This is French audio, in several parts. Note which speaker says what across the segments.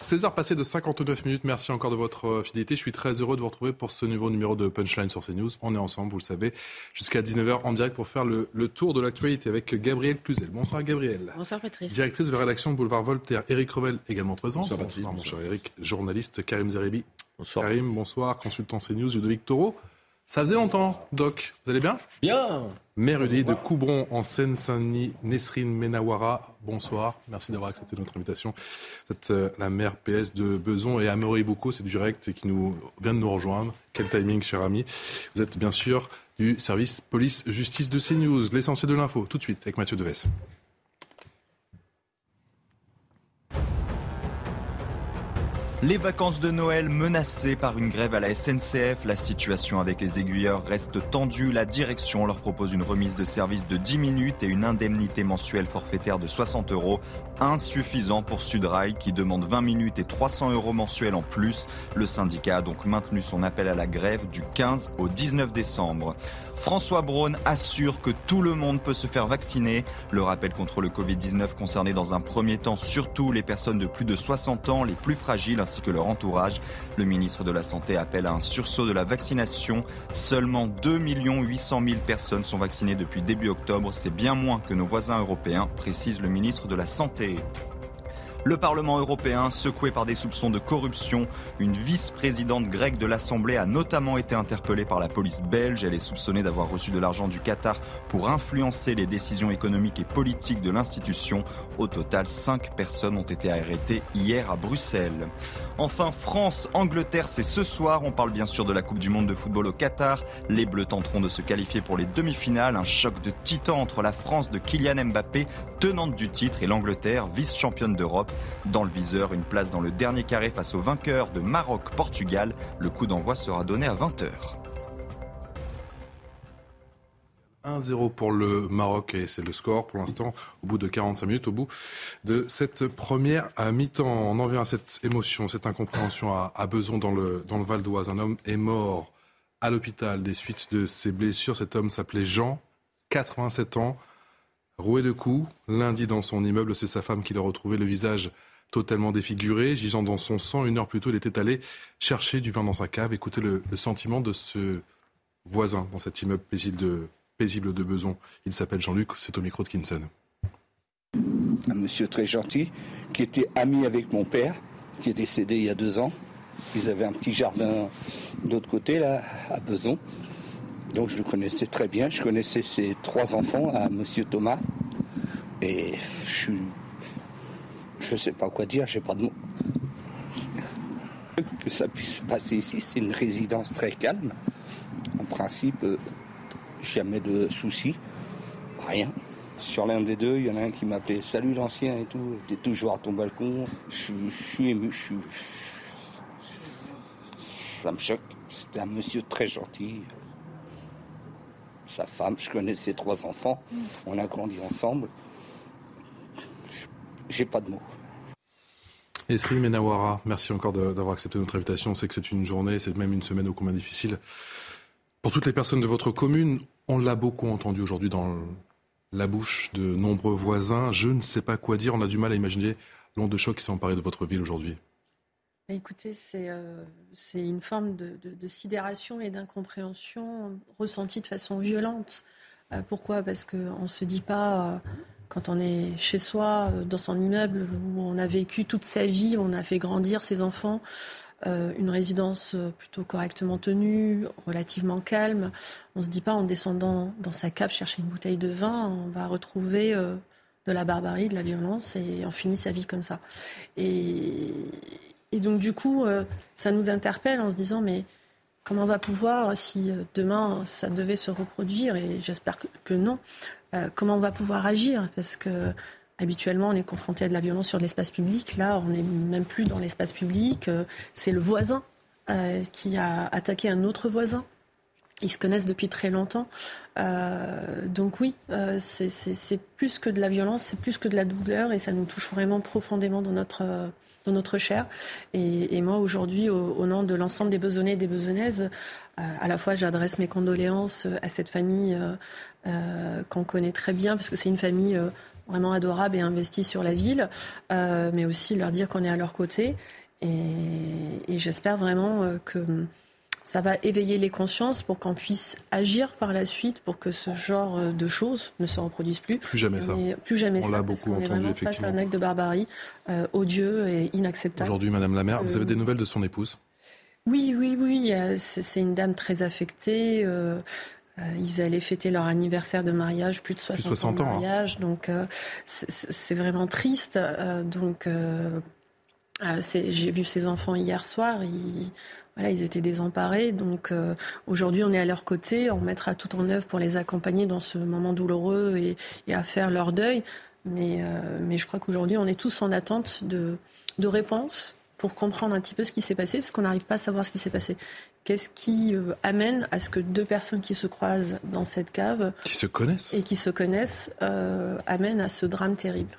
Speaker 1: 16h passées de 59 minutes. Merci encore de votre euh, fidélité. Je suis très heureux de vous retrouver pour ce nouveau numéro de Punchline sur CNews. On est ensemble, vous le savez, jusqu'à 19h en direct pour faire le, le tour de l'actualité avec Gabriel Cluzel. Bonsoir Gabriel.
Speaker 2: Bonsoir Patrice.
Speaker 1: Directrice de la rédaction de Boulevard Voltaire. Eric Revel également présent.
Speaker 3: Bonsoir, Patrice.
Speaker 1: mon cher Eric. Journaliste Karim Zerebi.
Speaker 3: Bonsoir.
Speaker 1: Karim, bonsoir. Consultant CNews, Ludovic Taureau. Ça faisait longtemps, Doc. Vous allez bien?
Speaker 3: Bien.
Speaker 1: Mère UDI de Coubron en Seine-Saint-Denis, Nesrine Menawara, bonsoir. Merci d'avoir accepté notre invitation. Vous êtes euh, la mère PS de Beson et Amaury Boucault, c'est direct qui nous vient de nous rejoindre. Quel timing, cher ami. Vous êtes bien sûr du service police-justice de CNews. L'essentiel de l'info, tout de suite, avec Mathieu Deves.
Speaker 4: Les vacances de Noël menacées par une grève à la SNCF, la situation avec les aiguilleurs reste tendue. La direction leur propose une remise de service de 10 minutes et une indemnité mensuelle forfaitaire de 60 euros. Insuffisant pour Sudrail qui demande 20 minutes et 300 euros mensuels en plus. Le syndicat a donc maintenu son appel à la grève du 15 au 19 décembre. François Braun assure que tout le monde peut se faire vacciner. Le rappel contre le Covid-19 concernait dans un premier temps surtout les personnes de plus de 60 ans, les plus fragiles ainsi que leur entourage. Le ministre de la Santé appelle à un sursaut de la vaccination. Seulement 2 800 000 personnes sont vaccinées depuis début octobre. C'est bien moins que nos voisins européens, précise le ministre de la Santé. Le Parlement européen, secoué par des soupçons de corruption, une vice-présidente grecque de l'Assemblée a notamment été interpellée par la police belge. Elle est soupçonnée d'avoir reçu de l'argent du Qatar pour influencer les décisions économiques et politiques de l'institution. Au total, cinq personnes ont été arrêtées hier à Bruxelles. Enfin, France-Angleterre, c'est ce soir. On parle bien sûr de la Coupe du Monde de football au Qatar. Les Bleus tenteront de se qualifier pour les demi-finales. Un choc de titan entre la France de Kylian Mbappé, tenante du titre, et l'Angleterre, vice-championne d'Europe. Dans le viseur, une place dans le dernier carré face au vainqueur de Maroc-Portugal. Le coup d'envoi sera donné à 20h.
Speaker 1: 1-0 pour le Maroc et c'est le score pour l'instant au bout de 45 minutes, au bout de cette première mi-temps. On en vient à cette émotion, cette incompréhension à, à Beson dans le, dans le Val d'Oise. Un homme est mort à l'hôpital des suites de ses blessures. Cet homme s'appelait Jean, 87 ans, roué de coups. Lundi dans son immeuble, c'est sa femme qui l'a retrouvé le visage totalement défiguré, gisant dans son sang. Une heure plus tôt, il était allé chercher du vin dans sa cave. Écoutez le, sentiment de ce voisin dans cet immeuble paisible de paisible de Beson. Il s'appelle Jean-Luc, c'est au micro de Kinson.
Speaker 5: Un monsieur très gentil qui était ami avec mon père, qui est décédé il y a deux ans. Ils avaient un petit jardin de l'autre côté, là, à Beson. Donc je le connaissais très bien. Je connaissais ses trois enfants, à monsieur Thomas. Et je suis. Je sais pas quoi dire, j'ai pas de mots. Que ça puisse se passer ici, c'est une résidence très calme. En principe, euh, jamais de soucis, rien. Sur l'un des deux, il y en a un qui m'appelait Salut l'ancien et tout, t'es toujours à ton balcon. Je, je suis ému, je suis. Ça me choque. C'était un monsieur très gentil. Sa femme, je connais ses trois enfants. On a grandi ensemble. J'ai pas de mots.
Speaker 1: Esrine Menawara, merci encore d'avoir accepté notre invitation. On sait que c'est une journée, c'est même une semaine ô combien difficile. Pour toutes les personnes de votre commune, on l'a beaucoup entendu aujourd'hui dans la bouche de nombreux voisins. Je ne sais pas quoi dire, on a du mal à imaginer l'onde de choc qui s'est emparée de votre ville aujourd'hui.
Speaker 2: Écoutez, c'est euh, c'est une forme de, sidération et d'incompréhension ressentie de façon violente. Euh, pourquoi? Parce qu'on ne se dit pas, euh, quand on est chez soi, dans son immeuble, où on a vécu toute sa vie, où on a fait grandir ses enfants, une résidence plutôt correctement tenue, relativement calme, on ne se dit pas en descendant dans sa cave chercher une bouteille de vin, on va retrouver de la barbarie, de la violence, et on finit sa vie comme ça. Et, et donc, du coup, euh, ça nous interpelle en se disant, mais comment on va pouvoir, si euh, demain ça devait se reproduire, et j'espère que, non, euh, comment on va pouvoir agir? Parce que Habituellement, on est confronté à de la violence sur l'espace public. Là, on n'est même plus dans l'espace public. C'est le voisin qui a attaqué un autre voisin. Ils se connaissent depuis très longtemps. Donc oui, c'est plus que de la violence, c'est plus que de la douleur et ça nous touche vraiment profondément dans notre, dans notre chair. Et, moi, aujourd'hui, au, nom de l'ensemble des Besonnais et des Besonnaises, euh, à la fois j'adresse mes condoléances à cette famille qu'on connaît très bien, parce que c'est une famille vraiment adorable et investie sur la ville, mais aussi leur dire qu'on est à leur côté. et j'espère vraiment que ça va éveiller les consciences pour qu'on puisse agir par la suite pour que ce genre de choses ne se reproduisent plus.
Speaker 1: Plus jamais ça.
Speaker 2: Plus jamais
Speaker 1: on
Speaker 2: ça.
Speaker 1: l'a beaucoup entendu,
Speaker 2: est vraiment
Speaker 1: effectivement.
Speaker 2: face à un acte de barbarie euh, odieux et inacceptable.
Speaker 1: Aujourd'hui, Madame la maire, vous avez des nouvelles de son épouse?
Speaker 2: Oui, oui, oui. C'est une dame très affectée. Euh, euh, ils allaient fêter leur anniversaire de mariage, plus de 60, ans de hein. mariage, donc c'est vraiment triste. donc j'ai vu ses enfants hier soir. Ils, voilà, ils étaient désemparés. Donc euh, aujourd'hui, on est à leur côté. On mettra tout en œuvre pour les accompagner dans ce moment douloureux et, à faire leur deuil. Mais, euh, mais je crois qu'aujourd'hui, on est tous en attente de, de réponses pour comprendre un petit peu ce qui s'est passé, parce qu'on n'arrive pas à savoir ce qui s'est passé. Qu'est-ce qui euh, amène à ce que deux personnes qui se croisent dans cette cave,
Speaker 1: qui se connaissent
Speaker 2: et qui se connaissent, amènent à ce drame terrible?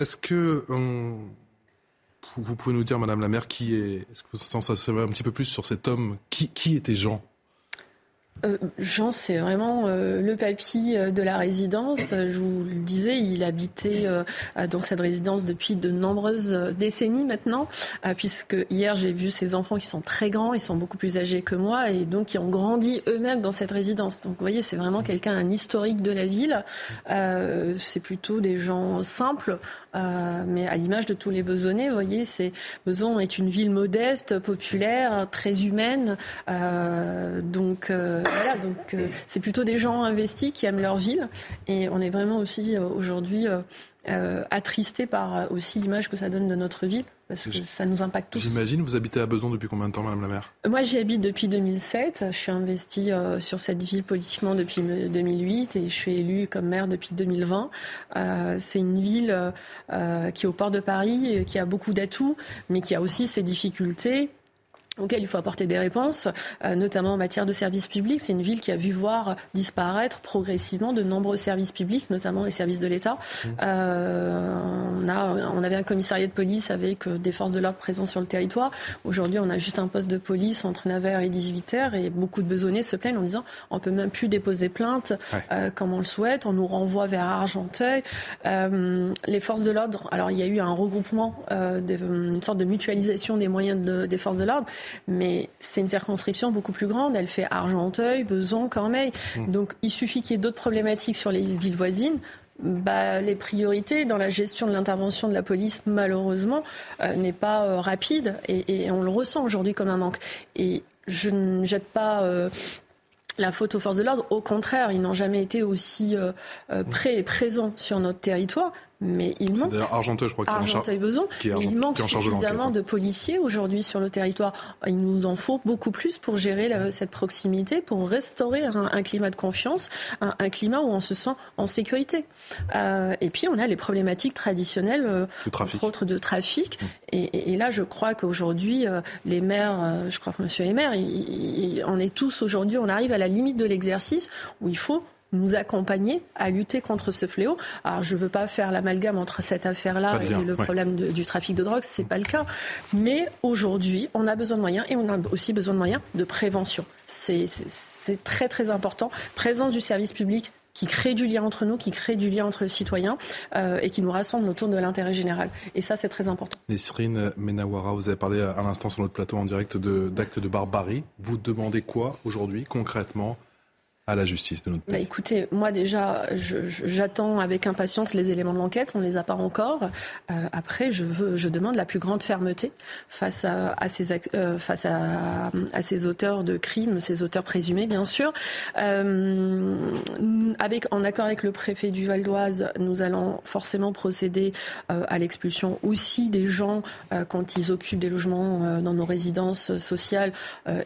Speaker 1: Est-ce que vous pouvez nous dire, Madame la maire, qui est. Est-ce que vous en savez un petit peu plus sur cet homme? Qui, était Jean?
Speaker 2: Euh, Jean, c'est vraiment euh, le papy euh, de la résidence. Je vous le disais, il habitait dans cette résidence depuis de nombreuses décennies maintenant, puisque hier j'ai vu ses enfants qui sont très grands, ils sont beaucoup plus âgés que moi, et donc qui ont grandi eux-mêmes dans cette résidence. Donc vous voyez, c'est vraiment quelqu'un, un historique de la ville. c'est plutôt des gens simples, mais à l'image de tous les Besonnais, vous voyez, c'est Beson est une ville modeste, populaire, très humaine. donc voilà, donc euh, c'est plutôt des gens investis qui aiment leur ville. Et on est vraiment aussi euh, aujourd'hui euh, attristé par aussi l'image que ça donne de notre ville. Parce que ça nous impacte tous.
Speaker 1: J'imagine, vous habitez à Beson depuis combien de temps, Madame la maire?
Speaker 2: Moi, j'y habite depuis 2007. Je suis investie sur cette ville politiquement depuis 2008 et je suis élue comme maire depuis 2020. c'est une ville qui est au port de Paris, qui a beaucoup d'atouts, mais qui a aussi ses difficultés auquel il faut apporter des réponses, euh, notamment en matière de services publics. C'est une ville qui a vu voir disparaître progressivement de nombreux services publics, notamment les services de l'État. Mmh. Euh, on, a, on avait un commissariat de police avec euh, des forces de l'ordre présentes sur le territoire. Aujourd'hui, on a juste un poste de police entre 9h et 18h et beaucoup de besonnés se plaignent en disant on peut même plus déposer plainte comme on le souhaite. On nous renvoie vers Argenteuil. les forces de l'ordre, alors il y a eu un regroupement, une sorte de mutualisation des moyens des forces de l'ordre mais c'est une circonscription beaucoup plus grande. Elle fait Argenteuil, Beson, Cormeil. Mmh. Donc il suffit qu'il y ait d'autres problématiques sur les villes voisines. Bah, les priorités dans la gestion de l'intervention de la police, malheureusement, euh, n'est pas euh, rapide et, on le ressent aujourd'hui comme un manque. Et je ne jette pas euh, la faute aux forces de l'ordre. Au contraire, ils n'ont jamais été aussi prêts et présents sur notre territoire mais il manque.
Speaker 1: Argenteuil, je crois, qui
Speaker 2: Beson. il manque suffisamment de policiers aujourd'hui sur le territoire. Il nous en faut beaucoup plus pour gérer cette proximité, pour restaurer un, climat de confiance, un, climat où on se sent en sécurité. Euh, et puis on a les problématiques traditionnelles, euh, entre autres de trafic. Mmh. Et, là, je crois qu'aujourd'hui, euh, les maires, je crois que Monsieur est maire, on est tous aujourd'hui, on arrive à la limite de l'exercice où il faut nous accompagner à lutter contre ce fléau. Alors, je ne veux pas faire l'amalgame entre cette affaire-là et le problème du trafic de drogue, ce n'est pas le cas. Mais aujourd'hui, on a besoin de moyens et on a aussi besoin de moyens de prévention. C'est très, très important. Présence du service public qui crée du lien entre nous, qui crée du lien entre citoyens euh, et qui nous rassemble autour de l'intérêt général. Et ça, c'est très important.
Speaker 1: Nesrine Menawara, vous avez parlé à l'instant sur notre plateau en direct d'actes de, de barbarie. Vous demandez quoi aujourd'hui concrètement à la justice de notre bah,
Speaker 2: pays Écoutez, moi déjà, j'attends avec impatience les éléments de l'enquête. On ne les a pas encore. Euh, après, je, veux, je demande la plus grande fermeté face à, à ces, euh, face à, à, ces auteurs de crimes, ces auteurs présumés, bien sûr. Euh, avec, en accord avec le préfet du Val d'Oise, nous allons forcément procéder euh, à l'expulsion aussi des gens euh, quand ils occupent des logements dans nos résidences sociales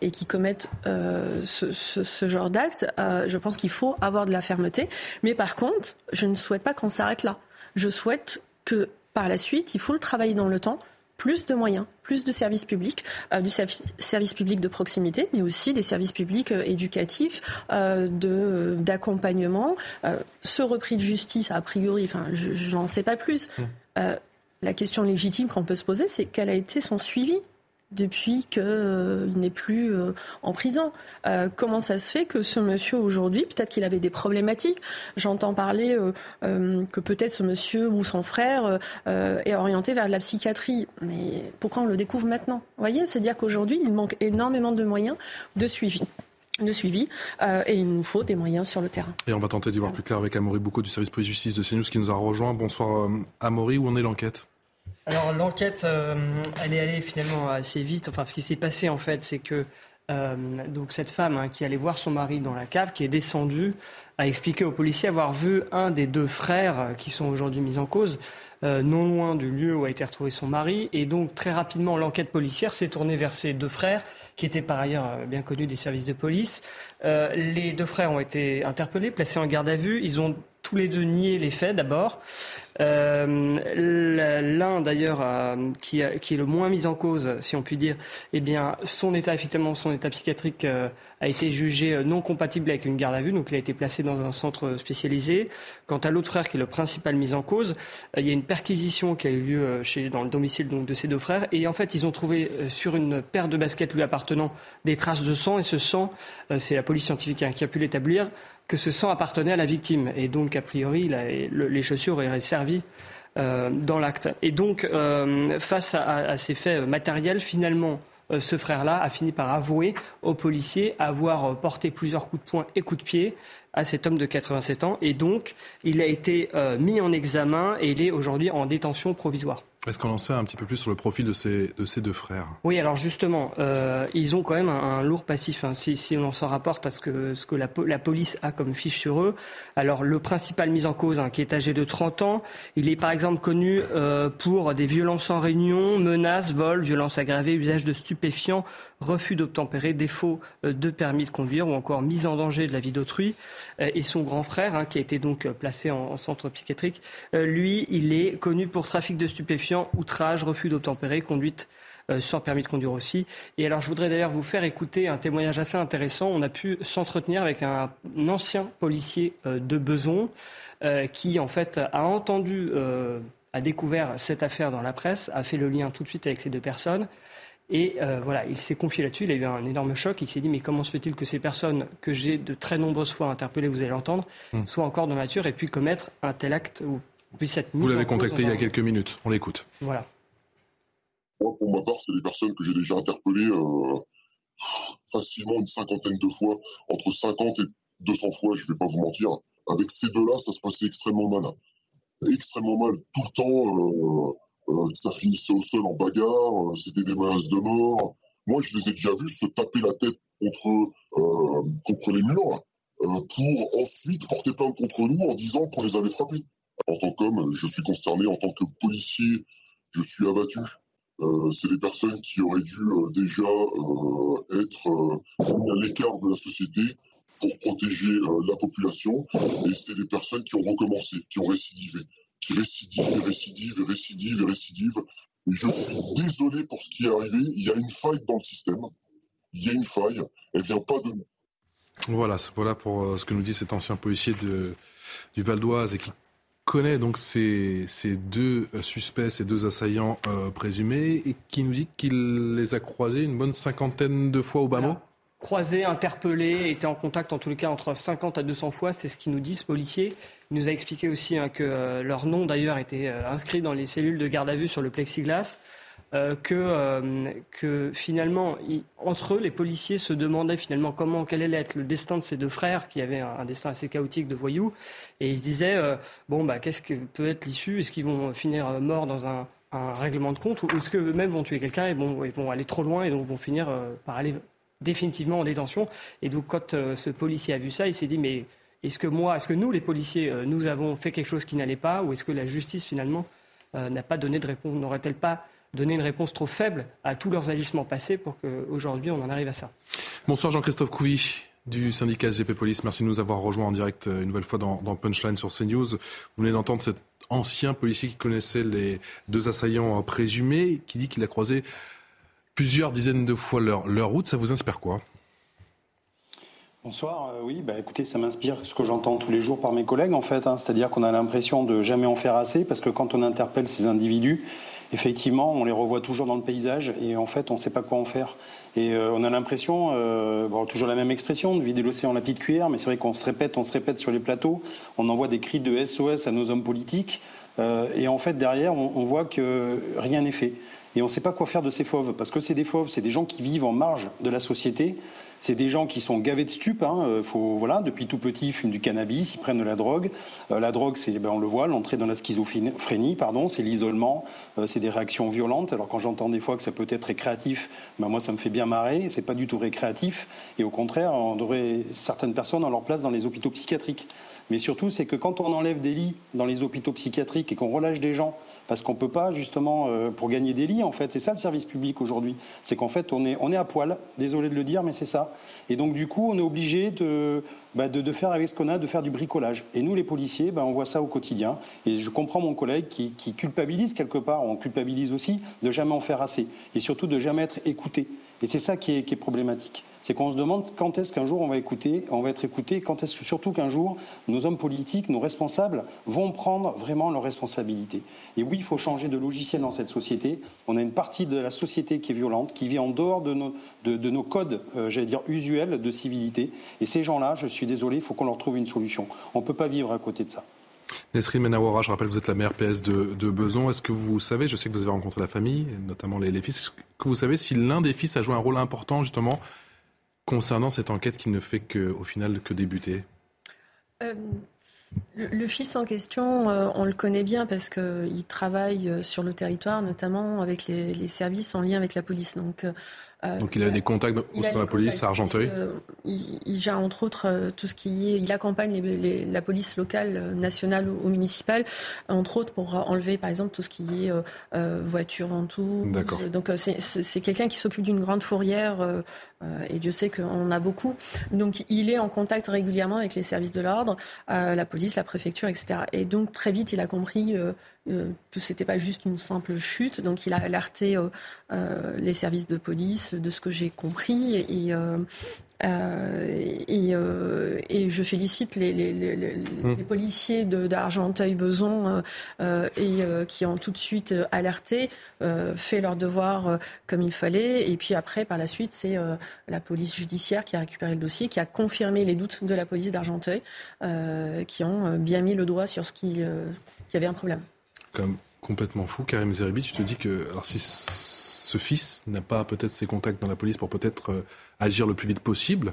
Speaker 2: et qui commettent ce, ce, genre d'actes. Euh, je pense qu'il faut avoir de la fermeté. Mais par contre, je ne souhaite pas qu'on s'arrête là. Je souhaite que par la suite, il faut le travailler dans le temps, plus de moyens, plus de services publics, euh, du service public de proximité, mais aussi des services publics euh, éducatifs, euh, d'accompagnement. ce repris de justice, a priori, enfin, je n'en sais pas plus. Mmh. la question légitime qu'on peut se poser, c'est quel a été son suivi depuis qu'il euh, n'est plus euh, en prison. Euh, comment ça se fait que ce monsieur aujourd'hui, peut-être qu'il avait des problématiques, j'entends parler que peut-être ce monsieur ou son frère est orienté vers de la psychiatrie, mais pourquoi on le découvre maintenant? Vous voyez, c'est-à-dire qu'aujourd'hui, il manque énormément de moyens de suivi de suivi et il nous faut des moyens sur le terrain.
Speaker 1: Et on va tenter d'y voir plus clair avec Amaury Boucaud du service police-justice de CNews qui nous a rejoint. Bonsoir Amaury, où en est l'enquête?
Speaker 3: Alors l'enquête, euh, elle est allée finalement assez vite. Enfin, ce qui s'est passé en fait, c'est que euh, donc cette femme hein, qui allait voir son mari dans la cave, qui est descendue, a expliqué aux policiers avoir vu un des deux frères euh, qui sont aujourd'hui mis en cause, non loin du lieu où a été retrouvé son mari. Et donc très rapidement, l'enquête policière s'est tournée vers ces deux frères, qui étaient par ailleurs bien connus des services de police. les deux frères ont été interpellés, placés en garde à vue. Ils ont tous les deux nié les faits d'abord. Euh, l'un d'ailleurs euh, qui, est le moins mis en cause, si on peut dire, eh bien, son état effectivement, son état psychiatrique euh, a été jugé non compatible avec une garde à vue, donc il a été placé dans un centre spécialisé. Quant à l'autre frère qui est le principal mis en cause, il y a une perquisition qui a eu lieu chez, dans le domicile donc, de ces deux frères, et en fait ils ont trouvé sur une paire de baskets lui appartenant des traces de sang, et ce sang, c'est la police scientifique qui a pu l'établir, que ce sang appartenait à la victime. Et donc, a priori, les chaussures auraient servi euh, dans l'acte. Et donc, euh, face à, ces faits matériels, finalement, euh, ce frère-là a fini par avouer aux policiers avoir porté plusieurs coups de poing et coups de pied à cet homme de 87 ans. Et donc, il a été mis en examen et il est aujourd'hui en détention provisoire.
Speaker 1: Est-ce qu'on en sait un petit peu plus sur le profil de ces, de ces deux frères?
Speaker 3: Oui, alors justement, euh, ils ont quand même un, lourd passif, hein, si, on s'en rapporte à ce que, la, police a comme fiche sur eux. Alors le principal mis en cause, hein, qui est âgé de 30 ans, il est par exemple connu euh, pour des violences en réunion, menaces, vols, violences aggravées, usage de stupéfiants, refus d'obtempérer, défaut euh, de permis de conduire ou encore mise en danger de la vie d'autrui. Euh, et son grand frère, hein, qui a été donc placé en, en centre psychiatrique, lui, il est connu pour trafic de stupéfiants outrage, refus d'obtempérer, conduite euh, sans permis de conduire aussi. Et alors, je voudrais d'ailleurs vous faire écouter un témoignage assez intéressant. On a pu s'entretenir avec un, ancien policier euh, de Beson euh, qui, en fait, a entendu, a découvert cette affaire dans la presse, a fait le lien tout de suite avec ces deux personnes. Et voilà, il s'est confié là-dessus, il a eu un énorme choc, il s'est dit mais comment se fait-il que ces personnes que j'ai de très nombreuses fois interpellées, vous allez l'entendre, hmm. soient encore dans la nature et puis commettre un tel acte ou
Speaker 1: vous l'avez contacté il y a quelques minutes. On l'écoute.
Speaker 3: Voilà.
Speaker 6: Moi, pour ma part, c'est des personnes que j'ai déjà interpellées euh, facilement une cinquantaine de fois, entre 50 et 200 fois, je ne vais pas vous mentir. Avec ces deux-là, ça se passait extrêmement mal. Extrêmement mal. Tout le temps, euh, euh, ça finissait au sol en bagarre, c'était des menaces de mort. Moi, je les ai déjà vus se taper la tête contre, contre les murs pour ensuite porter plainte contre nous en disant qu'on les avait frappés. En tant qu'homme, je suis consterné. En tant que policier, je suis abattu. Euh, c'est des personnes qui auraient dû euh, déjà euh, être à l'écart de la société pour protéger la population. Et c'est des personnes qui ont recommencé, qui ont récidivé, qui et récidivent et récidivent. je suis désolé pour ce qui est arrivé. Il y a une faille dans le système. Il y a une faille. Elle vient pas de nous.
Speaker 1: Voilà, voilà pour ce que nous dit cet ancien policier de, du Val d'Oise et qui connaît donc ces, ces, deux suspects, ces deux assaillants euh, présumés, et qui nous dit qu'il les a croisés une bonne cinquantaine de fois au bas mot
Speaker 3: Croisés, interpellés, étaient en contact en tous les cas entre 50 à 200 fois, c'est ce qu'ils nous disent, policiers. Il nous a expliqué aussi hein, que euh, leur nom d'ailleurs était euh, inscrit dans les cellules de garde à vue sur le plexiglas. Euh, que, finalement, entre eux, les policiers se demandaient finalement comment, quel allait être le destin de ces deux frères qui avaient un, destin assez chaotique de voyous. Et ils se disaient, bon, bah, qu'est-ce que peut être l'issue? Est-ce qu'ils vont finir morts dans un, règlement de compte ou est-ce qu'eux-mêmes vont tuer quelqu'un et ils vont aller trop loin et donc vont finir par aller définitivement en détention? Et donc, quand ce policier a vu ça, il s'est dit, mais est-ce que moi, est-ce que nous, les policiers, nous avons fait quelque chose qui n'allait pas ou est-ce que la justice, finalement, n'a pas donné de réponse N'aurait-elle pas donner une réponse trop faible à tous leurs agissements passés pour qu'aujourd'hui on en arrive à ça?
Speaker 1: Bonsoir Jean-Christophe Couvi du syndicat GP Police. Merci de nous avoir rejoints en direct euh, une nouvelle fois dans, Punchline sur CNews. Vous venez d'entendre cet ancien policier qui connaissait les deux assaillants présumés, qui dit qu'il a croisé plusieurs dizaines de fois leur route. Ça vous inspire quoi?
Speaker 7: Bonsoir, euh, oui, bah, écoutez, ça m'inspire ce que j'entends tous les jours par mes collègues en fait, hein. c'est-à-dire qu'on a l'impression de jamais en faire assez parce que quand on interpelle ces individus, effectivement, on les revoit toujours dans le paysage et en fait, on ne sait pas quoi en faire. Et euh, on a l'impression, euh, toujours la même expression, de vider l'océan la petite cuillère, mais c'est vrai qu'on se répète, on se répète sur les plateaux, on envoie des cris de SOS à nos hommes politiques, et en fait, derrière, on voit que rien n'est fait. Et on ne sait pas quoi faire de ces fauves, parce que c'est des fauves, c'est des gens qui vivent en marge de la société, c'est des gens qui sont gavés de stupes. Hein. Euh, faut, voilà, depuis tout petit, ils fument du cannabis, ils prennent de la drogue. Euh, la drogue, c'est, ben, on le voit, l'entrée dans la schizophrénie, pardon, c'est l'isolement, euh, c'est des réactions violentes. Alors quand j'entends des fois que ça peut être récréatif, ben, moi ça me fait bien marrer. C'est pas du tout récréatif. Et au contraire, on devrait certaines personnes en leur place dans les hôpitaux psychiatriques. Mais surtout, c'est que quand on enlève des lits dans les hôpitaux psychiatriques et qu'on relâche des gens, parce qu'on ne peut pas justement, pour gagner des lits, en fait, c'est ça le service public aujourd'hui, c'est qu'en fait, on est, on est à poil, désolé de le dire, mais c'est ça. Et donc, du coup, on est obligé de, bah, de, faire avec ce qu'on a, de faire du bricolage. Et nous, les policiers, bah, on voit ça au quotidien. Et je comprends mon collègue qui, culpabilise quelque part, on culpabilise aussi de jamais en faire assez. Et surtout de jamais être écouté. Et c'est ça qui est problématique c'est qu'on se demande quand est-ce qu'un jour on va écouter, on va être écouté, quand est-ce surtout qu'un jour nos hommes politiques, nos responsables vont prendre vraiment leurs responsabilités. Et oui, il faut changer de logiciel dans cette société. On a une partie de la société qui est violente, qui vit en dehors de nos, de, nos codes, euh, j'allais dire usuels de civilité. Et ces gens-là, je suis désolé, il faut qu'on leur trouve une solution. On ne peut pas vivre à côté de ça.
Speaker 1: Nesrine Menawara, je rappelle, vous êtes la mère PS de, de Beson. Est-ce que vous savez, je sais que vous avez rencontré la famille, notamment les, les fils, est-ce que vous savez si l'un des fils a joué un rôle important justement concernant cette enquête qui ne fait que, au final que débuter
Speaker 2: euh, le, fils en question, euh, on le connaît bien parce qu'il travaille euh, sur le territoire, notamment avec les, les, services en lien avec la police. Donc,
Speaker 1: euh, Donc il a des contacts au sein de la police à Argenteuil
Speaker 2: euh, il, gère entre autres euh, tout ce qui est. Il accompagne la police locale, nationale ou, municipale, entre autres pour enlever par exemple tout ce qui est voiture ventouse. Donc c'est quelqu'un qui s'occupe d'une grande fourrière et Dieu sait qu'on a beaucoup. Donc il est en contact régulièrement avec les services de l'ordre, la police, la préfecture, etc. Et donc très vite il a compris euh, que c'était pas juste une simple chute. Donc il a alerté euh, euh, les services de police de ce que j'ai compris et, et, je félicite les, les, les, mmh. policiers d'Argenteuil-Beson et qui ont tout de suite alerté, fait leur devoir comme il fallait. Et puis après, par la suite, c'est la police judiciaire qui a récupéré le dossier, qui a confirmé les doutes de la police d'Argenteuil, qui ont bien mis le doigt sur ce qui, qui avait un problème
Speaker 1: comme complètement fou. Karim Zeribi, tu te dis que alors si ce fils n'a pas peut-être ses contacts dans la police pour peut-être euh, agir le plus vite possible,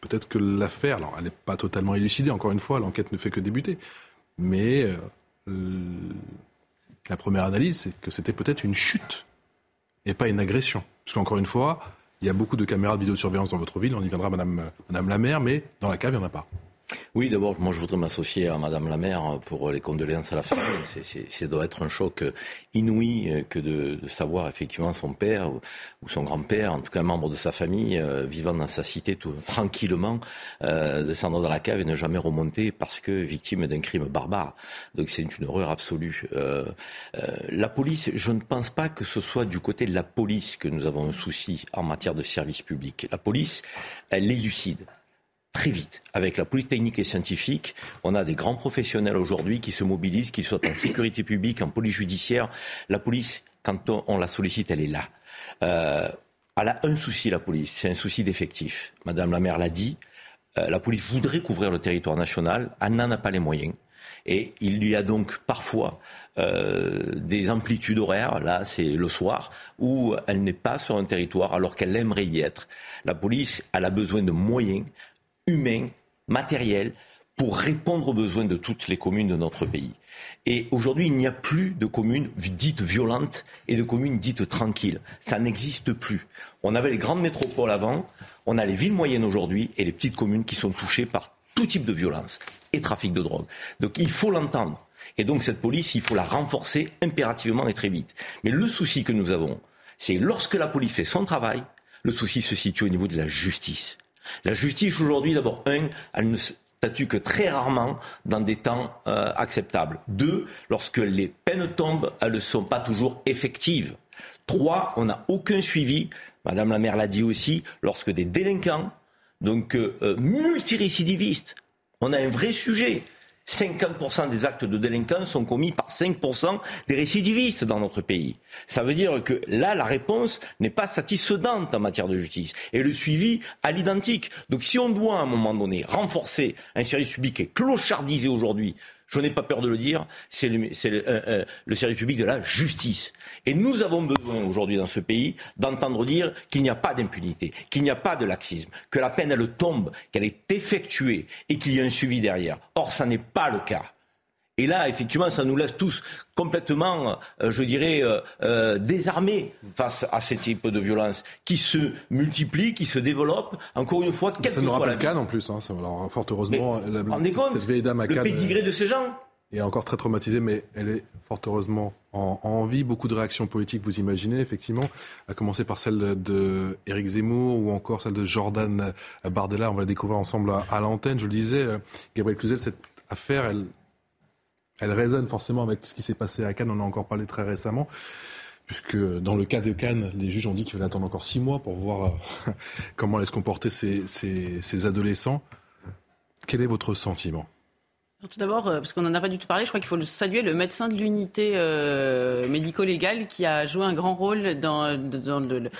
Speaker 1: peut-être que l'affaire, alors elle n'est pas totalement élucidée, encore une fois, l'enquête ne fait que débuter. Mais euh, la première analyse, c'est que c'était peut-être une chute et pas une agression. Parce qu'encore une fois, il y a beaucoup de caméras de vidéosurveillance dans votre ville, on y viendra, Madame, Madame la maire, mais dans la cave, il n'y en a pas.
Speaker 8: Oui, d'abord, moi je voudrais m'associer à Madame la maire pour les condoléances à la famille. C'est doit être un choc inouï que de, savoir effectivement son père ou son grand-père, en tout cas un membre de sa famille, euh, vivant dans sa cité tout, tranquillement, euh, descendre dans la cave et ne jamais remonter parce que victime d'un crime barbare. Donc c'est une, horreur absolue. Euh, la police, je ne pense pas que ce soit du côté de la police que nous avons un souci en matière de service public. La police, elle élucide très vite. Avec la police technique et scientifique, on a des grands professionnels aujourd'hui qui se mobilisent, qu'ils soient en sécurité publique, en police judiciaire. La police, quand on, la sollicite, elle est là. Euh, elle a un souci, la police, c'est un souci d'effectif. Madame la maire l'a dit, euh, la police voudrait couvrir le territoire national, elle n'en a pas les moyens. Et il lui a donc parfois euh, des amplitudes horaires, là c'est le soir, où elle n'est pas sur un territoire alors qu'elle aimerait y être. La police, elle a besoin de moyens, humain, matériel, pour répondre aux besoins de toutes les communes de notre pays. Et aujourd'hui, il n'y a plus de communes dites violentes et de communes dites tranquilles. Ça n'existe plus. On avait les grandes métropoles avant, on a les villes moyennes aujourd'hui et les petites communes qui sont touchées par tout type de violence et trafic de drogue. Donc il faut l'entendre. Et donc cette police, il faut la renforcer impérativement et très vite. Mais le souci que nous avons, c'est lorsque la police fait son travail, le souci se situe au niveau de la justice. La justice aujourd'hui, d'abord, un, elle ne statue que très rarement dans des temps euh, acceptables. Deux, lorsque les peines tombent, elles ne sont pas toujours effectives. Trois, on n'a aucun suivi, Madame la maire l'a dit aussi, lorsque des délinquants, donc euh, euh, multirécidivistes, on a un vrai sujet. 50% des actes de délinquance sont commis par 5% des récidivistes dans notre pays. Ça veut dire que là, la réponse n'est pas satisfaisante en matière de justice. Et le suivi à l'identique. Donc si on doit à un moment donné renforcer un service public qui est clochardisé aujourd'hui je n'ai pas peur de le dire, c'est le, euh, euh, le, service public de la justice. Et nous avons besoin aujourd'hui dans ce pays d'entendre dire qu'il n'y a pas d'impunité, qu'il n'y a pas de laxisme, que la peine elle tombe, qu'elle est effectuée et qu'il y a un suivi derrière. Or, ça n'est pas le cas. Et là, effectivement, ça nous laisse tous complètement, euh, je dirais, désarmés face à ces types de violences qui se multiplient, qui se développent. Encore une fois,
Speaker 1: quelle ça que nous rappelle Cannes en plus. Hein, alors, fort heureusement, la,
Speaker 8: cette, vieille dame à Cannes. Le pédigré de ces gens
Speaker 1: est encore très traumatisée, mais elle est fort heureusement en, vie. Beaucoup de réactions politiques, vous imaginez, effectivement, à commencer par celle de Éric Zemmour ou encore celle de Jordan Bardella. On va la découvrir ensemble à, l'antenne. Je le disais, euh, Gabriel Cluzel, cette affaire, elle, elle résonne forcément avec ce qui s'est passé à Cannes. On en a encore parlé très récemment. Puisque dans le cas de Cannes, les juges ont dit qu'il fallait attendre encore six mois pour voir euh, comment allaient se comporter ces, ces adolescents. Quel est votre sentiment?
Speaker 9: Tout d'abord, euh, parce qu'on n'en a pas du tout parlé, je crois qu'il faut saluer le médecin de l'unité euh, médico-légale qui a joué un grand rôle dans, dans le,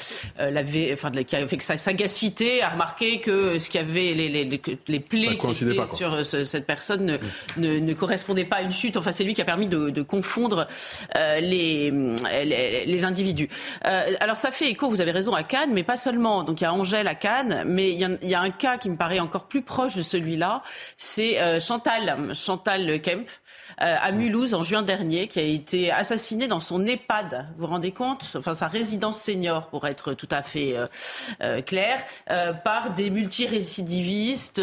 Speaker 9: euh, la, enfin, qui a fait que sa sagacité a remarqué que ce qu'il y avait, les, les, les plaies qui étaient sur cette personne ne, ne, ne, correspondaient pas à une chute. Enfin, c'est lui qui a permis de, de confondre les, les, les, individus. alors, ça fait écho, vous avez raison, à Cannes, mais pas seulement. Donc, il y a Angèle à Cannes, mais il y a, il y a un cas qui me paraît encore plus proche de celui-là, c'est Chantal Chantal Kemp euh, à Mulhouse en juin dernier, qui a été assassinée dans son EHPAD. Vous vous rendez compte? Enfin, sa résidence senior, pour être tout à fait euh, euh, clair, par des multirécidivistes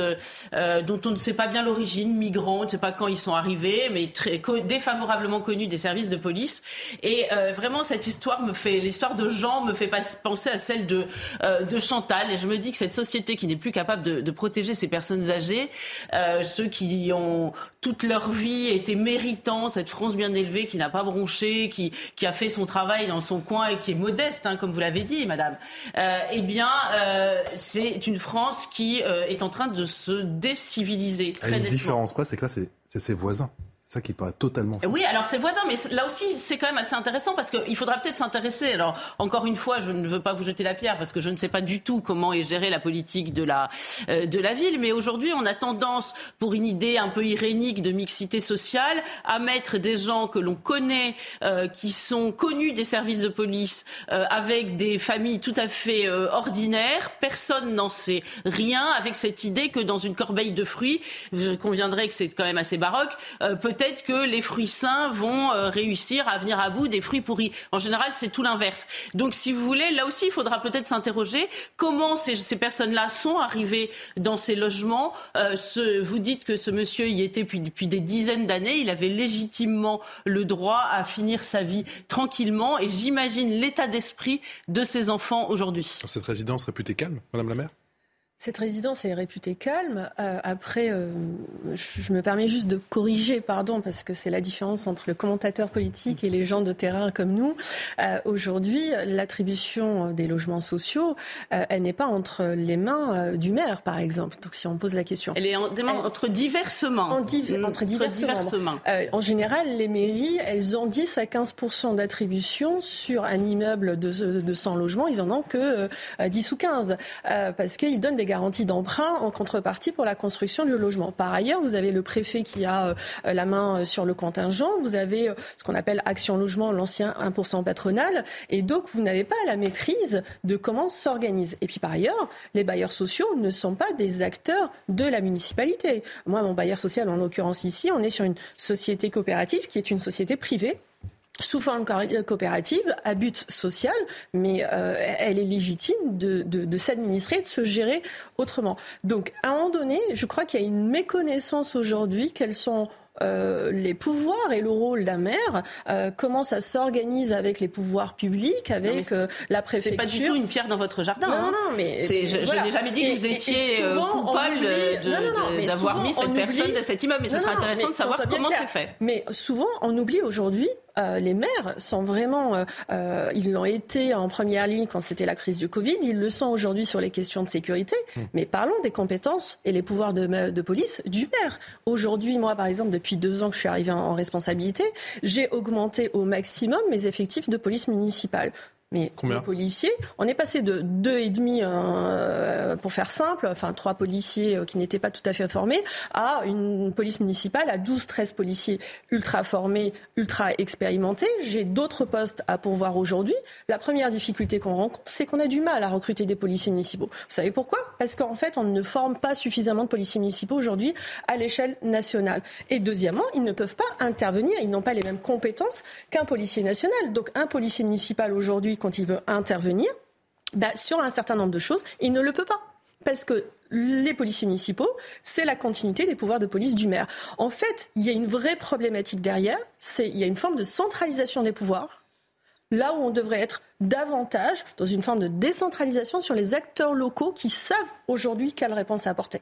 Speaker 9: dont on ne sait pas bien l'origine, migrants, on ne sait pas quand ils sont arrivés, mais très défavorablement connus des services de police. Et vraiment, cette histoire me fait, l'histoire de Jean me fait penser à celle de, de Chantal. Et je me dis que cette société qui n'est plus capable de, de protéger ces personnes âgées, ceux qui ont toute leur vie été méritants, cette France bien élevée qui n'a pas bronché, qui, qui a fait son travail dans son coin et qui est modeste, hein, comme vous l'avez dit, madame, euh, eh bien, euh, c'est une France qui euh, est en train de se déciviliser. Très
Speaker 1: une différence, quoi, c'est que là, c'est ses voisins ça qui paraît totalement fou.
Speaker 9: Oui, alors c'est voisin, mais là aussi c'est quand même assez intéressant parce qu'il faudra peut-être s'intéresser. Alors encore une fois, je ne veux pas vous jeter la pierre parce que je ne sais pas du tout comment est gérée la politique de la euh, de la ville, mais aujourd'hui on a tendance, pour une idée un peu irénique de mixité sociale, à mettre des gens que l'on connaît, euh, qui sont connus des services de police, euh, avec des familles tout à fait ordinaires. Personne n'en sait rien avec cette idée que dans une corbeille de fruits, je conviendrai que c'est quand même assez baroque, peut peut-être que les fruits sains vont euh, réussir à venir à bout des fruits pourris. En général, c'est tout l'inverse. Donc, si vous voulez, là aussi, il faudra peut-être s'interroger comment ces, ces personnes-là sont arrivées dans ces logements. Euh, vous dites que ce monsieur y était depuis, des dizaines d'années. Il avait légitimement le droit à finir sa vie tranquillement. Et j'imagine l'état d'esprit de ses enfants aujourd'hui.
Speaker 1: Cette résidence réputée calme, Madame la maire?
Speaker 2: Cette résidence est réputée calme. Euh, après, euh, je, me permets juste de corriger, pardon, parce que c'est la différence entre le commentateur politique et les gens de terrain comme nous. Euh, Aujourd'hui, l'attribution des logements sociaux, elle n'est pas entre les mains du maire, par exemple. Donc, si on pose la question,
Speaker 9: elle est en, entre diverses mains. En
Speaker 2: mmh, entre diverses, mains. en général, les mairies, elles ont 10 à 15 d'attribution sur un immeuble de, de 100 logements. Ils en ont que 10 ou 15 parce qu'ils donnent des garantie d'emprunt en contrepartie pour la construction du logement. Par ailleurs, vous avez le préfet qui a euh, la main euh, sur le contingent, vous avez euh, ce qu'on appelle Action Logement, l'ancien 1% patronal, et donc vous n'avez pas la maîtrise de comment s'organise. Et puis par ailleurs, les bailleurs sociaux ne sont pas des acteurs de la municipalité. Moi, mon bailleur social, en l'occurrence ici, on est sur une société coopérative qui est une société privée sous forme coopérative, à but social, mais euh, elle est légitime de, de, s'administrer, de se gérer autrement. Donc, à un moment donné, je crois qu'il y a une méconnaissance aujourd'hui quels sont euh, les pouvoirs et le rôle d'un maire, euh, comment ça s'organise avec les pouvoirs publics, avec euh, la préfecture.
Speaker 9: C'est pas du tout une pierre dans votre jardin.
Speaker 2: Non,
Speaker 9: hein.
Speaker 2: non, mais
Speaker 9: je, n'ai jamais dit que vous étiez coupable d'avoir mis cette personne de cet immeuble, mais ce serait intéressant de savoir comment c'est fait.
Speaker 2: Mais souvent, on oublie aujourd'hui euh, les maires sont vraiment, euh, euh, ils l'ont été en première ligne quand c'était la crise du Covid, ils le sont aujourd'hui sur les questions de sécurité. Mmh. Mais parlons des compétences et les pouvoirs de, de police du maire. Aujourd'hui, moi, par exemple, depuis deux ans que je suis arrivée en, responsabilité, j'ai augmenté au maximum mes effectifs de police municipale. Mais les policiers, on est passé de deux et demi, euh, pour faire simple, enfin trois policiers euh, qui n'étaient pas tout à fait formés, à une police municipale à 12-13 policiers ultra formés, ultra expérimentés. J'ai d'autres postes à pourvoir aujourd'hui. La première difficulté qu'on rencontre, c'est qu'on a du mal à recruter des policiers municipaux. Vous savez pourquoi? Parce qu'en fait, on ne forme pas suffisamment de policiers municipaux aujourd'hui à l'échelle nationale. Et deuxièmement, ils ne peuvent pas intervenir, ils n'ont pas les mêmes compétences qu'un policier national. Donc un policier municipal aujourd'hui quand il veut intervenir, bah, sur un certain nombre de choses, il ne le peut pas. Parce que les policiers municipaux, c'est la continuité des pouvoirs de police du maire. En fait, il y a une vraie problématique derrière, c'est il y a une forme de centralisation des pouvoirs, là où on devrait être davantage dans une forme de décentralisation sur les acteurs locaux qui savent aujourd'hui quelle réponse apporter.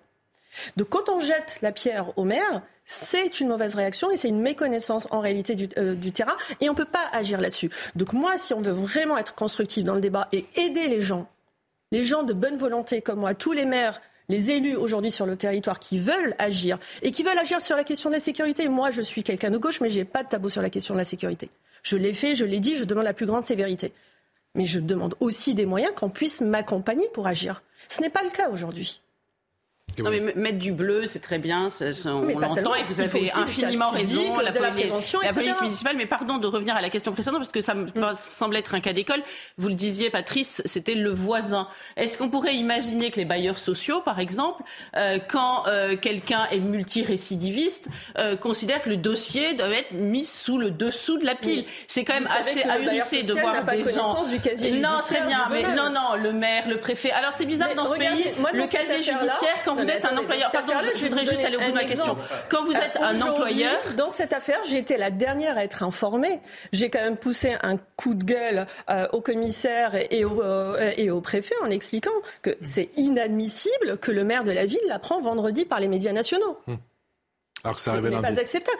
Speaker 2: Donc quand on jette la pierre au maire, c'est une mauvaise réaction et c'est une méconnaissance en réalité du, euh, terrain et on ne peut pas agir là-dessus. Donc moi, si on veut vraiment être constructif dans le débat et aider les gens, les gens de bonne volonté comme moi, tous les maires, les élus aujourd'hui sur le territoire qui veulent agir et qui veulent agir sur la question de la sécurité. Moi, je suis quelqu'un de gauche, mais j'ai pas de tabou sur la question de la sécurité. Je l'ai fait, je l'ai dit, je demande la plus grande sévérité. Mais je demande aussi des moyens qu'on puisse m'accompagner pour agir. Ce n'est pas le cas aujourd'hui.
Speaker 9: Non, mais mettre du bleu, c'est très bien, on l'entend et vous avez infiniment raison, la, la, la police municipale. Mais pardon de revenir à la question précédente, parce que ça me mm. semble être un cas d'école. Vous le disiez, Patrice, c'était le voisin. Est-ce qu'on pourrait imaginer que les bailleurs sociaux, par exemple, euh, quand euh, quelqu'un est multirécidiviste, euh, considèrent que le dossier doit être mis sous le dessous de la pile? C'est quand même assez ahurissé de voir des gens.
Speaker 2: Du
Speaker 9: non, très bien, mais non, non, le maire, le préfet. Alors c'est bizarre dans ce pays, le casier judiciaire, quand vous êtes un employeur, pardon, je voudrais juste aller au bout de ma question. Quand vous êtes un employeur.
Speaker 2: Dans cette affaire, j'ai été la dernière à être informée. J'ai quand même poussé un coup de gueule euh, au commissaire et au, euh, et au préfet en expliquant que c'est inadmissible que le maire de la ville l'apprend vendredi par les médias nationaux. Hum.
Speaker 1: Alors que ça n'est
Speaker 2: pas acceptable.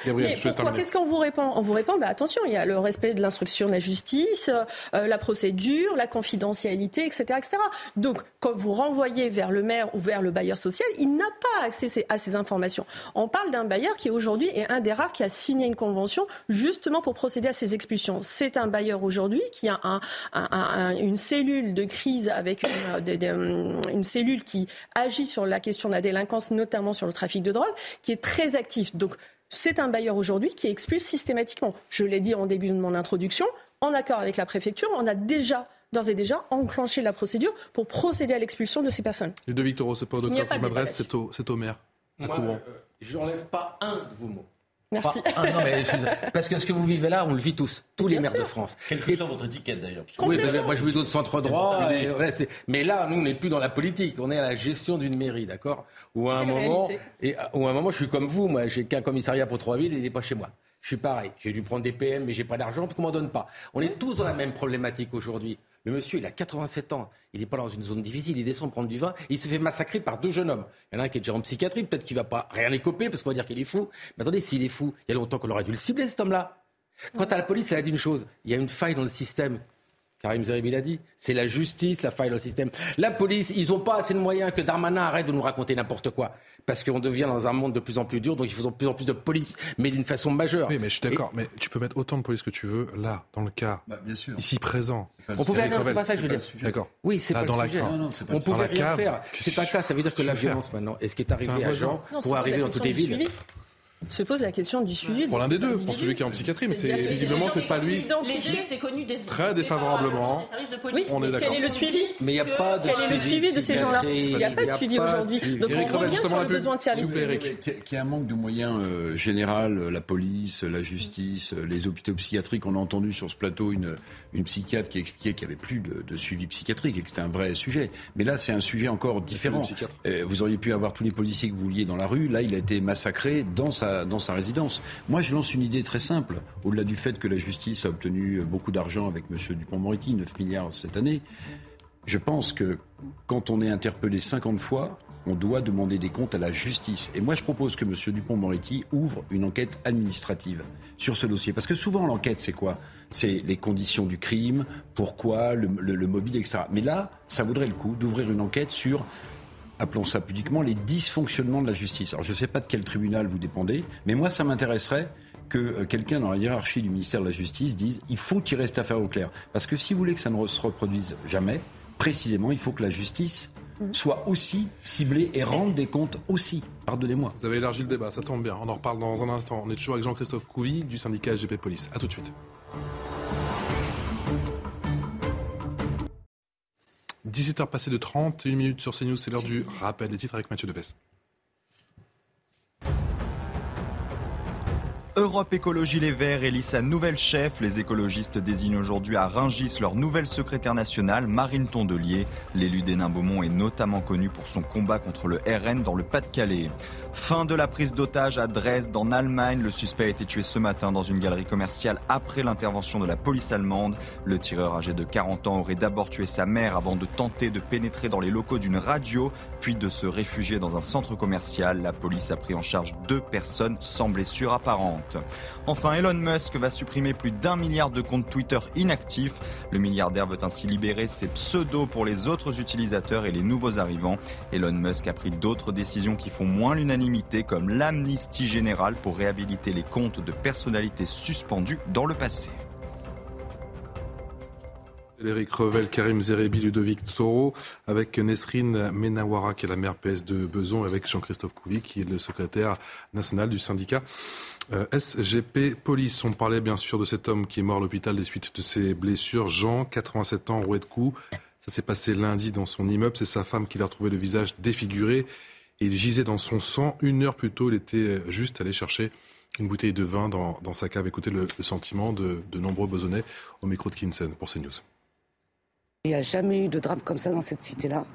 Speaker 2: Qu'est-ce qu'on vous répond? On vous répond, bah, attention, il y a le respect de l'instruction de la justice, euh, la procédure, la confidentialité, etc., etc. Donc, quand vous renvoyez vers le maire ou vers le bailleur social, il n'a pas accès à ces informations. On parle d'un bailleur qui aujourd'hui est un des rares qui a signé une convention justement pour procéder à ces expulsions. C'est un bailleur aujourd'hui qui a un, un, une cellule de crise avec une, une cellule qui agit sur la question de la délinquance, notamment sur le trafic de drogue, qui est très active donc, c'est un bailleur aujourd'hui qui expulse systématiquement. Je l'ai dit en début de mon introduction, en accord avec la préfecture, on a déjà d'ores et déjà enclenché la procédure pour procéder à l'expulsion de ces personnes.
Speaker 1: Ludovic Toro, c'est pas au docteur que je m'adresse, c'est au, au, maire.
Speaker 10: Moi, euh, je n'enlève pas un de vos mots.
Speaker 2: Merci.
Speaker 10: non, mais, parce que ce que vous vivez là, on le vit tous, tous les maires de France.
Speaker 8: Quelle que soit votre étiquette d'ailleurs
Speaker 10: Oui, moi je vis d'autres centre droit. mais là, nous, on n'est plus dans la politique, on est à la gestion d'une mairie, d'accord? Ou à un moment, et à un moment, je suis comme vous, moi, j'ai qu'un commissariat pour trois villes, il n'est pas chez moi. Je suis pareil. J'ai dû prendre des PM, mais j'ai pas d'argent parce qu'on m'en donne pas. On est tous dans la même problématique aujourd'hui. Le monsieur, il a 87 ans. Il n'est pas dans une zone difficile. Il descend prendre du vin. il se fait massacrer par deux jeunes hommes. Il y en a un qui est déjà en psychiatrie. Peut-être qu'il va pas rien écoper parce qu'on va dire qu'il est fou. Mais attendez, s'il est fou, il y a longtemps qu'on aurait dû le cibler, cet homme-là. Quant à la police, elle a dit une chose. Il y a une faille dans le système. Karim Zeribi l'a dit. C'est la justice, la faille dans le système. La police, ils n'ont pas assez de moyens que Darmanin arrête de nous raconter n'importe quoi. Parce qu'on devient dans un monde de plus en plus dur, donc il faut de plus en plus de police, mais d'une façon majeure.
Speaker 1: Oui, mais je suis d'accord. Mais tu peux mettre autant de police que tu veux, là, dans le cas,
Speaker 10: bah, bien sûr.
Speaker 1: ici présent.
Speaker 10: On pouvait rien, c'est pas ça que je veux dire.
Speaker 1: D'accord.
Speaker 10: Oui, c'est pas dans le sujet. On pouvait rien faire. C'est un cas, ça veut dire que la violence maintenant, est-ce qui est arrivé à Jean pour arriver dans toutes les villes
Speaker 2: se pose la question du suivi.
Speaker 1: Pour l'un des deux, pour celui qui est en psychiatrie, mais c'est visiblement c'est pas lui. Très défavorablement.
Speaker 2: Oui, on est d'accord. Quel est le suivi
Speaker 10: Mais il n'y a pas de
Speaker 2: Quel est le suivi de ces gens-là Il n'y a pas de suivi aujourd'hui. Donc on revient sur le besoin de services
Speaker 11: Qu'il y a un manque de moyens euh, général, la police, la justice, les hôpitaux psychiatriques. On a entendu sur ce plateau une, une psychiatre qui expliquait qu'il n'y avait plus de, de, suivi psychiatrique et que c'était un vrai sujet. Mais là, c'est un sujet encore différent. Euh, vous auriez pu avoir tous les policiers que vous vouliez dans la rue. Là, il a été massacré dans sa dans sa résidence. Moi, je lance une idée très simple. Au-delà du fait que la justice a obtenu beaucoup d'argent avec M. Dupont-Moretti, 9 milliards cette année, je pense que quand on est interpellé 50 fois, on doit demander des comptes à la justice. Et moi, je propose que M. Dupont-Moretti ouvre une enquête administrative sur ce dossier. Parce que souvent, l'enquête, c'est quoi? C'est les conditions du crime, pourquoi, le, le, mobile, etc. Mais là, ça vaudrait le coup d'ouvrir une enquête sur appelons ça publiquement, les dysfonctionnements de la justice. Alors je ne sais pas de quel tribunal vous dépendez, mais moi ça m'intéresserait que euh, quelqu'un dans la hiérarchie du ministère de la Justice dise il faut qu'il reste affaire au clair. Parce que si vous voulez que ça ne se reproduise jamais, précisément, il faut que la justice mhm. soit aussi ciblée et rende des comptes aussi. Pardonnez-moi.
Speaker 1: Vous avez élargi le débat, ça tombe bien. On en reparle dans un instant. On est toujours avec Jean-Christophe Couvi du syndicat SGP Police. A tout de suite. 17h passées de 31 minutes sur CNews, c'est l'heure du rappel des titres avec Mathieu Deves.
Speaker 4: Europe Écologie Les Verts élit sa nouvelle chef. Les écologistes désignent aujourd'hui à Rungis leur nouvelle secrétaire nationale, Marine Tondelier. L'élu d'Hénin Beaumont est notamment connu pour son combat contre le RN dans le Pas-de-Calais. Fin de la prise d'otage à Dresde en Allemagne. Le suspect a été tué ce matin dans une galerie commerciale après l'intervention de la police allemande. Le tireur âgé de 40 ans aurait d'abord tué sa mère avant de tenter de pénétrer dans les locaux d'une radio, puis de se réfugier dans un centre commercial. La police a pris en charge deux personnes sans blessure apparente. Enfin, Elon Musk va supprimer plus d'un milliard de comptes Twitter inactifs. Le milliardaire veut ainsi libérer ses pseudos pour les autres utilisateurs et les nouveaux arrivants. Elon Musk a pris d'autres décisions qui font moins l'unanimité comme l'amnistie générale pour réhabiliter les comptes de personnalités suspendues dans le passé.
Speaker 1: Eric Revel, Karim Ludovic Toro, avec Nesrine Menawara, qui est la maire PS de Beson, avec Jean-Christophe Couvi, qui est le secrétaire national du syndicat euh, SGP Police. On parlait bien sûr de cet homme qui est mort à l'hôpital des suites de ses blessures. Jean, 87 ans, roué de coups. Ça s'est passé lundi dans son immeuble. C'est sa femme qui l'a retrouvé le visage défiguré il gisait dans son sang. Une heure plus tôt, il était juste allé chercher une bouteille de vin dans, sa cave. Écoutez le, sentiment de, nombreux besonnais au micro de Kinson pour CNews.
Speaker 12: Il n'y a jamais eu de drame comme ça dans cette cité-là.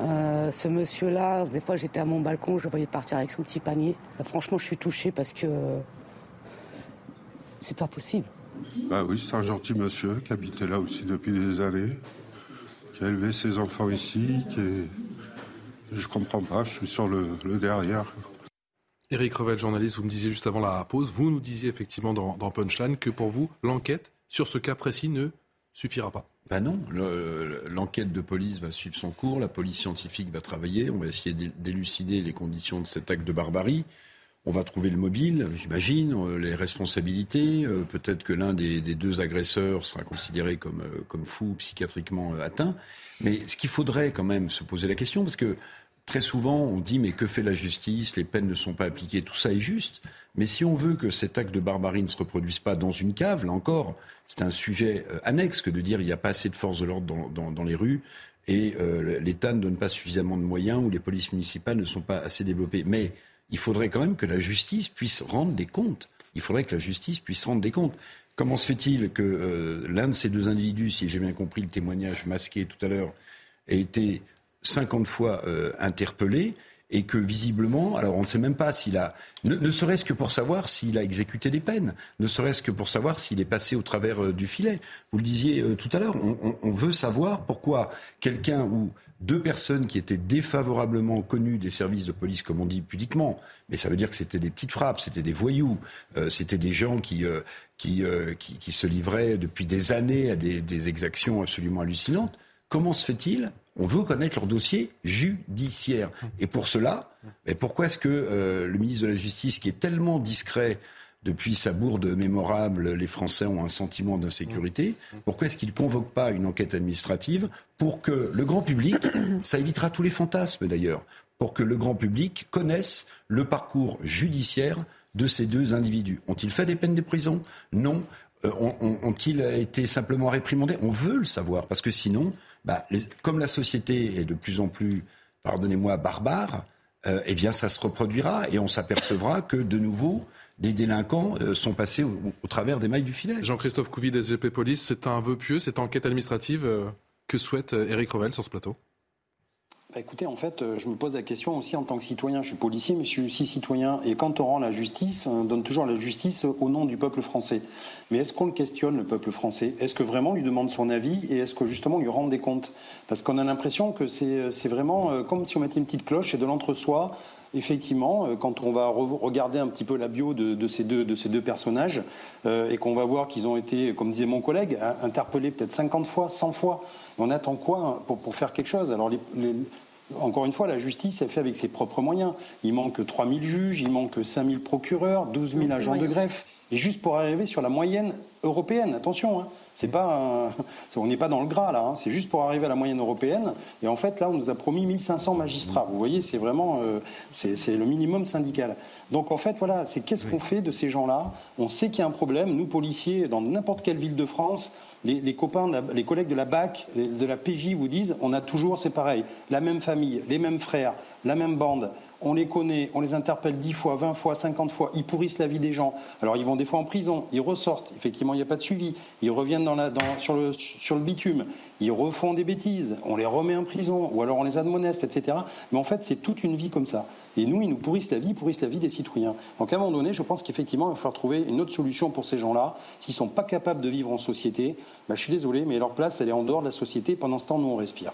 Speaker 12: Euh, ce monsieur-là, des fois j'étais à mon balcon, je le voyais partir avec son petit panier. Euh, franchement, je suis touchée parce que c'est pas possible.
Speaker 13: Bah oui, c'est un gentil monsieur qui habitait là aussi depuis des années, qui a élevé ses enfants ici, qui est je comprends pas, je suis sur le, derrière.
Speaker 1: Éric Revel, journaliste, vous me disiez juste avant la pause, vous nous disiez effectivement dans, Punchline que pour vous, l'enquête sur ce cas précis ne suffira pas.
Speaker 11: Ben non, l'enquête de police va suivre son cours, la police scientifique va travailler, on va essayer d'élucider les conditions de cet acte de barbarie. On va trouver le mobile, j'imagine, euh, les responsabilités. Euh, peut-être que l'un des, deux agresseurs sera considéré comme, euh, comme fou, psychiatriquement atteint. Mais ce qu'il faudrait quand même se poser la question, parce que très souvent on dit mais que fait la justice? Les peines ne sont pas appliquées, tout ça est juste. Mais si on veut que cet acte de barbarie ne se reproduise pas dans une cave, là encore, c'est un sujet annexe que de dire il n'y a pas assez de force de l'ordre dans, les rues et l'État ne donne pas suffisamment de moyens ou les polices municipales ne sont pas assez développées. Mais il faudrait quand même que la justice puisse rendre des comptes. Il faudrait que la justice puisse rendre des comptes. Comment se fait-il que euh, l'un de ces deux individus, si j'ai bien compris le témoignage masqué tout à l'heure, ait été 50 fois euh, interpellé et que visiblement, alors on ne sait même pas s'il a, ne, serait-ce que pour savoir s'il a exécuté des peines, ne serait-ce que pour savoir s'il est passé au travers euh, du filet. Vous le disiez tout à l'heure, on, veut savoir pourquoi quelqu'un ou deux personnes qui étaient défavorablement connues des services de police, comme on dit pudiquement, mais ça veut dire que c'était des petites frappes, c'était des voyous, euh, c'était des gens qui, euh, euh, qui, qui, se livraient depuis des années à des exactions absolument hallucinantes. Comment se fait-il on veut connaître leur dossier judiciaire. Et pour cela, pourquoi est-ce que le ministre de la Justice, qui est tellement discret depuis sa bourde mémorable, les Français ont un sentiment d'insécurité. Pourquoi est-ce qu'il ne convoque pas une enquête administrative pour que le grand public, ça évitera tous les fantasmes d'ailleurs, pour que le grand public connaisse le parcours judiciaire de ces deux individus? Ont-ils fait des peines de prison? Non. Euh, ont-ils été simplement réprimandés? On veut le savoir, parce que sinon, bah, comme la société est de plus en plus, pardonnez-moi, barbare, euh, eh bien ça se reproduira et on s'apercevra que de nouveau, des délinquants euh, sont passés au, travers des mailles du filet.
Speaker 1: Jean-Christophe Couvi, SGP Police, c'est un vœu pieux, cette enquête administrative que souhaite Éric Revel sur ce plateau
Speaker 7: bah, écoutez, en fait, euh, je me pose la question aussi en tant que citoyen. Je suis policier, mais je suis aussi citoyen. Et quand on rend la justice, on donne toujours la justice au nom du peuple français. Mais est-ce qu'on le questionne, le peuple français? Est-ce que vraiment on lui demande son avis Et est-ce que justement on lui rend des comptes? Parce qu'on a l'impression que c'est vraiment euh, comme si on mettait une petite cloche et de l'entre-soi effectivement, euh, quand on va regarder un petit peu la bio de, ces, deux, de ces deux personnages et qu'on va voir qu'ils ont été, comme disait mon collègue, interpellés peut-être 50 fois, 100 fois, on attend quoi pour, pour faire quelque chose? Alors, les, encore une fois, la justice est faite avec ses propres moyens. Il manque 3 000 juges, il manque 5 000 procureurs, 12 000 agents de greffe. Et juste pour arriver sur la moyenne européenne, attention, hein, c'est pas on n'est pas dans le gras là, hein, c'est juste pour arriver à la moyenne européenne. Et en fait, là, on nous a promis 1500 magistrats. Vous voyez, c'est vraiment euh, c'est le minimum syndical. Donc en fait, voilà, c'est qu'est-ce qu'on fait de ces gens-là? On sait qu'il y a un problème. Nous, policiers, dans n'importe quelle ville de France, les, copains, les collègues de la BAC, de la PJ vous disent on a toujours, c'est pareil, la même famille, les mêmes frères, la même bande on les connaît, on les interpelle 10 fois, 20 fois, 50 fois, ils pourrissent la vie des gens. Alors ils vont des fois en prison, ils ressortent, effectivement il n'y a pas de suivi, ils reviennent sur le bitume, ils refont des bêtises, on les remet en prison, ou alors on les admoneste, etc. Mais en fait c'est toute une vie comme ça. Et nous, ils nous pourrissent la vie, ils pourrissent la vie des citoyens. Donc à un moment donné, je pense qu'effectivement, il va falloir trouver une autre solution pour ces gens-là. S'ils ne sont pas capables de vivre en société, bah, je suis désolé, mais leur place, elle est en dehors de la société. Pendant ce temps, nous, on respire.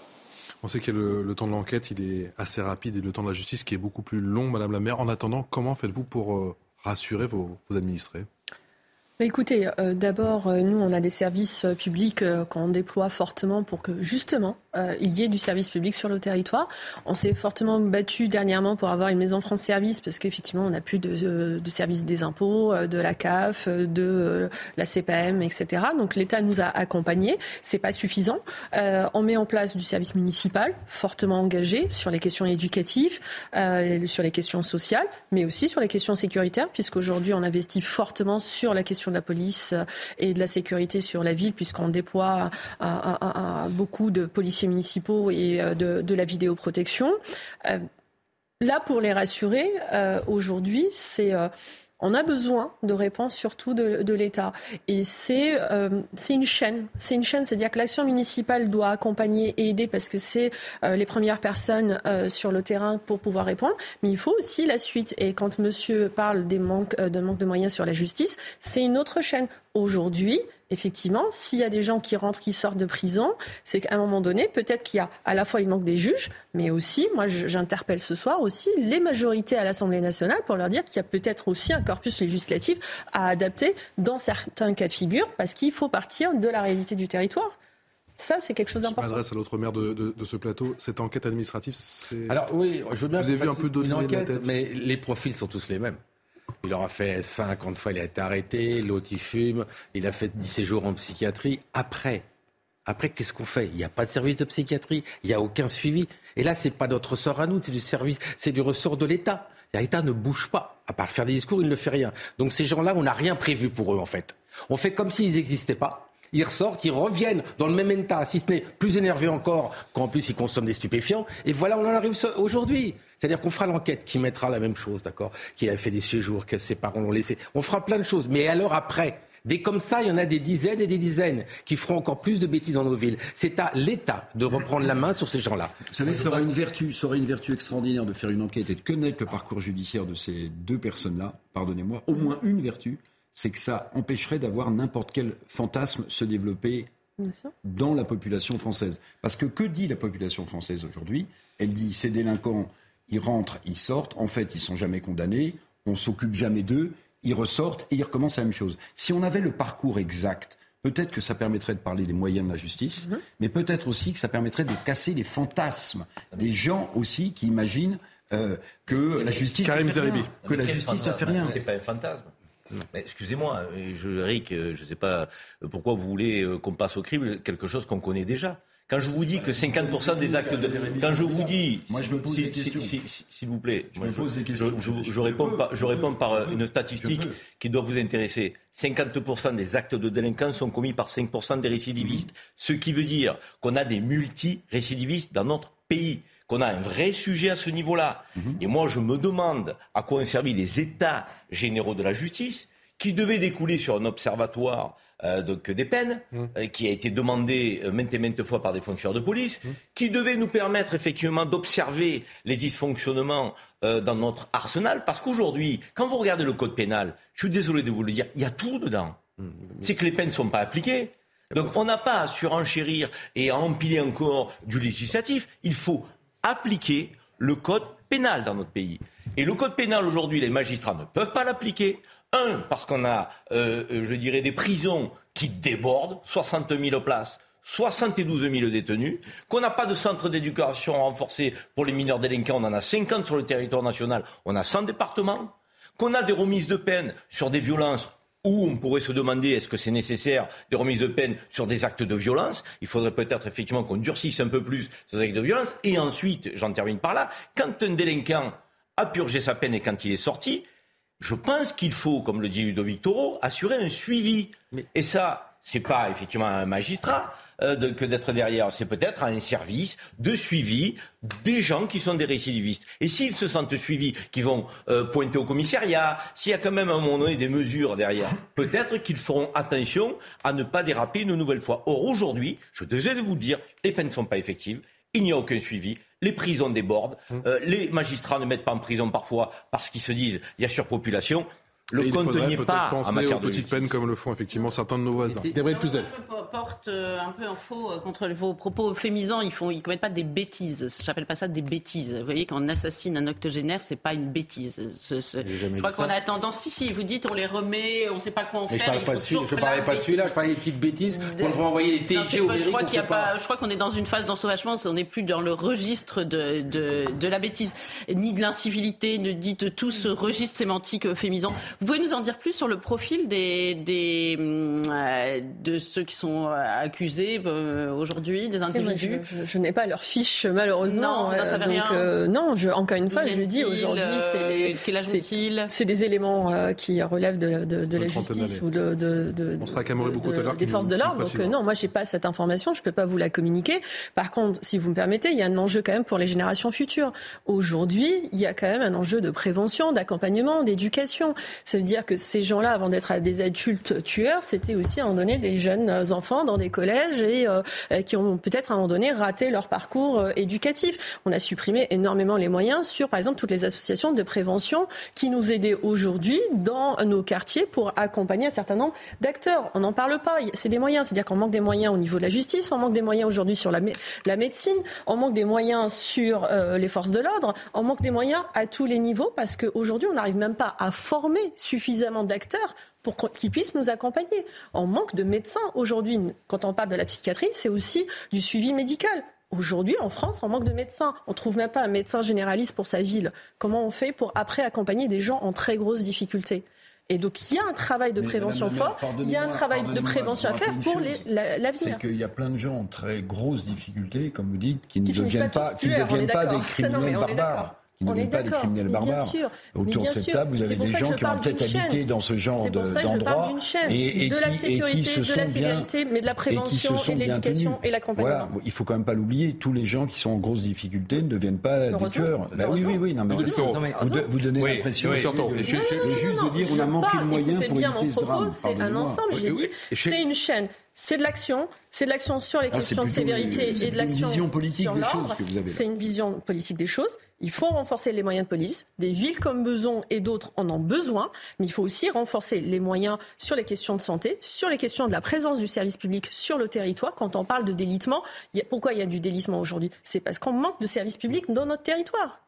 Speaker 1: On sait que le, temps de l'enquête, il est assez rapide et le temps de la justice qui est beaucoup plus long, Madame la maire. En attendant, comment faites-vous pour euh, rassurer vos administrés?
Speaker 2: Bah, écoutez, euh, d'abord, euh, nous, on a des services publics qu'on déploie fortement pour que, justement, il y ait du service public sur le territoire. On s'est fortement battu dernièrement pour avoir une maison France Service, parce qu'effectivement, on n'a plus de, de service des impôts, de la CAF, de la CPM, etc. Donc, l'État nous a accompagnés. C'est pas suffisant. on met en place du service municipal, fortement engagé sur les questions éducatives, sur les questions sociales, mais aussi sur les questions sécuritaires, puisqu'aujourd'hui, on investit fortement sur la question de la police et de la sécurité sur la ville, puisqu'on déploie beaucoup de policiers municipaux et euh, de, la vidéoprotection. Euh, là, pour les rassurer, euh, aujourd'hui, c'est on a besoin de réponses surtout de, l'État. Et c'est une chaîne. C'est une chaîne, c'est-à-dire que l'action municipale doit accompagner et aider parce que c'est les premières personnes sur le terrain pour pouvoir répondre. Mais il faut aussi la suite. Et quand monsieur parle des manques, de manque de moyens sur la justice, c'est une autre chaîne. Aujourd'hui, effectivement, s'il y a des gens qui rentrent, qui sortent de prison, c'est qu'à un moment donné, peut-être qu'il y a à la fois il manque des juges, mais aussi, moi j'interpelle ce soir aussi les majorités à l'Assemblée nationale pour leur dire qu'il y a peut-être aussi un corpus législatif à adapter dans certains cas de figure, parce qu'il faut partir de la réalité du territoire. Ça, c'est quelque chose d'important.
Speaker 1: Je m'adresse à l'autre maire de, ce plateau. Cette enquête administrative, c'est.
Speaker 10: Alors oui, je veux bien.
Speaker 1: Vous avez vu un peu
Speaker 10: une enquête, mais les profils sont tous les mêmes. Il aura fait 50 fois, il a été arrêté. L'autre, il fume. Il a fait 10 séjours en psychiatrie. Après, après, qu'est-ce qu'on fait? Il n'y a pas de service de psychiatrie. Il n'y a aucun suivi. Et là, c'est pas notre ressort à nous. C'est du service, c'est du ressort de l'État. L'État ne bouge pas. À part faire des discours, il ne fait rien. Donc ces gens-là, on n'a rien prévu pour eux, en fait. On fait comme s'ils n'existaient pas ils ressortent, ils reviennent dans le même état, si ce n'est plus énervé encore, qu'en plus ils consomment des stupéfiants. Et voilà, on en arrive aujourd'hui. C'est-à-dire qu'on fera l'enquête qui mettra la même chose, d'accord Qu'il a fait des séjours, que ses parents l'ont laissé. On fera plein de choses. Mais alors après Des comme ça, il y en a des dizaines et des dizaines qui feront encore plus de bêtises dans nos villes. C'est à l'État de reprendre la main sur ces gens-là.
Speaker 11: Vous savez, ça aurait une vertu, ça une vertu extraordinaire de faire une enquête et de connaître le parcours judiciaire de ces deux personnes-là. Pardonnez-moi, au moins une vertu, c'est que ça empêcherait d'avoir n'importe quel fantasme se développer dans la population française. Parce que que dit la population française aujourd'hui? Elle dit ces délinquants, ils rentrent, ils sortent, en fait, ils sont jamais condamnés, on s'occupe jamais d'eux, ils ressortent et ils recommencent la même chose. Si on avait le parcours exact, peut-être que ça permettrait de parler des moyens de la justice, mhm. mais peut-être aussi que ça permettrait de casser les fantasmes des gens aussi qui imaginent euh, que la justice
Speaker 1: Karim
Speaker 11: ne fait rien, que la justice ne fait rien.
Speaker 8: C'est pas un fantasme. Excusez-moi, je, Eric, je ne sais pas pourquoi vous voulez qu'on passe au crible quelque chose qu'on connaît déjà. Quand je vous dis que 50% des actes de... Quand je vous dis...
Speaker 11: Moi, je me pose des questions.
Speaker 8: S'il vous plaît.
Speaker 11: Je me pose des questions.
Speaker 8: Je, réponds, par, je réponds par une statistique qui doit vous intéresser. 50% des actes de délinquance sont commis par 5% des récidivistes. Ce qui veut dire qu'on a des multi-récidivistes dans notre pays qu'on a un vrai sujet à ce niveau-là. Et moi, je me demande à quoi ont servi les États généraux de la justice, qui devaient découler sur un observatoire euh, donc, des peines, euh, qui a été demandé euh, maintes et maintes fois par des fonctionnaires de police, qui devait nous permettre effectivement d'observer les dysfonctionnements dans notre arsenal. Parce qu'aujourd'hui, quand vous regardez le code pénal, je suis désolé de vous le dire, il y a tout dedans. C'est que les peines ne sont pas appliquées. Donc on n'a pas à surenchérir et à empiler encore du législatif. Il faut appliquer le code pénal dans notre pays. Et le code pénal aujourd'hui, les magistrats ne peuvent pas l'appliquer. Un, parce qu'on a, euh, je dirais, des prisons qui débordent, 60 000 places. 72 000 détenus, qu'on n'a pas de centre d'éducation renforcé pour les mineurs délinquants, on en a 50 sur le territoire national, on a 100 départements, qu'on a des remises de peine sur des violences où on pourrait se demander est-ce que c'est nécessaire des remises de peine sur des actes de violence. Il faudrait peut-être effectivement qu'on durcisse un peu plus ces actes de violence. Et ensuite, j'en termine par là, quand un délinquant a purgé sa peine et quand il est sorti, je pense qu'il faut, comme le dit Ludovic Toro, assurer un suivi. Et ça, c'est pas effectivement un magistrat. Euh, de, que d'être derrière. C'est peut-être un service de suivi des gens qui sont des récidivistes. Et s'ils se sentent suivis, qui vont euh, pointer au commissariat, s'il y a quand même à un moment donné des mesures derrière, peut-être qu'ils feront attention à ne pas déraper une nouvelle fois. Or, aujourd'hui, je devais vous le dire, les peines ne sont pas effectives, il n'y a aucun suivi, les prisons débordent, euh, les magistrats ne mettent pas en prison parfois parce qu'ils se disent il y a surpopulation. Le compte n'y est
Speaker 1: peut-être
Speaker 8: pas en
Speaker 1: penser
Speaker 8: matière
Speaker 1: aux
Speaker 8: de
Speaker 1: petites peines comme le font effectivement certains de nos voisins.
Speaker 9: Gabriel Cluzel. Je porte un peu en faux contre vos propos euphémisants. Ils font, ils commettent pas des bêtises. J'appelle pas ça des bêtises. Vous voyez, quand on assassine un octogénaire, c'est pas une bêtise. Ce- ce- Je crois qu'on a tendance, si, si, vous dites, on les remet, on sait pas quoi en
Speaker 10: Mais
Speaker 9: faire.
Speaker 10: je parlais pas de je parlais pas de celui-là, je parlais des petites bêtises.
Speaker 9: De-
Speaker 10: On devrait envoyer des TG au
Speaker 9: je crois
Speaker 10: qu'on
Speaker 9: qu'il pas, je crois qu'on est dans une phase d'ensauvagement, on n'est plus dans le registre de, de, de la bêtise, ni de l'incivilité, ne dites tout ce registre sémantique euphémisant. Vous pouvez nous en dire plus sur le profil des, des, hum, euh, de ceux qui sont euh, accusés euh, aujourd'hui, des individus
Speaker 2: Je, je- je n'ai pas leur fiche malheureusement.
Speaker 9: Non, vous n'en
Speaker 2: Euh, donc,
Speaker 9: rien.
Speaker 2: euh, non, je, encore une fois, je dis aujourd'hui, c'est des éléments euh, qui relèvent de, la- de- de la justice ou de, de, de-
Speaker 1: On sera
Speaker 2: de-
Speaker 1: beaucoup l'heure
Speaker 2: des forces de l'ordre. Donc euh, non, moi j'ai pas cette information, je peux pas vous la communiquer. Par contre, si vous me permettez, il y a un enjeu quand même pour les générations futures. Aujourd'hui, il y a quand même un enjeu de prévention, d'accompagnement, d'éducation. Ça veut dire que ces gens-là, avant d'être des adultes tueurs, c'était aussi à un moment donné des jeunes enfants dans des collèges et euh, qui ont peut-être à un moment donné raté leur parcours euh, éducatif. On a supprimé énormément les moyens sur, par exemple, toutes les associations de prévention qui nous aidaient aujourd'hui dans nos quartiers pour accompagner un certain nombre d'acteurs. On n'en parle pas. C'est des moyens. C'est-à-dire qu'on manque des moyens au niveau de la justice, on manque des moyens aujourd'hui sur la médecine, on manque des moyens sur euh, les forces de l'ordre, on manque des moyens à tous les niveaux parce qu'aujourd'hui, on n'arrive même pas à former suffisamment d'acteurs pour qu'ils puissent nous accompagner. On manque de médecins aujourd'hui. Quand on parle de la psychiatrie, c'est aussi du suivi médical. Aujourd'hui, en France, on manque de médecins. On trouve même pas un médecin généraliste pour sa ville. Comment on fait pour après accompagner des gens en très grosse difficulté et donc, il y a un travail de
Speaker 11: Mais
Speaker 2: prévention fort, il y a un travail de prévention à faire pour
Speaker 11: chose.
Speaker 2: la- l'avenir.
Speaker 11: C'est qu'il y a plein de gens en très grosses difficultés, comme vous dites, qui ne
Speaker 2: Qui
Speaker 11: deviennent
Speaker 2: pas
Speaker 11: pas,
Speaker 2: tous
Speaker 11: qui ne
Speaker 2: tueurs, on
Speaker 11: deviennent
Speaker 2: est
Speaker 11: pas des
Speaker 2: non,
Speaker 11: criminels barbares. Qui ne deviennent pas des criminels
Speaker 2: bien
Speaker 11: barbares.
Speaker 2: sûr.
Speaker 11: Autour de
Speaker 2: bien
Speaker 11: cette
Speaker 2: sûr.
Speaker 11: table, vous
Speaker 2: C'est
Speaker 11: avez des gens qui ont peut-être habité dans ce genre de-
Speaker 2: chaîne.
Speaker 11: et, et
Speaker 2: de la
Speaker 11: qui, et qui
Speaker 2: sécurité,
Speaker 11: se
Speaker 2: de
Speaker 11: sont
Speaker 2: la
Speaker 11: bien
Speaker 2: sévérité, mais de la
Speaker 11: et qui se
Speaker 2: prévention
Speaker 11: sont
Speaker 2: et de
Speaker 11: bien
Speaker 2: l'éducation
Speaker 11: tenus.
Speaker 2: et l'accompagnement.
Speaker 11: Voilà, il faut quand même pas l'oublier. Tous les gens qui sont en grosse difficulté ne deviennent pas des tueurs. Bah oui, oui, oui. Non, mais vous, de- vous donnez
Speaker 10: Oui,
Speaker 11: l'impression
Speaker 10: oui,
Speaker 11: de-
Speaker 10: oui,
Speaker 11: de- de juste de dire on a manqué de moyens pour
Speaker 2: bien
Speaker 11: éviter ce drame.
Speaker 2: C'est un ensemble, j'ai dit.
Speaker 10: et
Speaker 2: C'est une chaîne. C'est de l'action. C'est de l'action sur les
Speaker 11: Ah,
Speaker 2: questions de sévérité
Speaker 11: une-
Speaker 2: et de l'action sur l'ordre. C'est une vision politique des choses. Il faut renforcer les moyens de police. Des villes comme Beson et d'autres en ont besoin, mais il faut aussi renforcer les moyens sur les questions de santé, sur les questions de la présence du service public sur le territoire. Quand on parle de délitement, y a- pourquoi il y a du délitement aujourd'hui? C'est parce qu'on manque de service public dans notre territoire.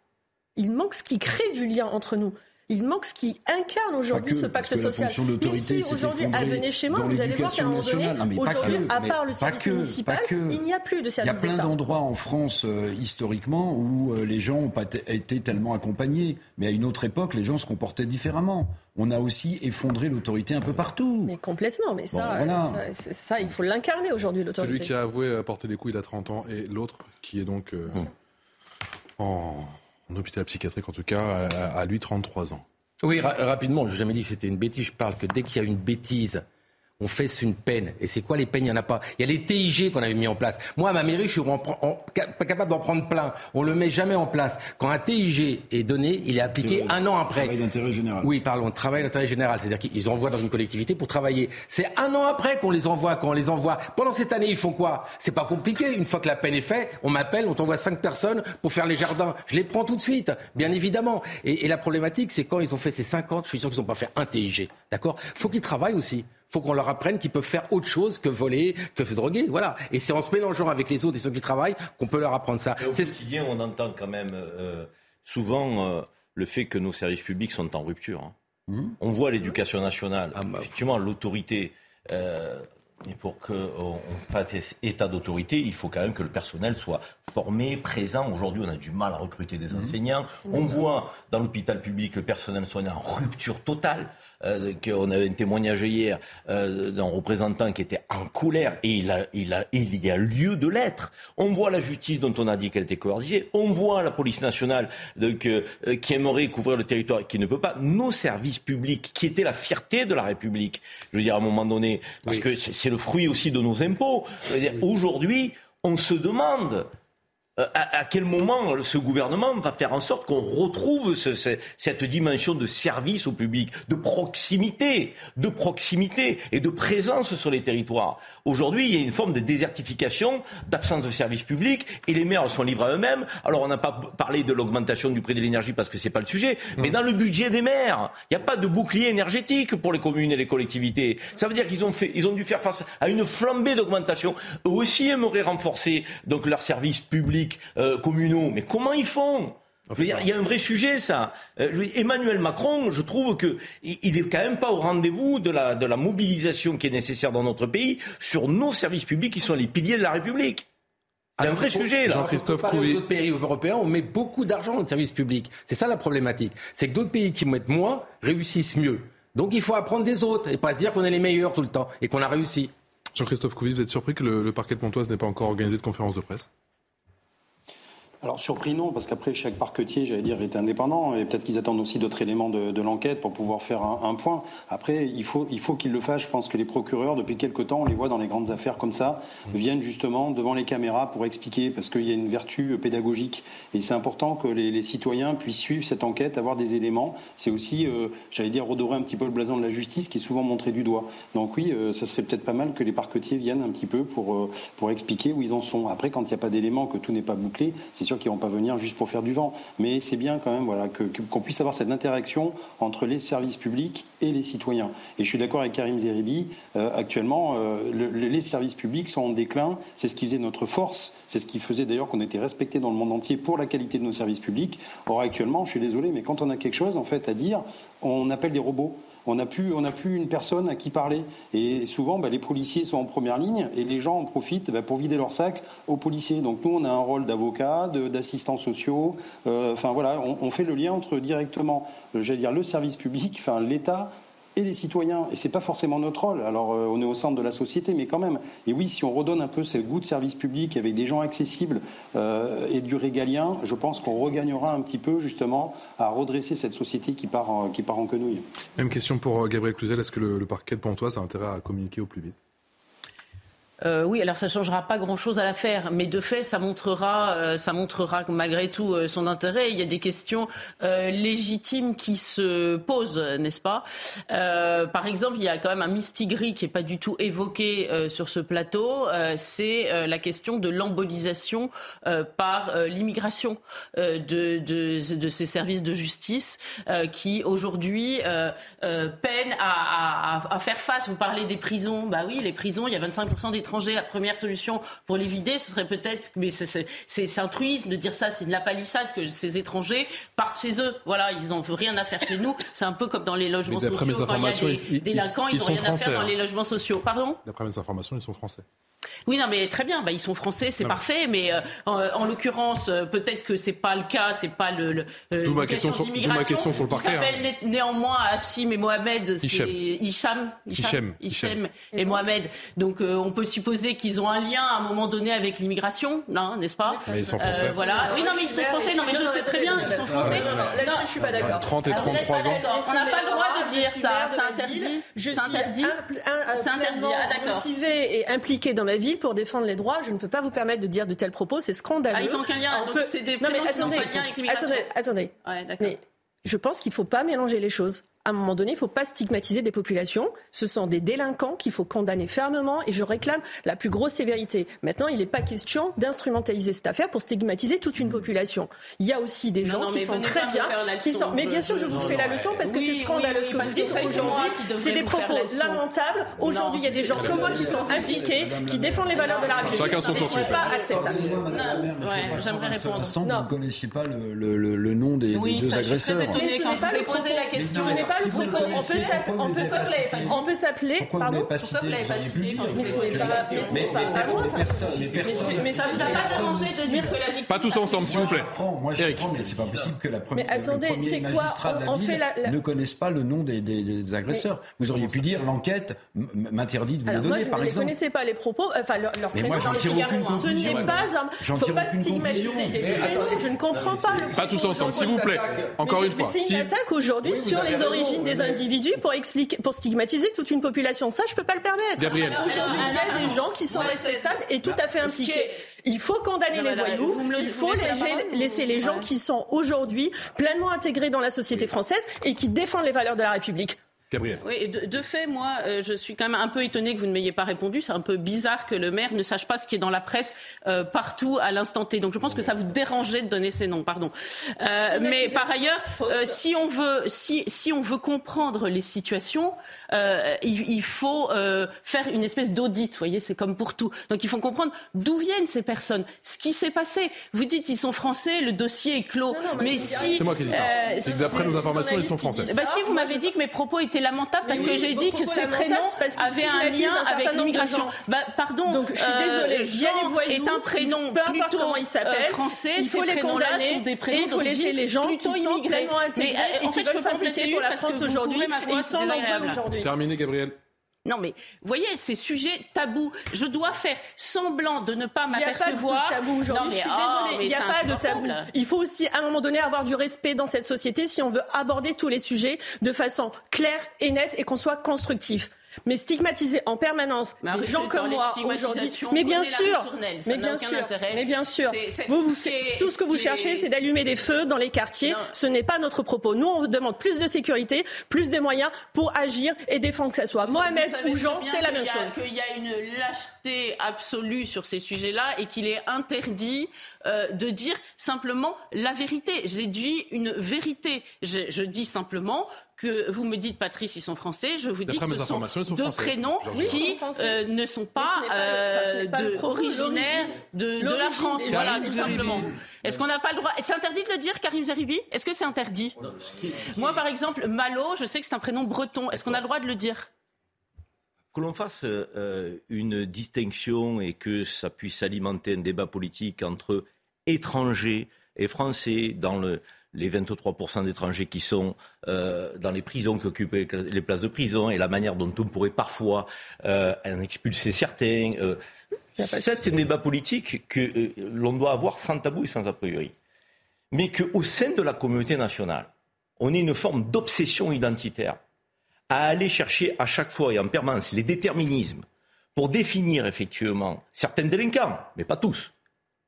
Speaker 2: Il manque ce qui crée du lien entre nous. Il manque ce qui incarne aujourd'hui ce pacte social. Mais si aujourd'hui, venez chez moi, vous allez voir qu'à un moment donné, aujourd'hui, à part le service municipal, il n'y a plus de service
Speaker 11: d'État. Il y a plein d'endroits en France, euh, historiquement, où euh, les gens n'ont pas été tellement accompagnés. Mais à une autre époque, les gens se comportaient différemment. On a aussi effondré l'autorité un peu partout.
Speaker 2: Mais complètement. Mais ça, ça, ça, il faut l'incarner aujourd'hui, l'autorité.
Speaker 1: Celui qui a avoué porter des coups il a 30 ans et l'autre qui est donc euh, en en hôpital psychiatrique en tout cas, à, lui 33 ans.
Speaker 10: Oui, rapidement, je n'ai jamais dit que c'était une bêtise. Je parle que dès qu'il y a une bêtise, on fait une peine. Et c'est quoi les peines? Il n'y en a pas. Il y a les TIG qu'on avait mis en place. Moi, à ma mairie, je suis pas capable d'en prendre plein. On le met jamais en place. Quand un TIG est donné, il est appliqué un an après.
Speaker 11: Travail d'intérêt général.
Speaker 10: Oui, parlons. Travail d'intérêt général. C'est-à-dire qu'ils envoient dans une collectivité pour travailler. C'est un an après qu'on les envoie. Quand on les envoie. Pendant cette année, ils font quoi? C'est pas compliqué. Une fois que la peine est faite, on m'appelle, on t'envoie cinq personnes pour faire les jardins. Je les prends tout de suite, bien évidemment. Et, et la problématique, c'est quand ils ont fait ces 50, je suis sûr qu'ils n'ont pas fait un TIG. D'accord? Faut qu'ils travaillent aussi faut qu'on leur apprenne qu'ils peuvent faire autre chose que voler, que se droguer. Voilà. Et c'est en se mélangeant avec les autres et ceux qui travaillent qu'on peut leur apprendre ça.
Speaker 8: au quotidien, on entend quand même euh, souvent euh, le fait que nos services publics sont en rupture. Hein. Mmh. On voit l'éducation nationale. Ah, bah, Effectivement, l'autorité. Euh, et pour qu'on fasse état d'autorité, il faut quand même que le personnel soit formé, présent. Aujourd'hui, on a du mal à recruter des mmh. enseignants. On voit dans l'hôpital public le personnel soignant en rupture totale. Euh, qu'on avait un témoignage hier euh, d'un représentant qui était en colère et il, a, il, a, il y a lieu de l'être. On voit la justice dont on a dit qu'elle était coordonnée, on voit la police nationale donc, euh, qui aimerait couvrir le territoire et qui ne peut pas. Nos services publics, qui étaient la fierté de la République, je veux dire à un moment donné, parce que c'est le fruit aussi de nos impôts. Aujourd'hui, on se demande euh, à, quel moment ce gouvernement va faire en sorte qu'on retrouve cette dimension de service au public, de proximité, de proximité et de présence sur les territoires? Aujourd'hui, il y a une forme de désertification, d'absence de service public, et les maires sont livrés à eux-mêmes. Alors, on n'a pas parlé de l'augmentation du prix de l'énergie parce que c'est pas le sujet, mais dans le budget des maires, il n'y a pas de bouclier énergétique pour les communes et les collectivités. Ça veut dire qu'ils ont fait, ils ont dû faire face à une flambée d'augmentation. Eux aussi aimeraient renforcer donc leurs services publics euh, communaux. Mais comment ils font? Il y, a un vrai sujet, ça. Euh, Emmanuel Macron, je trouve que il est quand même pas au rendez-vous de la, de la mobilisation qui est nécessaire dans notre pays sur nos services publics qui sont les piliers de la République. Il y a un vrai sujet là.
Speaker 10: Jean-Christophe Couvi. autres pays européens, on met beaucoup d'argent dans le service public. C'est ça la problématique. C'est que d'autres pays qui mettent moins réussissent mieux. Donc il faut apprendre des autres et pas se dire qu'on est les meilleurs tout le temps et qu'on a réussi.
Speaker 1: Jean-Christophe Couvi, vous êtes surpris que le, le parquet de Pontoise n'ait pas encore organisé de conférence de presse?
Speaker 7: Alors surpris non, parce qu'après chaque parquetier, j'allais dire, est indépendant et peut-être qu'ils attendent aussi d'autres éléments de, l'enquête pour pouvoir faire un, point. Après, il faut il faut qu'ils le fassent. Je pense que les procureurs, depuis quelque temps, on les voit dans les grandes affaires comme ça, mmh. viennent justement devant les caméras pour expliquer, parce qu'il y a une vertu pédagogique et c'est important que les, citoyens puissent suivre cette enquête, avoir des éléments. C'est aussi, euh, j'allais dire, redorer un petit peu le blason de la justice qui est souvent montré du doigt. Donc oui, euh, ça serait peut-être pas mal que les parquetiers viennent un petit peu pour euh, pour expliquer où ils en sont. Après, quand il n'y a pas d'éléments, que tout n'est pas bouclé, c'est sûr qu'ils vont pas venir juste pour faire du vent. Mais c'est bien quand même voilà, qu'on puisse avoir cette interaction entre les services publics et les citoyens. Et je suis d'accord avec Karim Zeribi, euh, actuellement, euh, les services publics sont en déclin. C'est ce qui faisait notre force. C'est ce qui faisait d'ailleurs qu'on était respecté dans le monde entier pour la qualité de nos services publics. Or, actuellement, je suis désolé, mais quand on a quelque chose en fait à dire, on appelle des robots on n'a plus, une personne à qui parler. Et souvent, bah, les policiers sont en première ligne et les gens en profitent bah, pour vider leur sac aux policiers. Donc nous, on a un rôle d'avocat, d'assistants sociaux. Euh, enfin voilà, on, fait le lien entre directement, euh, j'allais dire, le service public, l'État et les citoyens. Et c'est pas forcément notre rôle. Alors, euh, on est au centre de la société, mais quand même. Et oui, si on redonne un peu ce goût de service public avec des gens accessibles euh, et du régalien, je pense qu'on regagnera un petit peu, justement, à redresser cette société qui part, qui en quenouille.
Speaker 1: Même question pour euh, Gabriel Cluzel. Est-ce que le, le parquet de Pontoise a intérêt à communiquer au plus vite?
Speaker 9: Euh, oui, alors ça changera pas grand-chose à l'affaire, mais de fait, ça montrera, euh, ça montrera malgré tout euh, son intérêt. Il y a des questions légitimes qui se posent, n'est-ce pas? Par exemple, il y a quand même un mistigris qui est pas du tout évoqué sur ce plateau. C'est la question de l'embolisation par l'immigration de, ces services de justice qui aujourd'hui peinent à, à, à, faire face. Vous parlez des prisons, bah oui, les prisons, il y a 25% des étrangers, la première solution pour les vider, ce serait peut-être, mais c'est un truisme de dire ça, c'est de la palissade que ces étrangers partent chez eux. Voilà, ils n'ont rien à faire chez nous. C'est un peu comme dans les logements sociaux. Quand il y a des délinquants, ils n'ont rien à faire dans hein. les logements sociaux. Pardon?
Speaker 1: D'après mes informations, ils sont français.
Speaker 9: Oui, non, mais très bien. Bah, ils sont français, c'est parfait. Mais euh, en, l'occurrence, euh, peut-être que c'est pas le cas, c'est pas le. le
Speaker 1: euh, ma question, sur, ma question sur le parquet.
Speaker 9: s'appellent hein. néanmoins Hachim et Mohamed.
Speaker 1: Hichem.
Speaker 9: Hicham. Et, Mohamed. Donc, on peut supposer qu'ils ont un lien à un moment donné avec l'immigration, n'est-ce pas?
Speaker 1: Ils sont français.
Speaker 9: voilà. Oui, non, mais ils sont français. Non, mais je sais très bien, ils sont français.
Speaker 2: Non, je suis pas d'accord.
Speaker 1: 30 et 33 ans.
Speaker 9: On n'a pas le droit de dire ça. C'est interdit. C'est interdit.
Speaker 2: C'est interdit. Ah, d'accord. Motivé et impliqué dans ville pour défendre les droits. Je ne peux pas vous permettre de dire de tels propos, c'est scandaleux. Ah,
Speaker 9: ils n'ont qu'un lien, donc c'est des non, mais attendez,
Speaker 2: attendez, attendez. mais je pense qu'il ne faut pas mélanger les choses à un moment donné, il ne faut pas stigmatiser des populations. Ce sont des délinquants qu'il faut condamner fermement et je réclame la plus grosse sévérité. Maintenant, il n'est pas question d'instrumentaliser cette affaire pour stigmatiser toute une population. Il y a aussi des gens qui sont très bien, qui sont... mais bien sûr, je vous fais la leçon parce que c'est scandaleux ce que vous dites aujourd'hui. C'est des propos lamentables. Aujourd'hui, il y a des gens comme moi qui sont impliqués, qui défendent les valeurs de la République.
Speaker 1: Chacun son tour,
Speaker 2: Ce n'est pas acceptable.
Speaker 9: J'aimerais répondre.
Speaker 11: Vous ne connaissiez pas le nom des deux agresseurs.
Speaker 9: Oui, quand je vous ai posé la question.
Speaker 2: On peut s'appeler. On peut s'appeler.
Speaker 11: Pardon Pourquoi vous n'avez pas cité Mais
Speaker 2: c'est pas
Speaker 9: Mais ça vous a pas dérangé de dire que la victime.
Speaker 1: Pas tous ensemble, s'il vous plaît.
Speaker 11: Moi, je prends, mais c'est pas possible que la première.
Speaker 2: Mais attendez, c'est quoi
Speaker 11: On fait la ne connaissent pas le nom des agresseurs. Vous auriez pu dire l'enquête m'interdit de vous le donner, par exemple.
Speaker 2: Je ne connaissais pas les propos, enfin leur présence. Ce n'est pas un. Il ne faut pas stigmatiser. Je ne comprends pas.
Speaker 1: Pas tous ensemble, s'il vous plaît. Encore une fois.
Speaker 2: C'est une attaque aujourd'hui sur les origines des individus pour expliquer, pour stigmatiser toute une population. Ça, je peux pas le permettre.
Speaker 1: Gabriel.
Speaker 2: Aujourd'hui, il y a des gens qui sont respectables et tout à fait impliqués. Il faut condamner les voyous. Il faut laisser les gens qui sont aujourd'hui pleinement intégrés dans la société française et qui défendent les valeurs de la République.
Speaker 1: Gabriel.
Speaker 9: Oui, de, fait, moi, euh, je suis quand même un peu étonné que vous ne m'ayez pas répondu. C'est un peu bizarre que le maire ne sache pas ce qui est dans la presse euh, partout à l'instant T. Donc, je pense que ça vous dérangeait de donner ces noms, pardon. Euh, mais par ailleurs, si on veut, si, si on veut comprendre les situations, il, il, faut faire une espèce d'audit. Vous voyez, c'est comme pour tout. Donc, il faut comprendre d'où viennent ces personnes, ce qui s'est passé. Vous dites, ils sont français, le dossier est clos. mais si,
Speaker 1: c'est moi qui dis ça. D'après nos informations, ils sont français.
Speaker 9: Bah, si vous m'avez dit que mes propos étaient lamentable parce que j'ai dit que ces prénoms avaient un lien avec l'immigration. Bah, pardon.
Speaker 2: Donc, je suis désolée. Jean est
Speaker 9: un prénom plutôt comment il s'appelle français.
Speaker 2: Il faut les condamner. Des prénoms il faut laisser les gens qui sont vraiment intégrés et qui veulent s'impliquer pour la France aujourd'hui. Et ils sont nombreux aujourd'hui.
Speaker 1: Terminé, Gabriel.
Speaker 9: Non, mais vous voyez, ces sujets tabous, je dois faire semblant de ne pas m'apercevoir.
Speaker 2: Il n'y a pas de tabou aujourd'hui. Je suis désolée, oh, il n'y a pas de tabou. Il faut aussi, à un moment donné, avoir du respect dans cette société si on veut aborder tous les sujets de façon claire et nette et qu'on soit constructif mais stigmatiser en permanence des gens comme moi aujourd'hui. Mais bien sûr, mais bien sûr, mais bien sûr. Vous, vous tout ce que vous cherchez, c'est d'allumer des feux dans les quartiers. Ce n'est pas notre propos. Nous, on vous demande plus de sécurité, plus de moyens pour agir et défendre que ce soit Mohamed ou Jean, c'est la même chose.
Speaker 9: Qu'il y a une lâcheté absolue sur ces sujets-là et qu'il est interdit euh, de dire simplement la vérité. J'ai dit une vérité. je dis simplement que vous me dites, Patrice, ils sont français. Je vous dis que ce sont deux prénoms qui euh, ne sont pas, euh, originaires de, la France. Voilà, tout simplement. Est-ce qu'on n'a pas le droit? C'est interdit de le dire, Karim Zeribi? Est-ce que c'est interdit? Moi, par exemple, Malo, je sais que c'est un prénom breton. Est-ce qu'on a le droit de le dire?
Speaker 8: Que l'on fasse euh, une distinction et que ça puisse alimenter un débat politique entre étrangers et français dans le, les 23% d'étrangers qui sont euh, dans les prisons, qui occupent les places de prison, et la manière dont on pourrait parfois euh, en expulser certains. Euh, c'est un débat politique que l'on doit avoir sans tabou et sans a priori. Mais qu'au sein de la communauté nationale, on ait une forme d'obsession identitaire à aller chercher à chaque fois et en permanence les déterminismes pour définir effectivement certains délinquants, mais pas tous,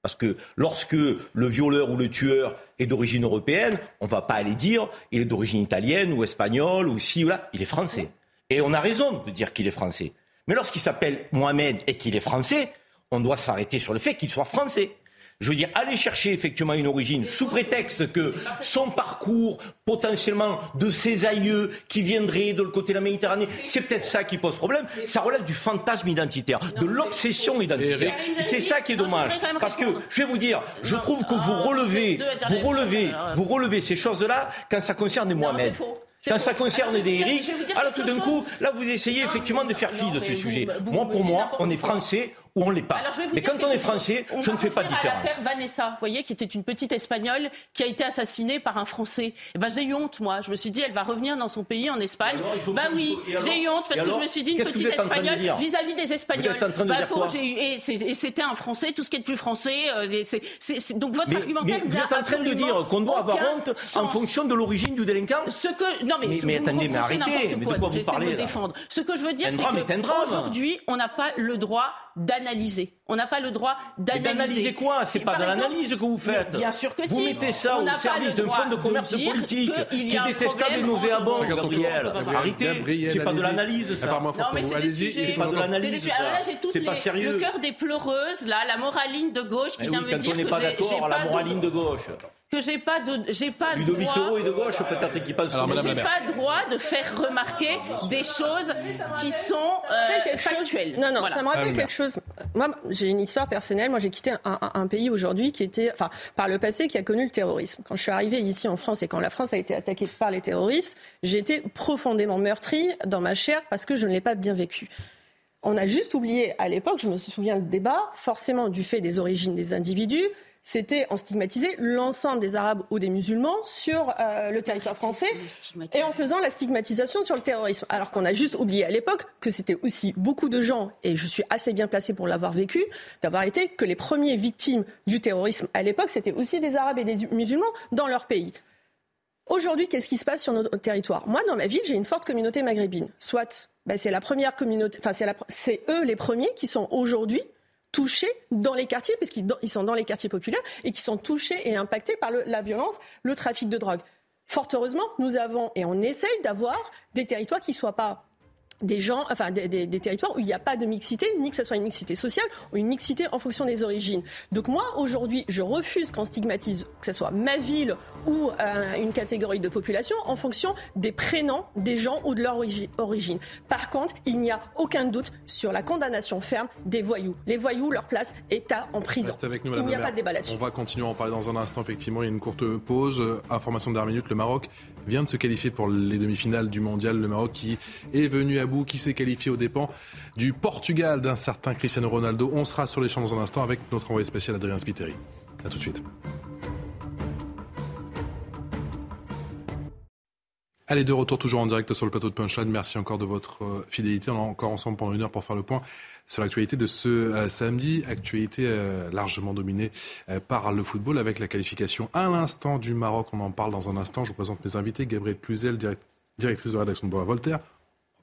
Speaker 8: parce que lorsque le violeur ou le tueur est d'origine européenne, on ne va pas aller dire il est d'origine italienne ou espagnole ou si ou là, il est français. Et on a raison de dire qu'il est français. Mais lorsqu'il s'appelle Mohamed et qu'il est français, on doit s'arrêter sur le fait qu'il soit français. Je veux dire, aller chercher effectivement une origine sous prétexte que son parcours potentiellement de ses aïeux qui viendraient de le côté de la Méditerranée, c'est peut-être ça qui pose problème. Ça relève du fantasme identitaire, de l'obsession identitaire. C'est ça qui est dommage. Parce que, je vais vous dire, je trouve que vous relevez, vous relevez, vous relevez ces choses-là quand ça concerne Mohamed. Quand ça concerne des Eric, alors tout d'un coup, là, vous essayez effectivement de faire fi de ce sujet. Moi, pour moi, on est français, ou on l'est pas. Mais quand on est français, je ne fais pas de différence.
Speaker 9: L'affaire Vanessa, vous voyez, qui était une petite espagnole qui a été assassinée par un Français. Eh ben j'ai eu honte, moi. Je me suis dit, elle va revenir dans son pays, en Espagne. bah oui, j'ai eu honte parce que je me suis dit, une petite espagnole vis-à-vis des Espagnols.
Speaker 8: Vous êtes en train de dire quoi
Speaker 9: et c'était un Français, tout ce qui est de plus français. Euh, donc votre argumentaire.
Speaker 8: Mais vous êtes en train de dire qu'on doit avoir honte en fonction de l'origine du délinquant
Speaker 9: Ce que non mais,
Speaker 8: mais, attendez, mais arrêtez. Mais de quoi vous parlez
Speaker 9: défendre. Ce que je veux dire, c'est qu'aujourd'hui, on n'a pas le droit d'analyser. On n'a pas le droit d'analyser.
Speaker 8: D'analyser quoi? C'est pas de l'analyse que vous faites.
Speaker 9: Bien sûr que
Speaker 8: si.
Speaker 9: Vous
Speaker 8: mettez ça au service d'un fonds de commerce politique qui est détestable et nauséabond, Gabriel. Arrêtez. C'est pas de l'analyse, ça.
Speaker 9: Non, mais c'est des sujets.
Speaker 8: C'est pas de l'analyse.
Speaker 9: Alors là, j'ai tout le cœur des pleureuses, là, la moraline de gauche qui eh vient me dire que j'ai pas
Speaker 8: d'accord, la moraline de gauche
Speaker 9: que j'ai pas de j'ai pas
Speaker 8: Ludovic droit, et de gauche peut-être qui passe
Speaker 9: j'ai pas droit de faire remarquer des choses qui sont euh, factuelles.
Speaker 2: Non non, ça me rappelle quelque chose. Moi j'ai une histoire personnelle, moi j'ai quitté un, pays aujourd'hui qui était enfin par le passé qui a connu le terrorisme. Quand je suis arrivée ici en France et quand la France a été attaquée par les terroristes, j'ai été profondément meurtrie dans ma chair parce que je ne l'ai pas bien vécu. On a juste oublié à l'époque, je me souviens le débat, forcément du fait des origines des individus, c'était en stigmatiser l'ensemble des Arabes ou des musulmans sur euh, le territoire français et en faisant la stigmatisation sur le terrorisme. Alors qu'on a juste oublié à l'époque que c'était aussi beaucoup de gens, et je suis assez bien placé pour l'avoir vécu, d'avoir été que les premiers victimes du terrorisme à l'époque, c'était aussi des Arabes et des musulmans dans leur pays. Aujourd'hui, qu'est-ce qui se passe sur notre territoire? Moi, dans ma ville, j'ai une forte communauté maghrébine. Soit, ben, c'est la première communauté, enfin, c'est eux les premiers qui sont aujourd'hui touchés dans les quartiers, puisqu'ils sont dans les quartiers populaires, et qui sont touchés et impactés par la violence, le trafic de drogue. Fort heureusement, nous avons, et on essaye d'avoir des territoires qui ne soient pas des gens, enfin des, territoires où il n'y a pas de mixité, ni que ce soit une mixité sociale ou une mixité en fonction des origines. Donc moi, aujourd'hui, je refuse qu'on stigmatise, que ce soit ma ville ou euh, une catégorie de population, en fonction des prénoms des gens ou de leur origine. Par contre, il n'y a aucun doute sur la condamnation ferme des voyous. Les voyous, leur place est à en prison.
Speaker 1: Avec nous,
Speaker 2: il n'y a pas de débat là-dessus.
Speaker 1: On va continuer à en parler dans un instant, effectivement. Il y a une courte pause. Information de dernière minute, le Maroc vient de se qualifier pour les demi-finales du mondial. Le Maroc qui est venu à bout, qui s'est qualifié aux dépens du Portugal d'un certain Cristiano Ronaldo. On sera sur les champs dans un instant avec notre envoyé spécial Adrien Spiteri. A tout de suite. Allez, de retour toujours en direct sur le plateau de Punchline. Merci encore de votre euh, fidélité. On est encore ensemble pendant une heure pour faire le point sur l'actualité de ce euh, samedi. Actualité euh, largement dominée par le football avec la qualification à l'instant du Maroc. On en parle dans un instant. Je vous présente mes invités. Gabrielle Cluzel, directrice de rédaction de Bois Voltaire.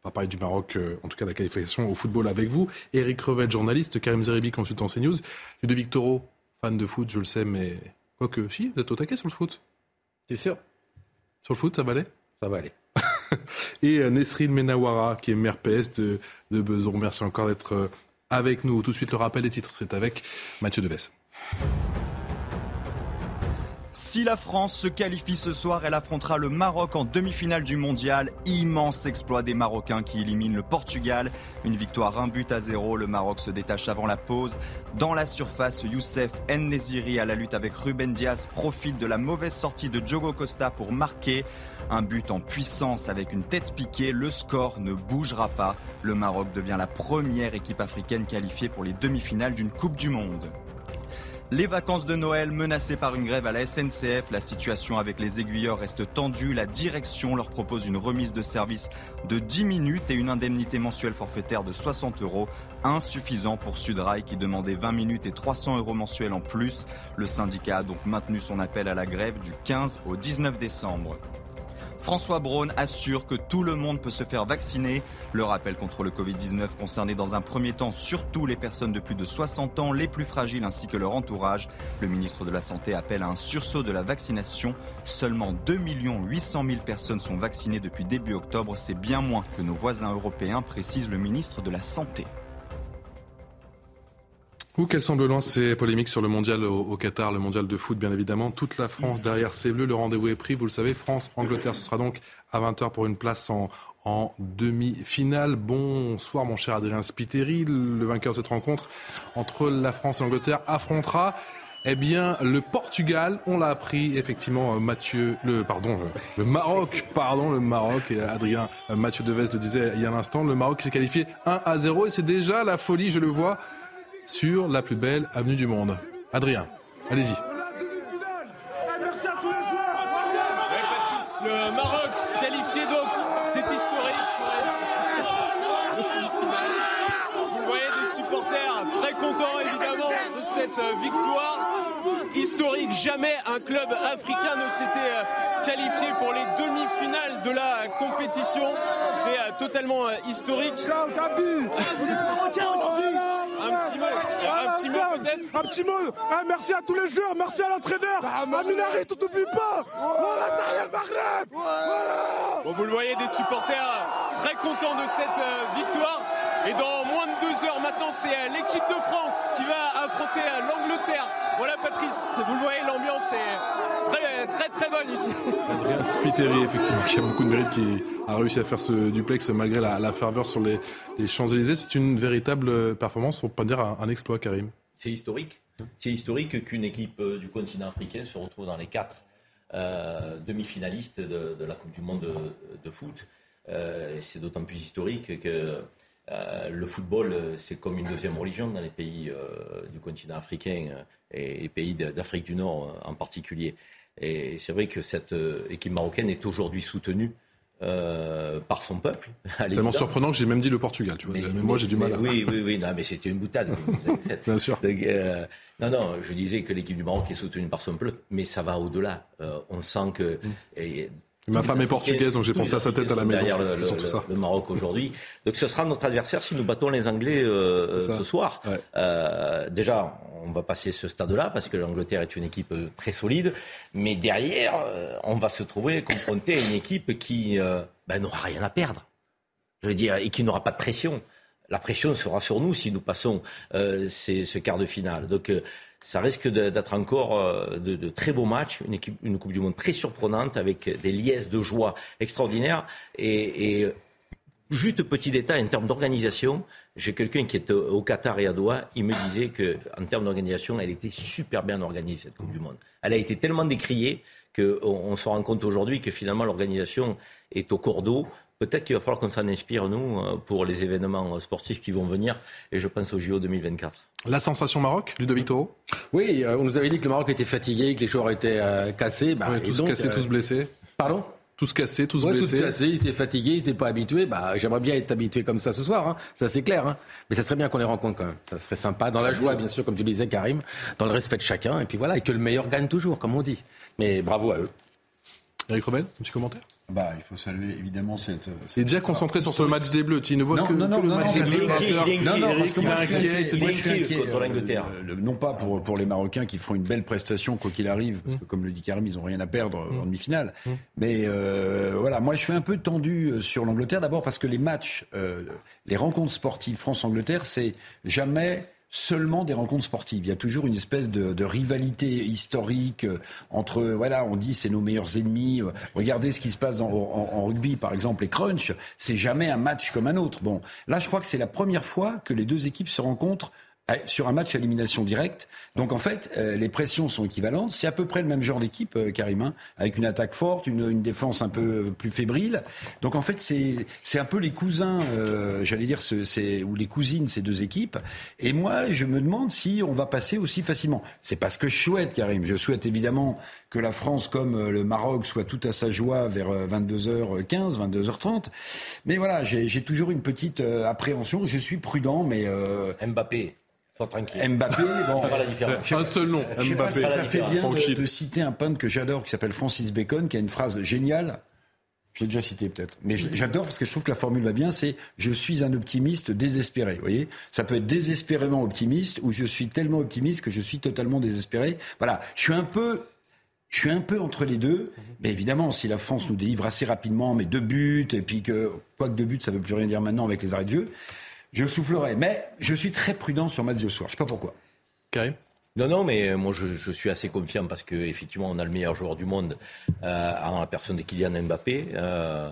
Speaker 1: On va parler du Maroc, en tout cas la qualification au football avec vous. Eric Revet, journaliste. Karim Zeribi, consultant CNews. Ludovic Toro, fan de foot, je le sais, mais quoique, si, vous êtes au taquet sur le foot?
Speaker 10: C'est sûr.
Speaker 1: Sur le foot, ça va aller
Speaker 10: ça va aller.
Speaker 1: Et euh, Nesrine Menawara, qui est maire PS de, de. Merci encore d'être euh, avec nous. Tout de suite, le rappel des titres, c'est avec Mathieu Deves.
Speaker 4: Si la France se qualifie ce soir, elle affrontera le Maroc en demi-finale du mondial. Immense exploit des Marocains qui éliminent le Portugal. Une victoire, un but à zéro. Le Maroc se détache avant la pause. Dans la surface, Youssef Nesiri à la lutte avec Ruben Diaz profite de la mauvaise sortie de Diogo Costa pour marquer. Un but en puissance avec une tête piquée, le score ne bougera pas. Le Maroc devient la première équipe africaine qualifiée pour les demi-finales d'une Coupe du Monde. Les vacances de Noël menacées par une grève à la SNCF, la situation avec les aiguilleurs reste tendue. La direction leur propose une remise de service de 10 minutes et une indemnité mensuelle forfaitaire de 60 euros, insuffisant pour Sudrail qui demandait 20 minutes et 300 euros mensuels en plus. Le syndicat a donc maintenu son appel à la grève du 15 au 19 décembre. François Braun assure que tout le monde peut se faire vacciner. Le rappel contre le Covid-19 concernait dans un premier temps surtout les personnes de plus de 60 ans, les plus fragiles ainsi que leur entourage. Le ministre de la Santé appelle à un sursaut de la vaccination. Seulement 2 800 000 personnes sont vaccinées depuis début octobre. C'est bien moins que nos voisins européens, précise le ministre de la Santé.
Speaker 1: Ou qu'elle semble loin ces polémiques sur le mondial au, Qatar, le mondial de foot bien évidemment? Toute la France derrière ses bleus, le rendez-vous est pris, vous le savez. France-Angleterre, ce sera donc à 20h pour une place en, demi-finale. Bonsoir mon cher Adrien Spiteri, le vainqueur de cette rencontre entre la France et l'Angleterre affrontera eh bien, le Portugal, on l'a appris effectivement, euh, Mathieu, le pardon, euh, le Maroc, pardon, le Maroc. Et Adrien, euh, Mathieu Deves le disait il y a un instant, le Maroc s'est qualifié 1 à 0 et c'est déjà la folie, je le vois, sur la plus belle avenue du monde. Adrien, allez-y.
Speaker 14: Le Maroc qualifié donc, c'est historique. Vous voyez des supporters très contents évidemment de cette victoire historique. Jamais un club africain ne s'était euh, qualifié pour les demi-finales de la compétition. C'est euh, totalement euh, historique. Un petit mot, un petit mot peut-être
Speaker 15: Un petit mot. Ah, Merci à tous les joueurs, merci à l'entraîneur. À Minari, tout n'oublie pas. Voilà, derrière Maghreb Voilà.
Speaker 14: Bon, Vous le voyez, des supporters très contents de cette victoire. Et dans moins de deux heures maintenant, c'est l'équipe de France qui va affronter l'Angleterre voilà Patrice, vous le voyez, l'ambiance est très très très bonne ici.
Speaker 1: Adrien Spiteri, effectivement, qui a beaucoup de mérite, qui a réussi à faire ce duplex malgré la, ferveur sur les, Champs-Élysées. C'est une véritable performance, on peut pas dire un, exploit, Karim.
Speaker 8: C'est historique. C'est historique qu'une équipe euh, du continent africain se retrouve dans les quatre euh, demi-finalistes de, la Coupe du Monde de, foot. Euh, c'est d'autant plus historique que euh, le football, euh, c'est comme une deuxième religion dans les pays euh, du continent africain et les pays d'Afrique du Nord en particulier. Et c'est vrai que cette équipe marocaine est aujourd'hui soutenue par son peuple.
Speaker 1: C'est tellement surprenant que j'ai même dit le Portugal, tu vois. Mais, moi, j'ai du mal à...
Speaker 8: Oui, oui, oui, non, mais c'était une boutade que vous avez faite.
Speaker 1: Bien sûr.
Speaker 8: non, non, je disais que l'équipe du Maroc est soutenue par son peuple, mais ça va au-delà. on sent que...
Speaker 1: Mm. Ma femme est portugaise, donc j'ai pensé à sa tête à la maison.
Speaker 8: Le, le, Maroc aujourd'hui. Donc ce sera notre adversaire si nous battons les Anglais euh, ce soir. Euh, déjà, on va passer ce stade-là parce que l'Angleterre est une équipe euh, très solide. Mais derrière, on va se trouver confronté à une équipe qui ben, n'aura rien à perdre. Je veux dire, et qui n'aura pas de pression. La pression sera sur nous si nous passons ce quart de finale. Donc ça risque d'être encore euh, de, très beaux matchs, une, Coupe du Monde très surprenante avec des liesses de joie extraordinaires. Et, juste petit détail en termes d'organisation, j'ai quelqu'un qui est au Qatar et à Doha, il me disait qu'en termes d'organisation, elle était super bien organisée, cette Coupe du Monde. Elle a été tellement décriée qu'on on se rend compte aujourd'hui que finalement l'organisation est au cordeau. Peut-être qu'il va falloir qu'on s'en inspire, nous, euh, pour les événements sportifs qui vont venir, et je pense au JO 2024.
Speaker 1: La sensation Maroc, Ludovic Toro
Speaker 10: Oui, euh, on nous avait dit que le Maroc était fatigué, que les joueurs étaient euh, cassés.
Speaker 1: Bah, tous cassés, tous blessés.
Speaker 10: Pardon
Speaker 1: tous cassés, tous blessés.
Speaker 10: Tous cassés, ils étaient fatigués, ils n'étaient pas habitués. Bah, j'aimerais bien être habitué comme ça ce soir, hein. ça c'est clair. Hein. Mais ça serait bien qu'on les rencontre quand même. Ça serait sympa, dans la joie, bien sûr, comme tu le disais, Karim, dans le respect de chacun. Et puis voilà, et que le meilleur gagne toujours, comme on dit. Mais bravo à eux.
Speaker 1: Eric Robin, un petit commentaire?
Speaker 11: Bah, il faut saluer évidemment cette.
Speaker 1: C'est déjà concentré sur ce match des Bleus. Tu ne vois que,
Speaker 11: non, non,
Speaker 1: le
Speaker 11: match
Speaker 1: des
Speaker 11: Bleus.
Speaker 8: Non, non, parce que moi,
Speaker 11: contre l'Angleterre. Non pas pour, pour les Marocains qui feront une belle prestation, quoi qu'il arrive, parce que comme le dit Karim, ils n'ont rien à perdre en demi-finale. Mais euh, voilà, moi je suis un peu tendu euh, sur l'Angleterre, d'abord parce que les matchs, euh, les rencontres sportives France-Angleterre, c'est jamais seulement des rencontres sportives. Il y a toujours une espèce de, rivalité historique euh, entre, voilà, on dit c'est nos meilleurs ennemis. Euh, regardez ce qui se passe dans, en, en, rugby, par exemple, les crunch. C'est jamais un match comme un autre. Bon, là, je crois que c'est la première fois que les deux équipes se rencontrent sur un match à élimination directe. Donc en fait, euh, les pressions sont équivalentes. C'est à peu près le même genre d'équipe, euh, Karim, hein, avec une attaque forte, une, une, défense un peu plus fébrile. Donc en fait, c'est un peu les cousins, euh, j'allais dire, ou les cousines ces deux équipes. Et moi, je me demande si on va passer aussi facilement. C'est pas ce que je souhaite, Karim. Je souhaite évidemment que la France, comme le Maroc, soit tout à sa joie vers 22h15, 22h30. Mais voilà, j'ai toujours une petite appréhension. Je suis prudent, mais
Speaker 8: Mbappé.
Speaker 11: Mbappé, bon,
Speaker 1: la différence. un seul nom. Mbappé.
Speaker 11: ça fait bien de, citer un peintre que j'adore qui s'appelle Francis Bacon, qui a une phrase géniale. Je l'ai déjà cité peut-être, mais j'adore parce que je trouve que la formule va bien. C'est je suis un optimiste désespéré. Vous voyez, ça peut être désespérément optimiste ou je suis tellement optimiste que je suis totalement désespéré. Voilà, je suis un peu je suis un peu entre les deux, mais évidemment, si la France nous délivre assez rapidement, mais deux buts, et puis que, quoi que deux buts, ça ne veut plus rien dire maintenant avec les arrêts de jeu, je soufflerai. Mais je suis très prudent sur le match de soir. Je ne sais pas pourquoi.
Speaker 1: Karim
Speaker 8: non, non, mais moi je, suis assez confiant parce qu'effectivement on a le meilleur joueur du monde euh, en la personne de Kylian Mbappé. Euh,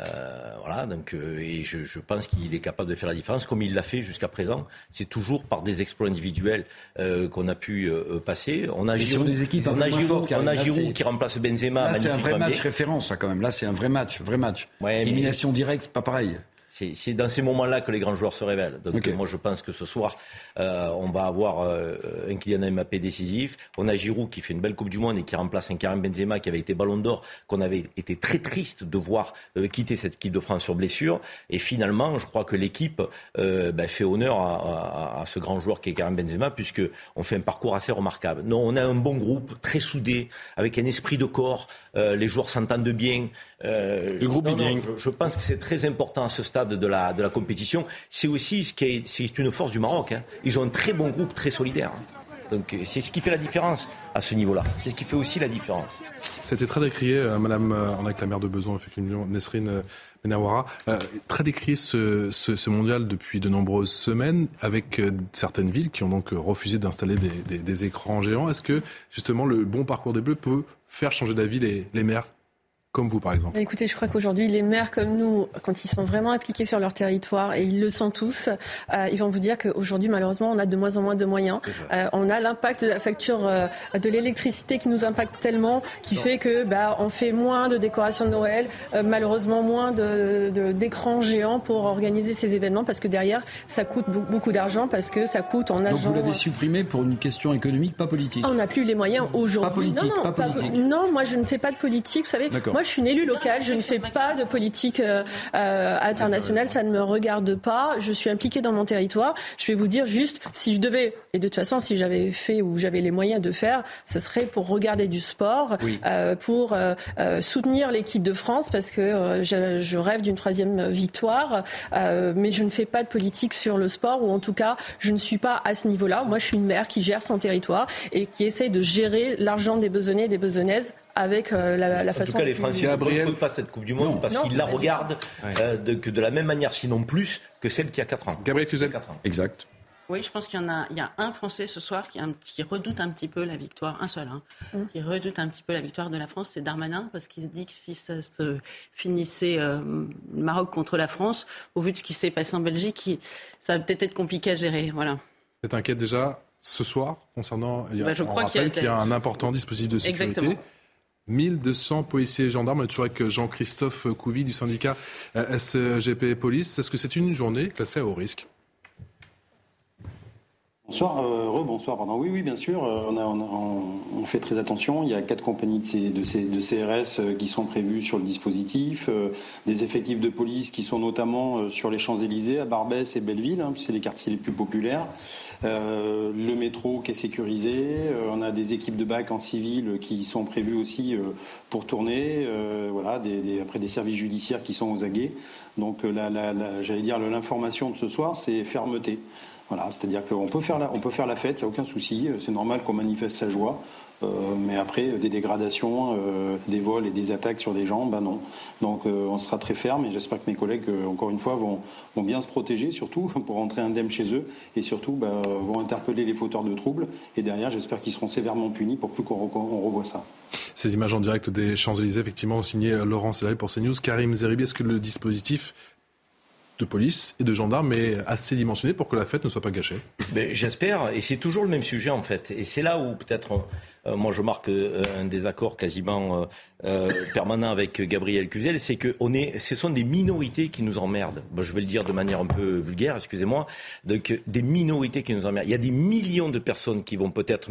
Speaker 8: euh, voilà, donc et je, pense qu'il est capable de faire la différence comme il l'a fait jusqu'à présent. C'est toujours par des exploits individuels qu'on a pu passer. On a Giroud, des équipes on a Giroud, on a Giroud qui remplace Benzema.
Speaker 11: Là, c'est un vrai match référence, quand même. Là, c'est un vrai match, vrai match. Élimination directe, pas pareil.
Speaker 8: C'est dans ces moments-là que les grands joueurs se révèlent. Donc moi je pense que ce soir, euh, on va avoir euh, un Kylian Mbappé décisif. On a Giroud qui fait une belle Coupe du Monde et qui remplace un Karim Benzema qui avait été Ballon d'Or, qu'on avait été très triste de voir euh, quitter cette équipe de France sur blessure. Et finalement, je crois que l'équipe ben, fait honneur à, ce grand joueur qui est Karim Benzema puisque on fait un parcours assez remarquable. Non, on a un bon groupe, très soudé, avec un esprit de corps. les joueurs s'entendent bien.
Speaker 10: le groupe est bien.
Speaker 8: je, je pense que c'est très important à ce stade de la, compétition. C'est aussi ce qui est, une force du Maroc. Hein. Ils ont un très bon groupe, très solidaire. Donc c'est ce qui fait la différence à ce niveau-là. C'est ce qui fait aussi la différence.
Speaker 1: C'était très décrié, euh, Madame, euh, on a la maire de Besançon, effectivement, Nesrine euh, Benawara, très décrié ce, mondial depuis de nombreuses semaines, avec certaines villes qui ont donc refusé d'installer des, écrans géants. Est-ce que justement le bon parcours des Bleus peut faire changer d'avis les maires? Comme vous par exemple
Speaker 2: bah, Écoutez, je crois qu'aujourd'hui, les maires comme nous, quand ils sont vraiment impliqués sur leur territoire, et ils le sont tous, euh, ils vont vous dire qu'aujourd'hui, malheureusement, on a de moins en moins de moyens. Euh, on a l'impact de la facture euh, de l'électricité qui nous impacte tellement, qui fait que bah, on fait moins de décorations de Noël, malheureusement moins d'écrans de, géants pour organiser ces événements, parce que derrière, ça coûte beaucoup d'argent, parce que ça coûte en agent.
Speaker 11: Donc vous l'avez supprimé pour une question économique, pas politique
Speaker 2: On n'a plus les moyens aujourd'hui.
Speaker 11: Pas politique,
Speaker 2: non, non,
Speaker 11: pas politique.
Speaker 2: non, moi je ne fais pas de politique. Vous savez, moi je suis une élue locale, je ne fais pas de politique euh, euh, internationale, ça ne me regarde pas. Je suis impliquée dans mon territoire. Je vais vous dire juste, si je devais, et de toute façon, si j'avais fait ou j'avais les moyens de faire, ce serait pour regarder du sport, euh, pour soutenir l'équipe de France, parce que je, je, rêve d'une troisième victoire, mais je ne fais pas de politique sur le sport, ou en tout cas, je ne suis pas à ce niveau-là. Moi, je suis une maire qui gère son territoire et qui essaie de gérer l'argent des besonnais et des besonnaises avec euh, la, façon.
Speaker 8: En tout cas, les Français ne veulent pas cette Coupe du Monde parce qu'ils la regardent euh, de, que de la même manière, sinon plus, que celle qui a 4 ans.
Speaker 1: Gabriel Cluzel.
Speaker 8: 4 ans.
Speaker 11: Exact.
Speaker 9: Oui, je pense qu'il y en a, il y a un Français ce soir qui, qui redoute un petit peu la victoire, un seul, hein, mmh. qui redoute un petit peu la victoire de la France, c'est Darmanin, parce qu'il se dit que si ça se finissait euh, Maroc contre la France, au vu de ce qui s'est passé en Belgique, ça va peut-être être compliqué à gérer. Voilà.
Speaker 1: Vous êtes inquiète déjà ce soir concernant. Bah, je crois qu'il y, a un important dispositif de sécurité. Exactement. 1200 policiers et gendarmes. On est toujours avec Jean-Christophe Couvi du syndicat SGP Police. Est-ce que c'est une journée classée à haut risque?
Speaker 7: Bonsoir, euh, rebonsoir, pardon. Oui, oui, bien sûr. Euh, on, fait très attention. Il y a quatre compagnies de, de, CRS euh, qui sont prévues sur le dispositif, des effectifs de police qui sont notamment sur les Champs-Élysées, à Barbès et Belleville, hein, c'est les quartiers les plus populaires. Le métro qui est sécurisé. on a des équipes de bac en civil qui sont prévues aussi pour tourner. voilà, après des services judiciaires qui sont aux aguets. Donc, j'allais dire, l'information de ce soir, c'est fermeté. C'est-à-dire qu'on peut faire peut faire la fête, il n'y a aucun souci, c'est normal qu'on manifeste sa joie. Euh, mais après, des dégradations, euh, des vols et des attaques sur des gens, ben non. Donc euh, on sera très ferme et j'espère que mes collègues, encore une fois, vont, vont, bien se protéger, surtout pour rentrer indemne chez eux et surtout ben, vont interpeller les fauteurs de troubles. Et derrière, j'espère qu'ils seront sévèrement punis pour plus qu'on revoie ça.
Speaker 1: Ces images en direct des Champs-Élysées, effectivement, signées Laurent Sélary pour CNews. Karim Zeribi, est-ce que le dispositif de police et de gendarmes est assez dimensionné pour que la fête ne soit pas gâchée?
Speaker 8: J'espère, et c'est toujours le même sujet en fait. Et c'est là où peut-être moi je marque euh, un désaccord quasiment euh, permanent avec Gabriel Cluzel, c'est que on est, ce sont des minorités qui nous emmerdent. je vais le dire de manière un peu vulgaire, excusez-moi. Donc des minorités qui nous emmerdent. Il y a des millions de personnes qui vont peut-être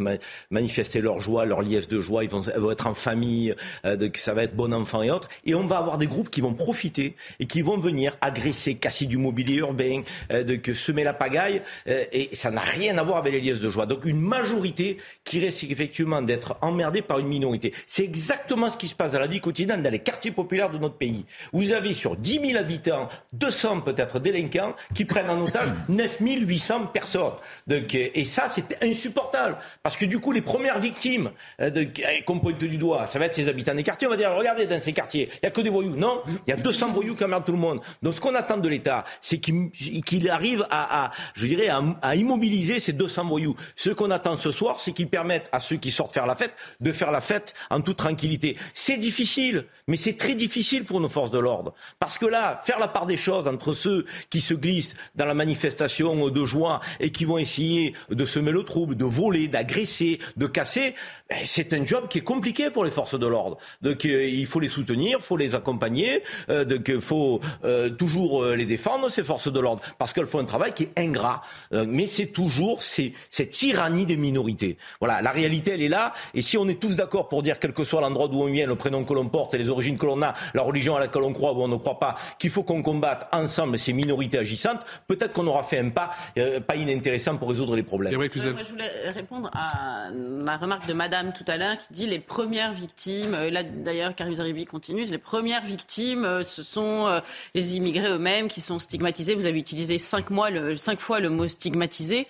Speaker 8: manifester leur joie, leur liesse de joie. Ils vont, être en famille, donc ça va être bon enfant et autres. Et on va avoir des groupes qui vont profiter et qui vont venir agresser, casser du mobilier urbain, de semer la pagaille. et ça n'a rien à voir avec les liesses de joie. Donc une majorité qui reste effectivement d'être emmerdés par une minorité. C'est exactement ce qui se passe dans la vie quotidienne dans les quartiers populaires de notre pays. Vous avez sur 10 000 habitants, 200 peut-être délinquants qui prennent en otage 9 800 personnes. Donc, euh, et ça, c'est insupportable. Parce que du coup, les premières victimes euh, de, qu'on pointe du doigt, ça va être ces habitants des quartiers. On va dire, regardez, dans ces quartiers, il n'y a que des voyous. Non, il y a 200 voyous qui emmerdent tout le monde. Donc ce qu'on attend de l'État, c'est qu'il arrive à, à, je dirais, à, à immobiliser ces 200 voyous. Ce qu'on attend ce soir, c'est qu'ils permettent à ceux qui sortent faire la fête de faire la fête en toute tranquillité. C'est difficile, mais c'est très difficile pour nos forces de l'ordre. Parce que là, faire la part des choses entre ceux qui se glissent dans la manifestation de joie et qui vont essayer de semer le trouble, de voler, d'agresser, de casser, ben, c'est un job qui est compliqué pour les forces de l'ordre. Donc euh, il faut les soutenir, il faut les accompagner, euh, donc il faut euh, toujours les défendre, ces forces de l'ordre, parce qu'elles font un travail qui est ingrat. mais c'est toujours cette tyrannie des minorités. Voilà, la réalité, elle est là. Et si on est tous d'accord pour dire, quel que soit l'endroit d'où on vient, le prénom que l'on porte et les origines que l'on a, la religion à laquelle on croit ou on ne croit pas, qu'il faut qu'on combatte ensemble ces minorités agissantes, peut-être qu'on aura fait un pas, pas inintéressant pour résoudre les problèmes.
Speaker 9: moi, je voulais répondre à la remarque de Madame tout à l'heure qui dit les premières victimes, là d'ailleurs Karim Zeribi continue, les premières victimes, ce sont les immigrés eux-mêmes qui sont stigmatisés. Vous avez utilisé cinq, mois le, cinq fois le mot stigmatisé.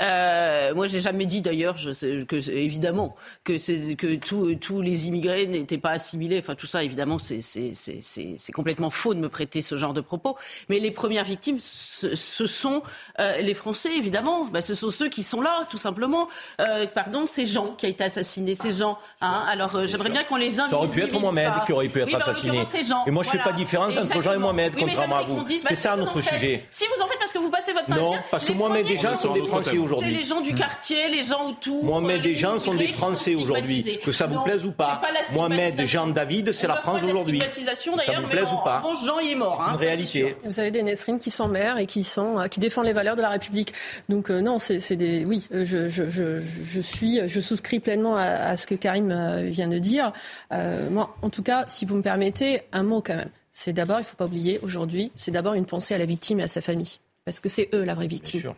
Speaker 9: Euh, moi, j'ai jamais dit d'ailleurs, que évidemment, que, que tous les immigrés n'étaient pas assimilés. Enfin, tout ça, évidemment, c'est complètement faux de me prêter ce genre de propos. Mais les premières victimes, ce, sont euh, les Français, évidemment. Bah, ce sont ceux qui sont là, tout simplement. Euh, pardon, ces gens qui ont été assassinés, ces gens. Hein. Alors, euh, j'aimerais bien qu'on les invite.
Speaker 8: Ça aurait pu être Mohamed qui aurait pu être assassiné. et moi, je ne fais pas différence entre Jean et Mohamed, contrairement à vous. C'est ça notre sujet.
Speaker 9: Si vous en faites parce que vous passez votre temps.
Speaker 8: Non, parce que Mohamed et Jean sont des Français aujourd'hui.
Speaker 9: C'est les gens du quartier, les gens autour.
Speaker 8: Mohamed et Jean sont des Français aujourd'hui. Que ça vous plaise ou pas. Mohamed, Jean, David, c'est la France aujourd'hui.
Speaker 9: Ça vous plaise ou pas. Jean, il est mort.
Speaker 8: Une réalité.
Speaker 2: Vous avez des Nesrine qui sont mères et qui sont qui défendent les valeurs de la République. Donc non, c'est des oui, je, je, je, je suis je souscris pleinement à, ce que Karim vient de dire. moi, en tout cas, si vous me permettez, un mot quand même c'est d'abord, il ne faut pas oublier, aujourd'hui, c'est d'abord une pensée à la victime et à sa famille. Parce que c'est eux la vraie victime.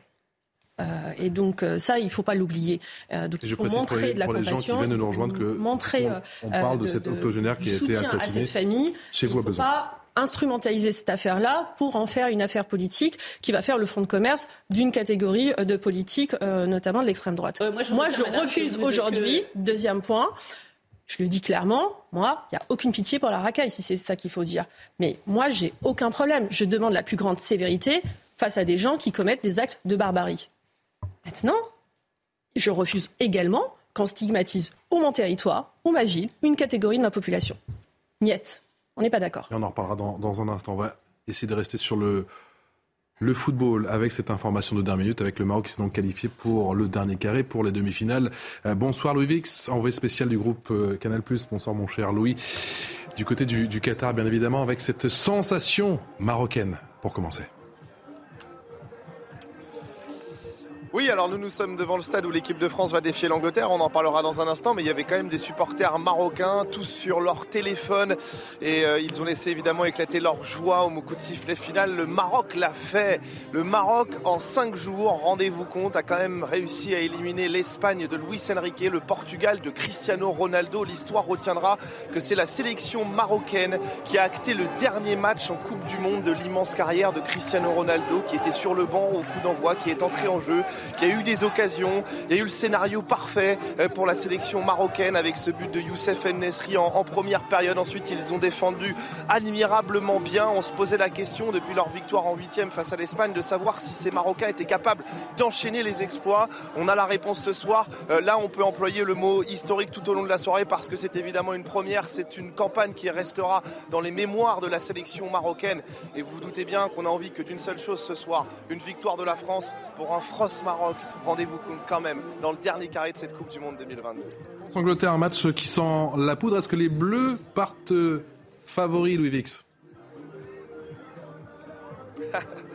Speaker 2: Euh, et donc euh, ça, il ne faut pas l'oublier.
Speaker 1: Euh, donc il faut montrer de la pour les gens qui viennent de nous rejoindre que montrer, on, parle de, cet octogénaire qui a été assassiné à
Speaker 2: cette famille.
Speaker 1: Chez vous
Speaker 2: il ne faut pas instrumentaliser cette affaire-là pour en faire une affaire politique qui va faire le front de commerce d'une catégorie de politique, notamment de l'extrême droite. moi, je, moi, je refuse aujourd'hui, deuxième point, je le dis clairement, moi, il n'y a aucune pitié pour la racaille, si c'est ça qu'il faut dire. Mais moi, j'ai aucun problème. Je demande la plus grande sévérité face à des gens qui commettent des actes de barbarie. Maintenant, je refuse également qu'on stigmatise ou mon territoire, ou ma ville, une catégorie de ma population. Niette. On n'est pas d'accord.
Speaker 1: On en reparlera dans, un instant. On va essayer de rester sur le, le football, avec cette information de dernière minute, avec le Maroc qui s'est donc qualifié pour le dernier carré, pour les demi-finales. Euh, bonsoir Louis Vix, envoyé spécial du groupe euh, Canal+. Bonsoir mon cher Louis. Du côté du, du Qatar, bien évidemment, avec cette sensation marocaine, pour commencer.
Speaker 16: Oui, alors nous nous sommes devant le stade où l'équipe de France va défier l'Angleterre. On en parlera dans un instant, mais il y avait quand même des supporters marocains, tous sur leur téléphone, et euh, ils ont laissé évidemment éclater leur joie au coup de sifflet final. Le Maroc l'a fait. Le Maroc, en cinq jours, rendez-vous compte, a quand même réussi à éliminer l'Espagne de Luis Enrique, le Portugal de Cristiano Ronaldo. L'histoire retiendra que c'est la sélection marocaine qui a acté le dernier match en Coupe du Monde de l'immense carrière de Cristiano Ronaldo, qui était sur le banc au coup d'envoi, qui est entré en jeu il y a eu des occasions, il y a eu le scénario parfait euh, pour la sélection marocaine avec ce but de Youssef Nesri en, première période. Ensuite, ils ont défendu admirablement bien. On se posait la question depuis leur victoire en huitième face à l'Espagne de savoir si ces Marocains étaient capables d'enchaîner les exploits. On a la réponse ce soir. Euh, là, on peut employer le mot historique tout au long de la soirée parce que c'est évidemment une première. C'est une campagne qui restera dans les mémoires de la sélection marocaine. Et vous vous doutez bien qu'on a envie que d'une seule chose ce soir, une victoire de la France pour un France-Maroc Rendez-vous compte quand même dans le dernier carré de cette Coupe du Monde 2022.
Speaker 1: Angleterre, un match qui sent la poudre. Est-ce que les Bleus partent favoris, Louis Vix?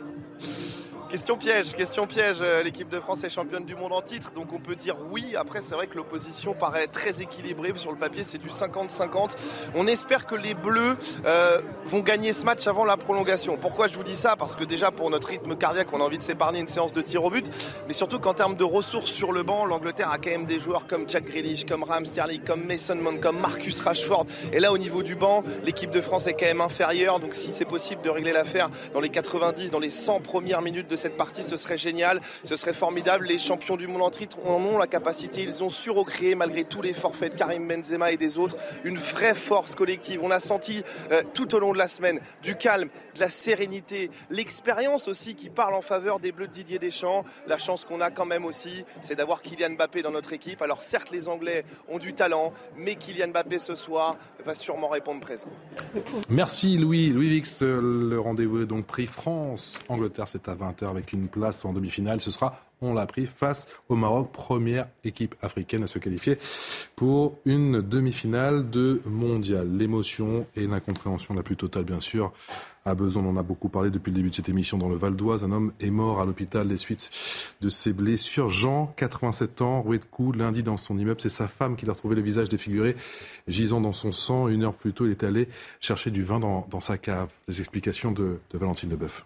Speaker 16: Question piège, question piège. Euh, l'équipe de France est championne du monde en titre, donc on peut dire oui. Après, c'est vrai que l'opposition paraît très équilibrée. Sur le papier, c'est du 50-50. On espère que les Bleus euh, vont gagner ce match avant la prolongation. Pourquoi je vous dis ça? Parce que déjà, pour notre rythme cardiaque, on a envie de s'épargner une séance de tir au but. Mais surtout qu'en termes de ressources sur le banc, l'Angleterre a quand même des joueurs comme Jack Grealish, comme Ram Sterling, comme Mason Mount, comme Marcus Rashford. Et là, au niveau du banc, l'équipe de France est quand même inférieure. Donc si c'est possible de régler l'affaire dans les 90, dans les 100 premières minutes de cette partie, ce serait génial, ce serait formidable. Les champions du monde en titre en ont la capacité, ils ont su recréer malgré tous les forfaits de Karim Benzema et des autres une vraie force collective. On a senti euh, tout au long de la semaine du calme, de la sérénité, l'expérience aussi qui parle en faveur des Bleus de Didier Deschamps. La chance qu'on a quand même aussi, c'est d'avoir Kylian Mbappé dans notre équipe. Alors certes, les Anglais ont du talent, mais Kylian Mbappé ce soir va sûrement répondre présent.
Speaker 1: Merci Louis. Louis Vix, le rendez-vous est donc pris France-Angleterre, c'est à 20h avec une place en demi-finale. Ce sera on l'a pris face au Maroc, première équipe africaine à se qualifier pour une demi-finale de mondial. L'émotion et l'incompréhension la plus totale, bien sûr. À besoin, on en a beaucoup parlé depuis le début de cette émission dans le Val d'Oise. Un homme est mort à l'hôpital des suites de ses blessures. Jean, 87 ans, roué de coups, lundi dans son immeuble. C'est sa femme qui l'a retrouvé le visage défiguré, gisant dans son sang. Une heure plus tôt, il est allé chercher du vin dans, sa cave. Les explications de, de Valentine Leboeuf.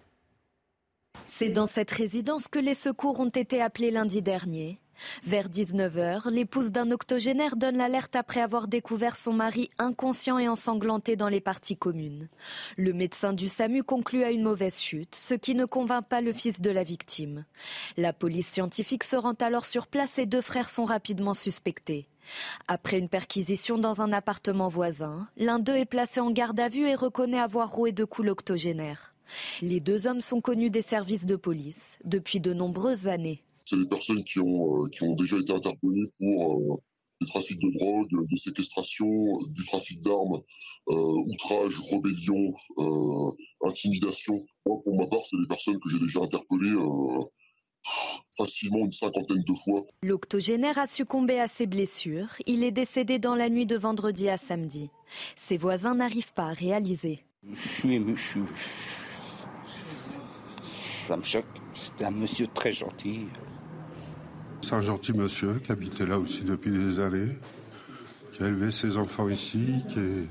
Speaker 17: C'est dans cette résidence que les secours ont été appelés lundi dernier. Vers 19h, l'épouse d'un octogénaire donne l'alerte après avoir découvert son mari inconscient et ensanglanté dans les parties communes. Le médecin du SAMU conclut à une mauvaise chute, ce qui ne convainc pas le fils de la victime. La police scientifique se rend alors sur place et deux frères sont rapidement suspectés. Après une perquisition dans un appartement voisin, l'un d'eux est placé en garde à vue et reconnaît avoir roué de coups l'octogénaire. Les deux hommes sont connus des services de police depuis de nombreuses années.
Speaker 6: C'est des personnes qui ont, euh, qui ont déjà été interpellées pour euh, des trafics de drogue, des séquestrations, du trafic d'armes, euh, outrage, rébellion, intimidation. Moi, pour ma part, c'est des personnes que j'ai déjà interpellées facilement une cinquantaine de fois.
Speaker 17: L'octogénaire a succombé à ses blessures. Il est décédé dans la nuit de vendredi à samedi. Ses voisins n'arrivent pas à réaliser.
Speaker 5: Je suis ému, je suis, ça me choque. C'était un monsieur très gentil.
Speaker 13: C'est un gentil monsieur qui habitait là aussi depuis des années, qui a élevé ses enfants ici, qui est...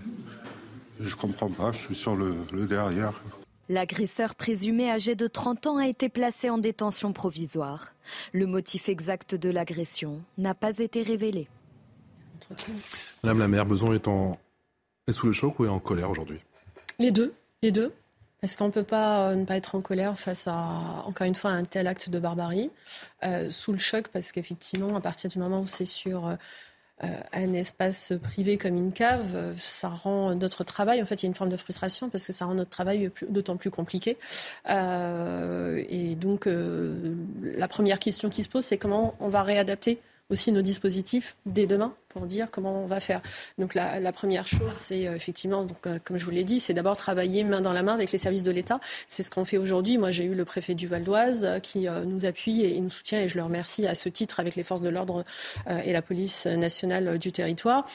Speaker 13: Je comprends pas, je suis sur le, le derrière.
Speaker 17: L'agresseur présumé âgé de 30 ans a été placé en détention provisoire. Le motif exact de l'agression n'a pas été révélé.
Speaker 1: Madame la maire, Beson est, en... est sous le choc ou est en colère aujourd'hui?
Speaker 2: Les deux, les deux. Parce qu'on ne peut pas euh, ne pas être en colère face à, encore une fois, un tel acte de barbarie, euh, sous le choc, parce qu'effectivement, à partir du moment où c'est sur euh, un espace privé comme une cave, ça rend notre travail, en fait, il y a une forme de frustration, parce que ça rend notre travail d'autant plus compliqué. et donc, la première question qui se pose, c'est comment on va réadapter aussi nos dispositifs dès demain pour dire comment on va faire. Donc la, première chose, c'est euh, effectivement, donc, euh, comme je vous l'ai dit, c'est d'abord travailler main dans la main avec les services de l'État. C'est ce qu'on fait aujourd'hui. Moi, j'ai eu le préfet du Val d'Oise euh, qui nous appuie et, nous soutient et je le remercie à ce titre avec les forces de l'ordre et la police nationale du territoire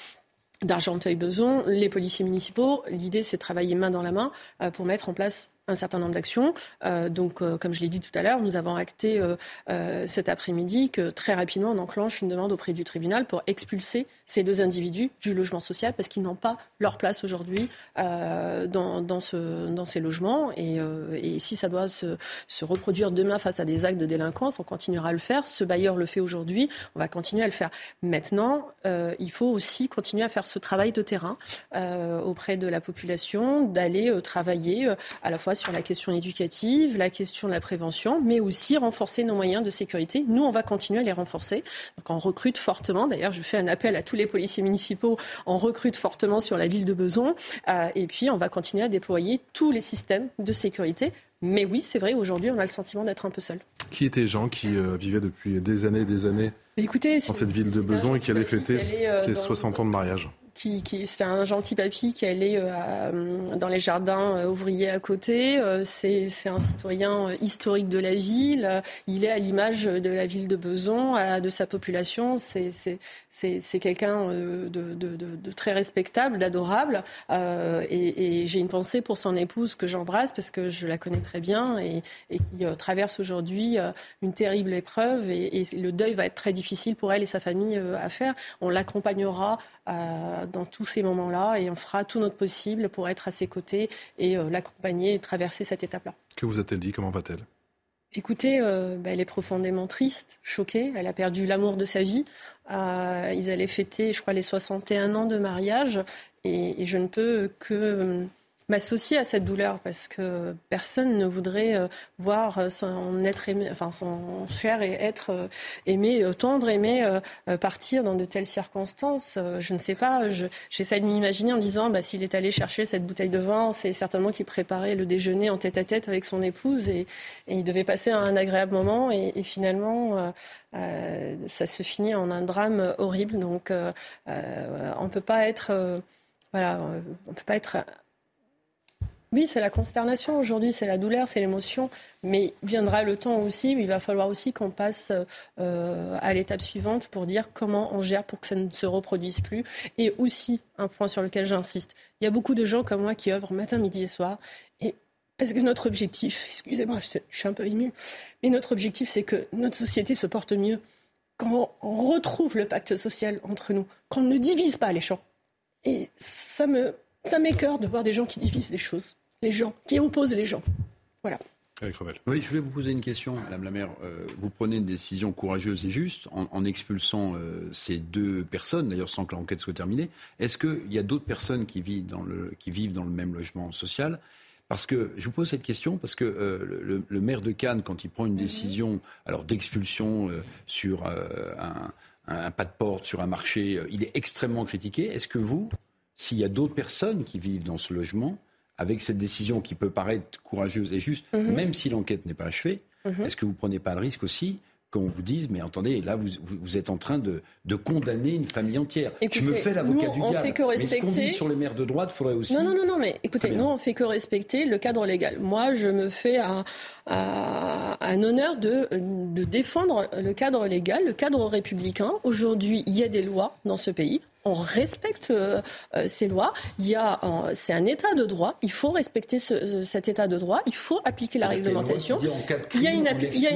Speaker 2: d'Argenteuil-Beson, les policiers municipaux. L'idée, c'est de travailler main dans la main pour mettre en place un certain nombre d'actions. Euh, donc, euh, comme je l'ai dit tout à l'heure, nous avons acté euh, cet après-midi que très rapidement, on enclenche une demande auprès du tribunal pour expulser ces deux individus du logement social parce qu'ils n'ont pas leur place aujourd'hui dans, dans, ce, dans ces logements. Et, et si ça doit se, se, reproduire demain face à des actes de délinquance, on continuera à le faire. Ce bailleur le fait aujourd'hui, on va continuer à le faire. Maintenant, il faut aussi continuer à faire ce travail de terrain auprès de la population, d'aller travailler à la fois sur la question éducative, la question de la prévention, mais aussi renforcer nos moyens de sécurité. Nous, on va continuer à les renforcer. Donc, on recrute fortement. D'ailleurs, je fais un appel à tous les policiers municipaux. On recrute fortement sur la ville de Beson. Euh, et puis, on va continuer à déployer tous les systèmes de sécurité. Mais oui, c'est vrai, aujourd'hui, on a le sentiment d'être un peu seul.
Speaker 1: Qui étaient gens qui euh, vivaient depuis des années et des années
Speaker 2: Écoutez,
Speaker 1: dans cette ville de Beson et qui allaient fêter euh, ses 60 ans de mariage?
Speaker 2: C'est un gentil papy qui allait euh, dans les jardins euh, ouvriers à côté. Euh, c'est, un citoyen historique de la ville. Il est à l'image de la ville de Beson, de sa population. C'est, quelqu'un de, très respectable, d'adorable. Et, j'ai une pensée pour son épouse que j'embrasse parce que je la connais très bien et, qui traverse aujourd'hui une terrible épreuve. Et, le deuil va être très difficile pour elle et sa famille à faire. On l'accompagnera euh, dans tous ces moments-là et on fera tout notre possible pour être à ses côtés et euh, l'accompagner et traverser cette étape-là.
Speaker 1: Que vous a-t-elle dit? Comment va-t-elle?
Speaker 2: Écoutez, euh, bah, elle est profondément triste, choquée. Elle a perdu l'amour de sa vie. ils allaient fêter, je crois, les 61 ans de mariage. et je ne peux que m'associer à cette douleur parce que personne ne voudrait euh, voir euh, son être aimé, enfin son cher et être euh, aimé, tendre aimé partir dans de telles circonstances. Je ne sais pas. J'essaie de m'imaginer en disant, bah, s'il est allé chercher cette bouteille de vin, c'est certainement qu'il préparait le déjeuner en tête à tête avec son épouse et, il devait passer un agréable moment et, finalement. ça se finit en un drame horrible. Donc, on peut pas être, voilà, on peut pas être oui, c'est la consternation aujourd'hui, c'est la douleur, c'est l'émotion, mais viendra le temps aussi il va falloir aussi qu'on passe euh, à l'étape suivante pour dire comment on gère pour que ça ne se reproduise plus. Et aussi, un point sur lequel j'insiste, il y a beaucoup de gens comme moi qui œuvrent matin, midi et soir. Et est-ce que notre objectif, excusez-moi, je suis un peu ému, mais notre objectif, c'est que notre société se porte mieux, quand on retrouve le pacte social entre nous, qu'on ne divise pas les gens. Et ça me, ça m'écœure de voir des gens qui divisent les choses les gens, qui opposent les gens. Voilà.
Speaker 11: Oui, je vais vous poser une question, Madame la maire. Euh, vous prenez une décision courageuse et juste en, expulsant euh, ces deux personnes, d'ailleurs sans que l'enquête soit terminée. Est-ce qu'il y a d'autres personnes qui vivent, dans le, qui vivent dans le même logement social? Parce que je vous pose cette question parce que euh, le, maire de Cannes, quand il prend une décision alors d'expulsion sur un, un, pas de porte, sur un marché, il est extrêmement critiqué. Est-ce que vous, s'il y a d'autres personnes qui vivent dans ce logement, avec cette décision qui peut paraître courageuse et juste, mhm. même si l'enquête n'est pas achevée, mhm. est-ce que vous ne prenez pas le risque aussi qu'on vous dise, mais attendez, là, vous, vous êtes en train de, de, condamner une famille entière. je me fais l'avocat du diable. Fait que respecter... Mais ce qu'on dit sur les maires de droite, il faudrait aussi...
Speaker 2: Non, non, non, non mais écoutez, nous, on fait que respecter le cadre légal. Moi, je me fais un, un honneur de, de défendre le cadre légal, le cadre républicain. Aujourd'hui, il y a des lois dans ce pays on respecte euh, euh, ces lois. Il y a, c'est un état de droit. Il faut respecter cet état de droit. Il faut appliquer la réglementation.
Speaker 11: il y a une, il y a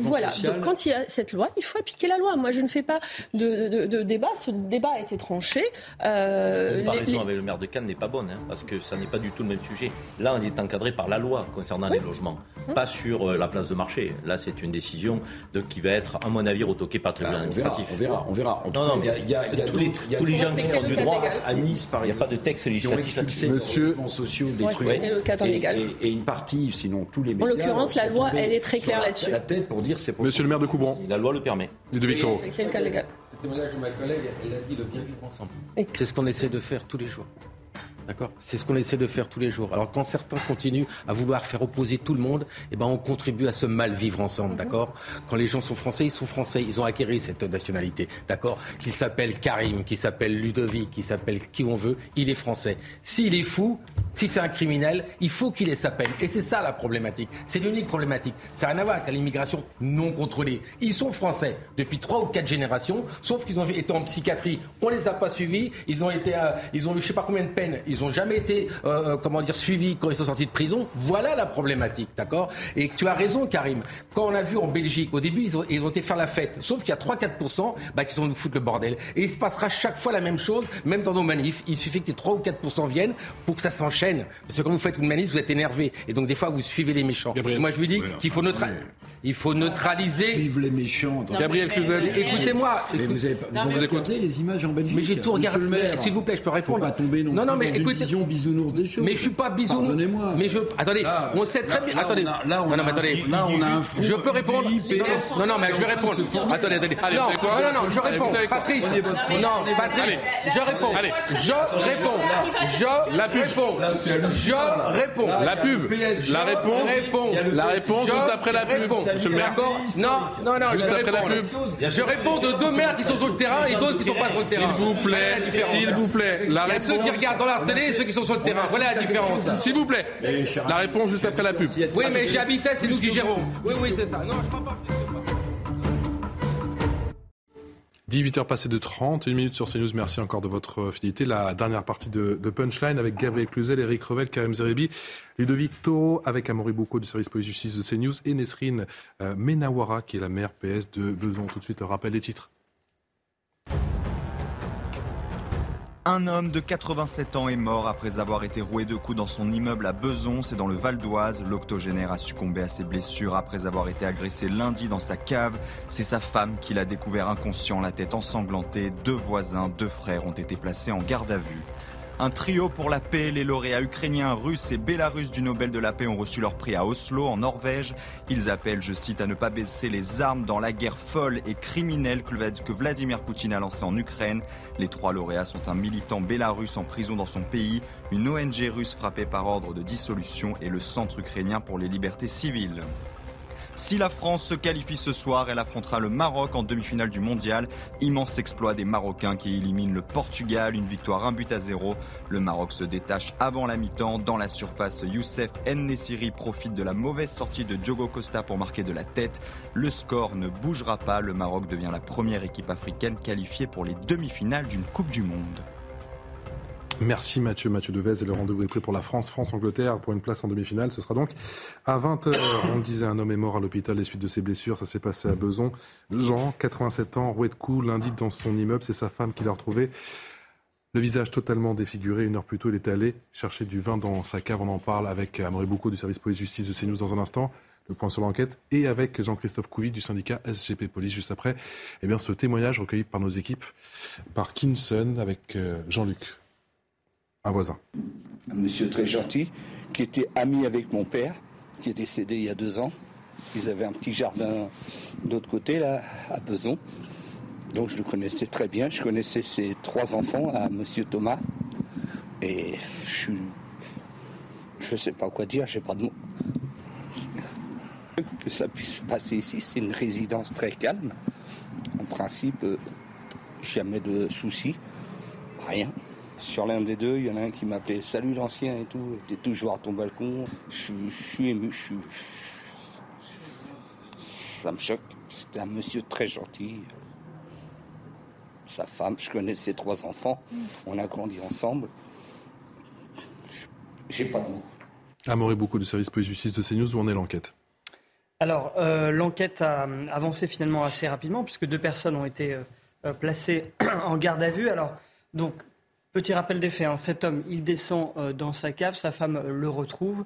Speaker 2: voilà. Donc quand il y a cette loi, il faut appliquer la loi. Moi, je ne fais pas de, débat. Ce débat a été tranché.
Speaker 8: Euh, la comparaison avec le maire de Cannes n'est pas bonne, hein, parce que ça n'est pas du tout le même sujet. Là, on est encadré par la loi concernant les logements, hum. pas sur la place de marché. Là, c'est une décision de, qui va être, à mon avis, retoquée par le tribunal
Speaker 11: bah, administratif. On verra, on verra.
Speaker 8: non, non, il y a, y a, les gens qui font du droit à Nice, par exemple. Il n'y a pas de texte législatif
Speaker 11: Monsieur, sociaux détruits. Et, et, une partie, sinon tous les médias.
Speaker 2: En l'occurrence, la loi, elle est très claire là-dessus.
Speaker 11: La tête pour dire c'est
Speaker 1: Monsieur le maire de Coubron.
Speaker 8: La loi le permet.
Speaker 1: Et de Victor.
Speaker 10: C'est le cas légal. Le témoignage de ma collègue, elle a dit de bien vivre ensemble. C'est ce qu'on essaie de faire tous les jours. D'accord C'est ce qu'on essaie de faire tous les jours. Alors quand certains continuent à vouloir faire opposer tout le monde, eh ben on contribue à ce mal vivre ensemble, mhm. d'accord? Quand les gens sont français, ils sont français, ils ont acquéri cette nationalité, d'accord? Qu'il s'appelle Karim, qu'il s'appelle Ludovic, qu'il s'appelle qui on veut, il est français. S'il est fou, si c'est un criminel, il faut qu'il ait sa peine. Et c'est ça la problématique. C'est l'unique problématique. Ça n'a rien à voir avec l'immigration non contrôlée. Ils sont français depuis trois ou quatre générations, sauf qu'ils ont été en psychiatrie. On les a pas suivis. Ils ont été, euh, ils ont eu je sais pas combien de peines ils n'ont jamais été, euh, euh, comment dire, suivis quand ils sont sortis de prison. Voilà la problématique, d'accord? Et tu as raison, Karim. Quand on a vu en Belgique, au début, ils ont, ils ont été faire la fête. Sauf qu'il y a 3-4% bah, qui sont nous foutre le bordel. Et il se passera chaque fois la même chose, même dans nos manifs. Il suffit que 3 ou 4% viennent pour que ça s'enchaîne. Parce que quand vous faites une manif, vous êtes énervé. Et donc, des fois, vous suivez les méchants. moi, je vous dis qu'il faut, il faut neutraliser.
Speaker 11: Suivre les méchants.
Speaker 1: Gabriel Cluzel,
Speaker 11: écoutez-moi. Vous avez, vous, vous écoutez les images en Belgique
Speaker 1: Mais j'ai tout regardé. S'il vous plaît, je peux répondre.
Speaker 11: Pas tomber non,
Speaker 1: non, non, mais
Speaker 10: écoutez,
Speaker 11: vision bisounours des choses.
Speaker 10: Mais je suis pas bisounours.
Speaker 11: Pardonnez-moi.
Speaker 10: Mais je, attendez,
Speaker 11: Là,
Speaker 10: on sait très
Speaker 11: là,
Speaker 10: bien.
Speaker 11: là,
Speaker 10: attendez,
Speaker 11: on a- là, on
Speaker 10: non,
Speaker 11: a
Speaker 10: mais attendez.
Speaker 11: là, on a un front
Speaker 10: Je peux répondre. Non, non, mais je vais répondre. Attendez, attendez.
Speaker 14: Allez,
Speaker 10: non, non, non, non, je réponds. Patrice. Non, Patrice.
Speaker 14: Allez.
Speaker 10: Je réponds. Je réponds. Je
Speaker 14: La pub.
Speaker 10: réponds. Je réponds.
Speaker 14: La pub. La réponse.
Speaker 10: Je
Speaker 14: La réponse juste après la pub, maire.
Speaker 10: D'accord Non, non, non.
Speaker 14: Juste
Speaker 10: je
Speaker 14: après la
Speaker 10: réponds.
Speaker 14: pub.
Speaker 10: Je réponds de deux maires qui sont sur le terrain et d'autres qui sont pas sur le
Speaker 14: S'il
Speaker 10: terrain.
Speaker 14: vous plaît, s'il vous plaît, la
Speaker 10: Il y a ceux qui
Speaker 14: réponse.
Speaker 10: regardent dans la télé et ceux qui sont sur le terrain. Voilà la différence.
Speaker 14: S'il vous plaît, la réponse juste après la pub.
Speaker 10: Oui, mais j'habitais, c'est nous qui gérons. Oui, oui, c'est ça. Non, je crois pas.
Speaker 1: 18h passées de 31 minutes sur CNews. Merci encore de votre fidélité. La dernière partie de, de Punchline avec Gabriel Cluzel, Eric Revel, Karim Zerebi, Ludovic Toro avec Amaury Boucaud du service police-justice de CNews et Nesrine euh, Menawara qui est la maire PS de Beson. Tout de suite, rappel des titres.
Speaker 4: Un homme de 87 ans est mort après avoir été roué de coups dans son immeuble à Beson, c'est dans le Val d'Oise. L'octogénaire a succombé à ses blessures après avoir été agressé lundi dans sa cave. C'est sa femme qui l'a découvert inconscient, la tête ensanglantée. Deux voisins, deux frères ont été placés en garde à vue. Un trio pour la paix. Les lauréats ukrainiens, russes et bélarusses du Nobel de la paix ont reçu leur prix à Oslo, en Norvège. Ils appellent, je cite, à ne pas baisser les armes dans la guerre folle et criminelle que Vlad- que Vladimir Poutine a lancée en Ukraine. Les trois lauréats sont un militant bélarusse en prison dans son pays, une ONG russe frappée par ordre de dissolution et le Centre ukrainien pour les libertés civiles. Si la France se qualifie ce soir, elle affrontera le Maroc en demi-finale du mondial. Immense exploit des Marocains qui éliminent le Portugal, une victoire un but à zéro. Le Maroc se détache avant la mi-temps. Dans la surface, Youssef Nessiri profite de la mauvaise sortie de Diogo Costa pour marquer de la tête. Le score ne bougera pas. Le Maroc devient la première équipe africaine qualifiée pour les demi-finales d'une Coupe du Monde.
Speaker 1: Merci Mathieu, Mathieu Devez. Le rendez-vous est pris pour la France, France-Angleterre pour une place en demi-finale. Ce sera donc à 20h. On disait, un homme est mort à l'hôpital des suites de ses blessures. Ça s'est passé à Beson. Jean, 87 ans, roué de coups, lundi dans son immeuble. C'est sa femme qui l'a retrouvé. Le visage totalement défiguré. Une heure plus tôt, il est allé chercher du vin dans sa cave. On en parle avec Amaury Boucaud du service police-justice de CNews dans un instant. Le point sur l'enquête. Et avec Jean-Christophe Couvi du syndicat SGP Police juste après. Eh bien, ce témoignage recueilli par nos équipes, par Kinson avec euh, Jean-Luc. Un voisin.
Speaker 5: un monsieur très gentil, qui était ami avec mon père, qui est décédé il y a deux ans. Ils avaient un petit jardin d'autre côté, là, à Beson. Donc je le connaissais très bien. Je connaissais ses trois enfants, à monsieur Thomas. Et je suis. Je sais pas quoi dire, j'ai pas de mots. Que ça puisse se passer ici, c'est une résidence très calme. En principe, euh, jamais de soucis, rien. Sur l'un des deux, il y en a un qui m'appelait Salut l'ancien et tout, t'es toujours à ton balcon. Je, suis- je suis ému, je suis. Ça me choque. C'était un monsieur très gentil. Sa femme, je connais ses trois enfants. On a grandi ensemble. Je- J'ai pas de mots.
Speaker 1: Amaury Boucaud du service police-justice de CNews. Où en est l'enquête?
Speaker 3: Alors, euh, l'enquête a avancé finalement assez rapidement, puisque deux personnes ont été euh, placées en garde à vue. Alors, donc, petit rappel des faits, hein, cet homme, il descend euh, dans sa cave, sa femme euh, le retrouve.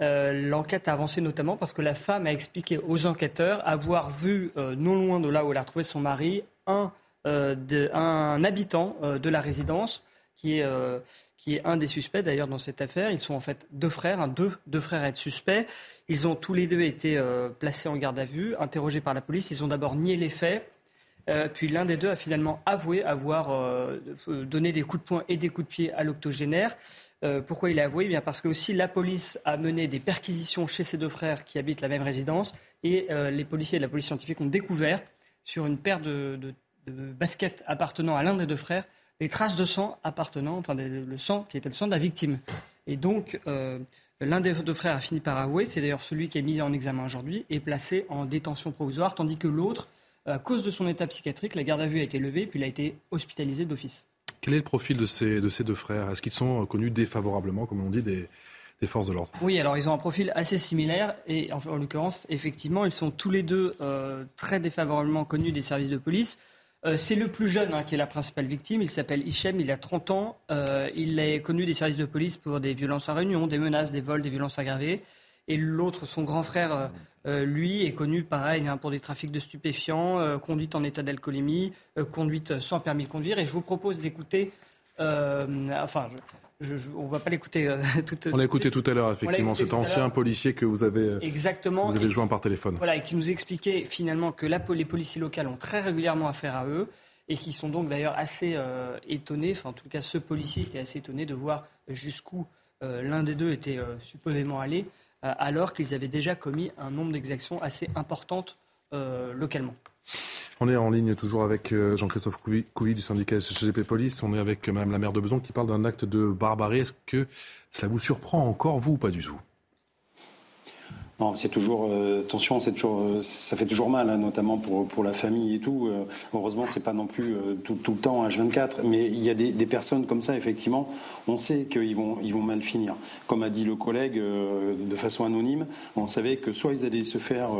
Speaker 3: Euh, L'enquête a avancé notamment parce que la femme a expliqué aux enquêteurs avoir vu, non loin de là où elle a retrouvé son mari, un, habitant de la résidence qui est, un des suspects d'ailleurs dans cette affaire. Ils sont en fait deux frères, hein, deux, deux frères à être suspects. Ils ont tous les deux été placés en garde à vue, interrogés par la police. Ils ont d'abord nié les faits. Euh, puis l'un des deux a finalement avoué avoir euh, donné des coups de poing et des coups de pied à l'octogénaire. Euh, pourquoi il a avoué? Eh bien Parce que aussi la police a mené des perquisitions chez ses deux frères qui habitent la même résidence et les policiers de la police scientifique ont découvert sur une paire de, baskets appartenant à l'un des deux frères des traces de sang appartenant, enfin le sang qui était le sang de la victime. Et donc l'un des deux frères a fini par avouer, c'est d'ailleurs celui qui est mis en examen aujourd'hui, et placé en détention provisoire, tandis que l'autre, à cause de son état psychiatrique, la garde à vue a été levée, puis il a été hospitalisé d'office.
Speaker 1: Quel est le profil de ces, de ces deux frères? Est-ce qu'ils sont euh, connus défavorablement, comme on dit, des, des forces de l'ordre?
Speaker 3: Oui, alors ils ont un profil assez similaire et en, en l'occurrence, effectivement, ils sont tous les deux euh, très défavorablement connus des services de police. Euh, c'est le plus jeune hein, qui est la principale victime. Il s'appelle Hichem, il a 30 ans. Euh, il est connu des services de police pour des violences en réunion, des menaces, des vols, des violences aggravées. Et l'autre, son grand frère, euh, euh, lui, est connu pareil hein, pour des trafics de stupéfiants, euh, conduite en état d'alcoolémie, euh, conduite sans permis de conduire. Et je vous propose d'écouter, enfin, je- on ne va pas l'écouter
Speaker 1: tout On l'a écouté tout à l'heure, effectivement, cet ancien policier que vous avez,
Speaker 3: Exactement.
Speaker 1: Vous avez joint par téléphone.
Speaker 3: Voilà, et qui nous expliquait finalement que la, les policiers locaux ont très régulièrement affaire à eux et qui sont donc d'ailleurs assez euh, étonnés, enfin en tout cas ce policier était assez étonné de voir jusqu'où l'un des deux était supposément allé, alors qu'ils avaient déjà commis un nombre d'exactions assez importantes localement.
Speaker 1: On est en ligne toujours avec euh, Jean-Christophe Couvi du syndicat SGP Police. On est avec Mme la maire de Beson qui parle d'un acte de barbarie. Est-ce que ça vous surprend encore, vous, ou pas du tout?
Speaker 7: Non, c'est toujours euh, attention, c'est toujours, euh, ça fait toujours mal, hein, notamment pour pour la famille et tout. Euh, heureusement, c'est pas non plus euh, tout, tout, le temps H24, mais il y a des, des, personnes comme ça, effectivement, on sait qu'ils vont ils vont mal finir. Comme a dit le collègue, de façon anonyme, on savait que soit ils allaient se faire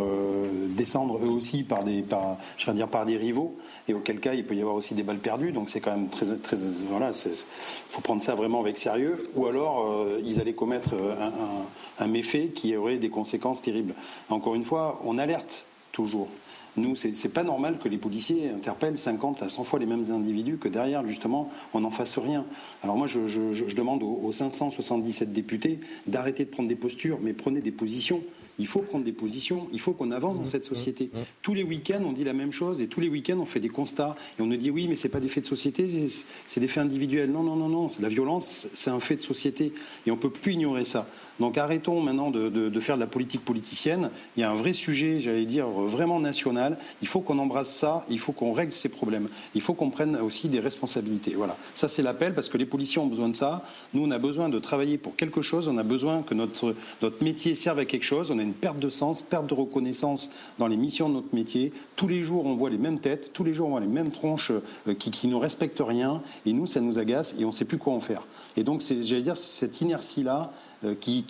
Speaker 7: descendre eux aussi par des par je vais dire par des rivaux, et auquel cas il peut y avoir aussi des balles perdues. Donc c'est quand même très très voilà, faut prendre ça vraiment avec sérieux. Ou alors ils allaient commettre un, un, un méfait qui aurait des conséquences terrible. Encore une fois, on alerte toujours. Nous, c'est pas normal que les policiers interpellent 50 à 100 fois les mêmes individus, que derrière, justement, on n'en fasse rien. Alors moi, je, demande aux 577 députés d'arrêter de prendre des postures, mais prenez des positions. Il faut prendre des positions, il faut qu'on avance dans cette société. Tous les week-ends, on dit la même chose et tous les week-ends, on fait des constats et on nous dit oui, mais c'est pas des faits de société, c'est des faits individuels. Non, non, non, non, la violence, c'est un fait de société et on peut plus ignorer ça. Donc arrêtons maintenant de, faire de la politique politicienne. Il y a un vrai sujet, j'allais dire, vraiment national. Il faut qu'on embrasse ça, il faut qu'on règle ces problèmes. Il faut qu'on prenne aussi des responsabilités. Voilà. Ça, c'est l'appel parce que les policiers ont besoin de ça. Nous, on a besoin de travailler pour quelque chose. On a besoin que notre, notre métier serve à quelque chose. On a une perte de sens, perte de reconnaissance dans les missions de notre métier. Tous les jours, on voit les mêmes têtes. Tous les jours, on voit les mêmes tronches euh, qui, qui ne respectent rien. Et nous, ça nous agace et on ne sait plus quoi en faire. Et donc, j'allais dire, cette inertie-là, euh, qui,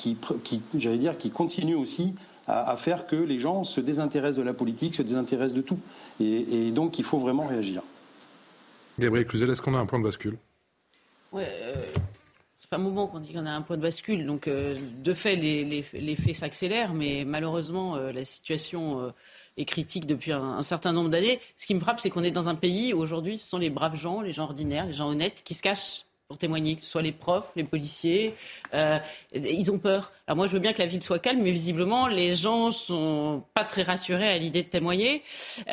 Speaker 7: j'allais dire, qui continue aussi à, faire que les gens se désintéressent de la politique, se désintéressent de tout. Et, donc, il faut vraiment réagir.
Speaker 1: Gabriel Cluzel, est-ce qu'on a un point de bascule?
Speaker 9: Ouais, euh, c'est pas un moment qu'on dit qu'on a un point de bascule. Donc, euh, de fait, les, faits s'accélèrent, mais malheureusement, la situation est critique depuis un, un certain nombre d'années. Ce qui me frappe, c'est qu'on est dans un pays où aujourd'hui, ce sont les braves gens, les gens ordinaires, les gens honnêtes qui se cachent pour témoigner, que ce soit les profs, les policiers. Euh, ils ont peur. Alors moi, je veux bien que la ville soit calme, mais visiblement, les gens sont pas très rassurés à l'idée de témoigner.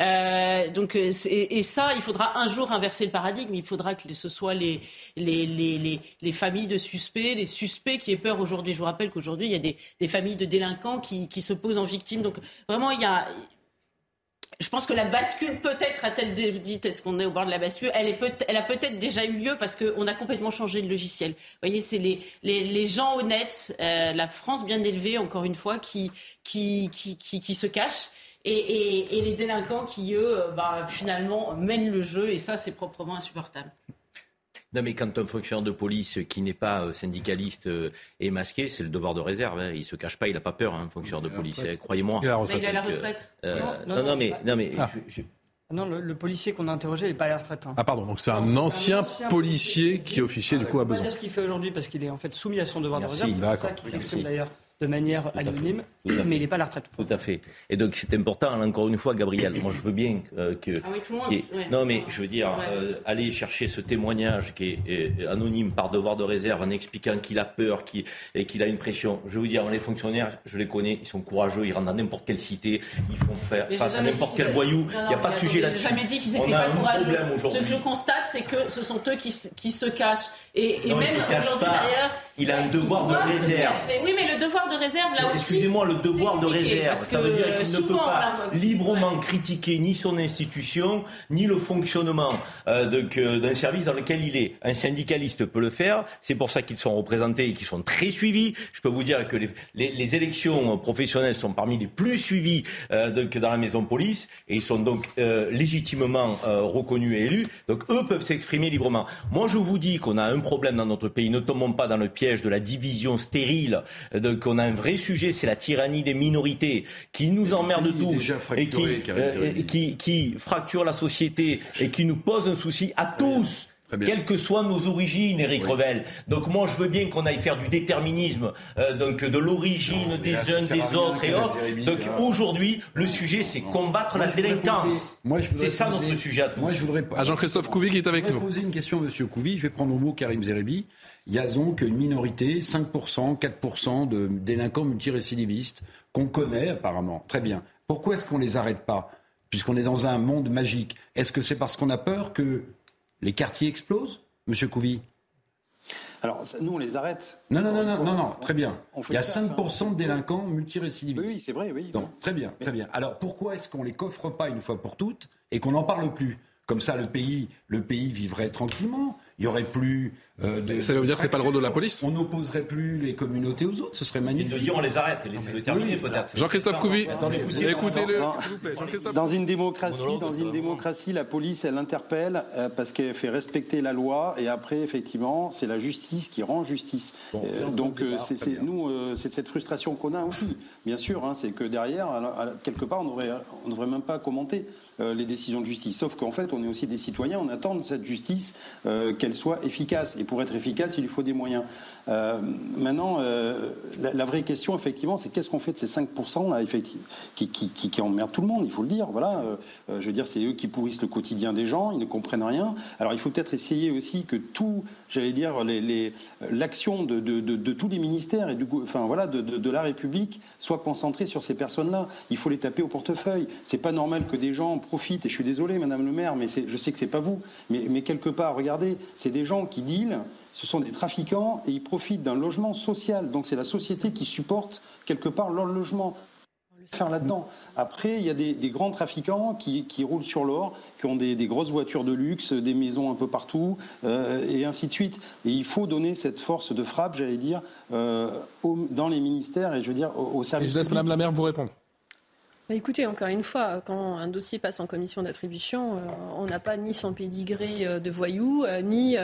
Speaker 9: Euh, donc, euh, et ça, il faudra un jour inverser le paradigme. Il faudra que ce soit les, les, les, les, familles de suspects, les suspects qui aient peur aujourd'hui. Je vous rappelle qu'aujourd'hui, il y a des, des familles de délinquants qui, qui se posent en victime. Donc, vraiment, il y a je pense que la bascule, peut-être, a-t-elle dit, est-ce qu'on est au bord de la bascule elle, est peut elle a peut-être déjà eu lieu parce qu'on a complètement changé de logiciel. Vous voyez, c'est les, les, les, gens honnêtes, euh, la France bien élevée, encore une fois, qui, qui, qui, qui, se cachent. Et, et, et, les délinquants qui, eux, bah, finalement, mènent le jeu. Et ça, c'est proprement insupportable.
Speaker 8: Non, mais quand un fonctionnaire de police qui n'est pas euh, syndicaliste euh, est masqué, c'est le devoir de réserve. Hein. Il se cache pas, il n'a pas peur, hein, un fonctionnaire de police. Croyez-moi.
Speaker 9: Il, est à la retraite.
Speaker 8: Euh, non, non, mais, non, mais ah.
Speaker 3: Non, le, policier qu'on a interrogé n'est pas à la retraite. Hein.
Speaker 1: Ah pardon, donc c'est un, ancien policier qui officier du coup à besoin.
Speaker 3: C'est ce qu'il fait aujourd'hui parce qu'il est en fait soumis à son devoir de réserve. C'est ça qu'il s'exprime d'ailleurs de manière anonyme, mais il n'est pas à la retraite.
Speaker 8: Tout à fait. Et donc c'est important, encore une fois, Gabriel, moi je veux bien euh, que...
Speaker 9: Ah oui, tout le monde,
Speaker 8: Non mais je veux dire, euh, aller chercher ce témoignage qui est euh, anonyme par devoir de réserve en expliquant qu'il a peur qu'il, et qu'il a une pression. Je veux vous dire, les fonctionnaires, je les connais, ils sont courageux, ils rentrent dans n'importe quelle cité, ils font faire face à n'importe quel voyou. Il n'y a pas de sujet là-dessus.
Speaker 9: J'ai jamais dit qu'ils étaient pas courageux. Ce que je constate, c'est que ce sont eux qui, qui se cachent. Et, et même aujourd'hui d'ailleurs...
Speaker 8: Il a un devoir de réserve.
Speaker 9: Oui, mais le devoir de réserve, là aussi.
Speaker 8: Excusez-moi, le devoir de réserve, ça veut dire qu'il ne peut pas librement critiquer ni son institution, ni le fonctionnement euh, d'un service dans lequel il est. Un syndicaliste peut le faire. C'est pour ça qu'ils sont représentés et qu'ils sont très suivis. Je peux vous dire que les, les, élections professionnelles sont parmi les plus suivies euh, dans la maison police et ils sont donc euh, légitimement euh, reconnus et élus. Donc eux peuvent s'exprimer librement. Moi, je vous dis qu'on a un problème dans notre pays. Ne tombons pas dans le piège de la division stérile, qu'on a un vrai sujet, c'est la tyrannie des minorités qui nous emmerde tous et qui, euh, qui, qui fracture la société et qui nous pose un souci à tous Quelles que soient nos origines, Eric Revel. Donc moi, je veux bien qu'on aille faire du déterminisme, euh, donc de l'origine des uns, des autres et autres. Donc aujourd'hui, le sujet, c'est combattre la délinquance. C'est ça notre sujet à tous.
Speaker 11: Moi, je voudrais
Speaker 1: À Jean-Christophe Couvi qui est avec
Speaker 11: je
Speaker 1: nous.
Speaker 11: voudrais poser une question, Monsieur Couvi. Je vais prendre au mot Karim Zeribi. Il y a donc une minorité, 5%, 4% de délinquants multirécidivistes qu'on connaît apparemment. Très bien. Pourquoi est-ce qu'on les arrête pas Puisqu'on est dans un monde magique? Est-ce que c'est parce qu'on a peur que les quartiers explosent, Monsieur Couvi?
Speaker 7: Alors, nous, on les arrête.
Speaker 11: Non, non, non, non, non, non, très bien. Il y a
Speaker 7: le taf, hein.
Speaker 11: 5% de délinquants multirécidivistes.
Speaker 7: Oui, c'est vrai, oui.
Speaker 11: Donc, très bien, très bien. Alors, pourquoi est-ce qu'on les coffre pas une fois pour toutes et qu'on n'en parle plus? Comme ça, le pays, le pays vivrait tranquillement. Il y aurait plus. Euh, de,
Speaker 1: Ça veut dire que c'est pas le rôle de la police
Speaker 11: On n'opposerait plus les communautés aux autres. Ce serait magnifique.
Speaker 8: de dire on les arrête et laissez-le terminer peut-être.
Speaker 1: Jean-Christophe Couvi, écoutez-le,
Speaker 7: Non.
Speaker 1: s'il vous plaît. Jean-Christophe
Speaker 7: Dans une démocratie, dans une démocratie, la police, elle interpelle euh, parce qu'elle fait respecter la loi et après, effectivement, c'est la justice qui rend justice. Euh, donc, euh, c'est c'est- nous, euh, c'est cette frustration qu'on a aussi, bien sûr. hein, c'est que derrière, quelque part, on devrait, on devrait même pas commenter euh, les décisions de justice. Sauf qu'en fait, on est aussi des citoyens, on attend de cette justice euh, qu'elle soit efficace. Et pour être efficace, il lui faut des moyens. Euh, maintenant, euh, la, vraie question, effectivement, c'est qu'est-ce qu'on fait de ces 5% là, effectivement, qui, emmerdent tout le monde, il faut le dire. Voilà, euh, je veux dire, c'est eux qui pourrissent le quotidien des gens, ils ne comprennent rien. Alors, il faut peut-être essayer aussi que tout, j'allais dire, l'action de, tous les ministères et enfin voilà, de, la République soit concentrée sur ces personnes-là. Il faut les taper au portefeuille. C'est pas normal que des gens profitent. Et je suis désolé, Madame le Maire, mais je sais que c'est pas vous, mais, mais quelque part, regardez, c'est des gens qui dealent. Ce sont des trafiquants et ils profitent d'un logement social. Donc c'est la société qui supporte quelque part leur logement faire là-dedans. Après, il y a des, des grands trafiquants qui, qui roulent sur l'or, qui ont des, des grosses voitures de luxe, des maisons un peu partout, euh, et ainsi de suite. Et il faut donner cette force de frappe, j'allais dire, euh, au- dans les ministères et je veux dire au, au
Speaker 1: Et
Speaker 7: service.
Speaker 1: je laisse. Madame la maire vous répondre.
Speaker 2: Bah, écoutez, encore une fois, quand un dossier passe en commission d'attribution, euh, on n'a pas ni son pédigré euh, de voyou, euh, ni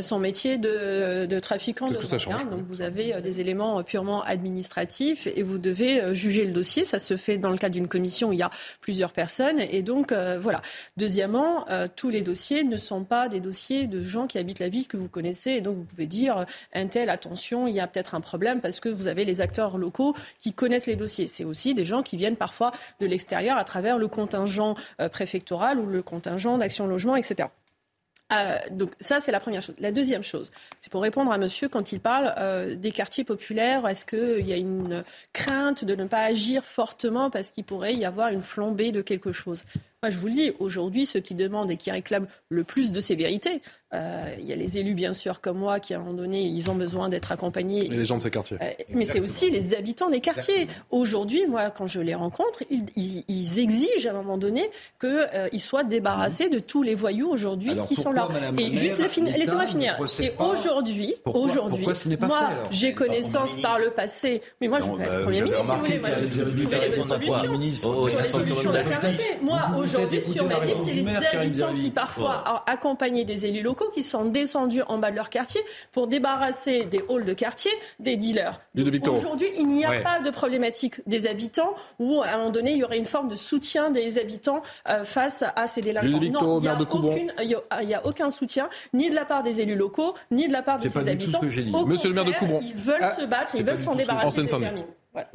Speaker 2: son métier de, de trafiquant de drogue, hein. Donc vous avez des éléments purement administratifs et vous devez juger le dossier. Ça se fait dans le cadre d'une commission où il y a plusieurs personnes. Et donc, voilà. Deuxièmement, tous les dossiers ne sont pas des dossiers de gens qui habitent la ville que vous connaissez. Et donc vous pouvez dire, un tel, attention, il y a peut-être un problème parce que vous avez les acteurs locaux qui connaissent les dossiers. C'est aussi des gens qui viennent parfois de l'extérieur à travers le contingent euh, préfectoral ou le contingent d'action logement, etc. Euh, donc ça, c'est la première chose. La deuxième chose, c'est pour répondre à monsieur quand il parle euh, des quartiers populaires. Est-ce qu'il y a une crainte de ne pas agir fortement parce qu'il pourrait y avoir une flambée de quelque chose? Moi, je vous le dis, aujourd'hui, ceux qui demandent et qui réclament le plus de sévérité, euh, il y a les élus, bien sûr, comme moi, qui à un moment donné, ils ont besoin d'être accompagnés.
Speaker 1: Et les gens de ces quartiers.
Speaker 2: Euh, mais c'est aussi les habitants des quartiers. Aujourd'hui, moi, quand je les rencontre, ils, ils- ils exigent à un moment donné qu'ils soient débarrassés de tous les voyous aujourd'hui qui sont là.
Speaker 11: Madame
Speaker 2: Et juste laissez-moi
Speaker 11: ne
Speaker 2: finir. Et aujourd'hui, aujourd'hui, moi, j'ai connaissance par le passé. Mais moi, je pas
Speaker 8: bah,
Speaker 2: être
Speaker 8: vous
Speaker 2: Premier ministre, si vous voulez. Moi, je trouver les bonnes solutions.
Speaker 8: Ministre,
Speaker 2: Sur les solutions de la. Moi, aujourd'hui, sur ma ville, c'est les habitants qui parfois ont accompagné des élus locaux qui sont descendus en bas de leur quartier pour débarrasser des halls de quartier des dealers. Aujourd'hui, il n'y a
Speaker 1: Ouais.
Speaker 2: pas de problématique des habitants où, à un moment donné, il y aurait une forme de soutien des habitants euh, face à ces délinquants. Non, il n'y a, aucun soutien, ni de la part des élus locaux, ni de la part de
Speaker 1: C'est
Speaker 2: ces
Speaker 1: pas du tout ce
Speaker 2: habitants.
Speaker 1: que j'ai dit.
Speaker 2: Au
Speaker 1: Monsieur le maire de Coubon.
Speaker 2: Ils veulent
Speaker 10: Ah,
Speaker 2: se battre, ils veulent s'en débarrasser.
Speaker 1: En Seine-Saint-Denis.
Speaker 2: Voilà.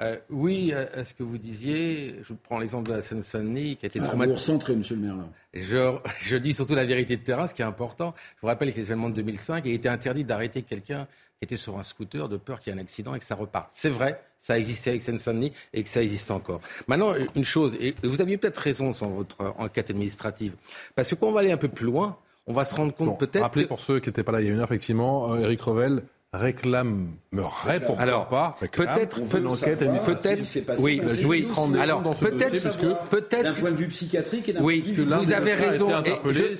Speaker 10: Euh, oui, à à ce que vous disiez, je prends l'exemple de la Seine-Saint-Denis qui a été
Speaker 11: Ah, vous
Speaker 10: traumatisée.
Speaker 11: recentrez, monsieur le maire. Là.
Speaker 10: Je, je dis surtout la vérité de terrain, ce qui est important. Je vous rappelle que les événements de 2005, il était interdit d'arrêter quelqu'un qui était sur un scooter de peur qu'il y ait un accident et que ça reparte. C'est vrai, ça existait avec Seine-Saint-Denis et que ça existe encore. Maintenant, une chose, et vous aviez peut-être raison sur votre enquête administrative, parce que quand on va aller un peu plus loin, on va se rendre compte peut-être
Speaker 1: Rappelez
Speaker 10: que-
Speaker 1: pour ceux qui n'étaient pas là il y a une heure, effectivement, euh, Eric Revel réclamerait, pourquoi
Speaker 10: Alors,
Speaker 1: pas, réclame
Speaker 10: peut-être,
Speaker 1: peut l'enquête
Speaker 10: peut-être, oui, oui.
Speaker 1: se rend compte
Speaker 10: Alors, peut-être,
Speaker 1: dossier, parce que
Speaker 10: peut-être,
Speaker 11: D'un point de vue psychiatrique et d'un
Speaker 10: oui,
Speaker 11: point de vue
Speaker 1: l'un
Speaker 10: vous avez raison.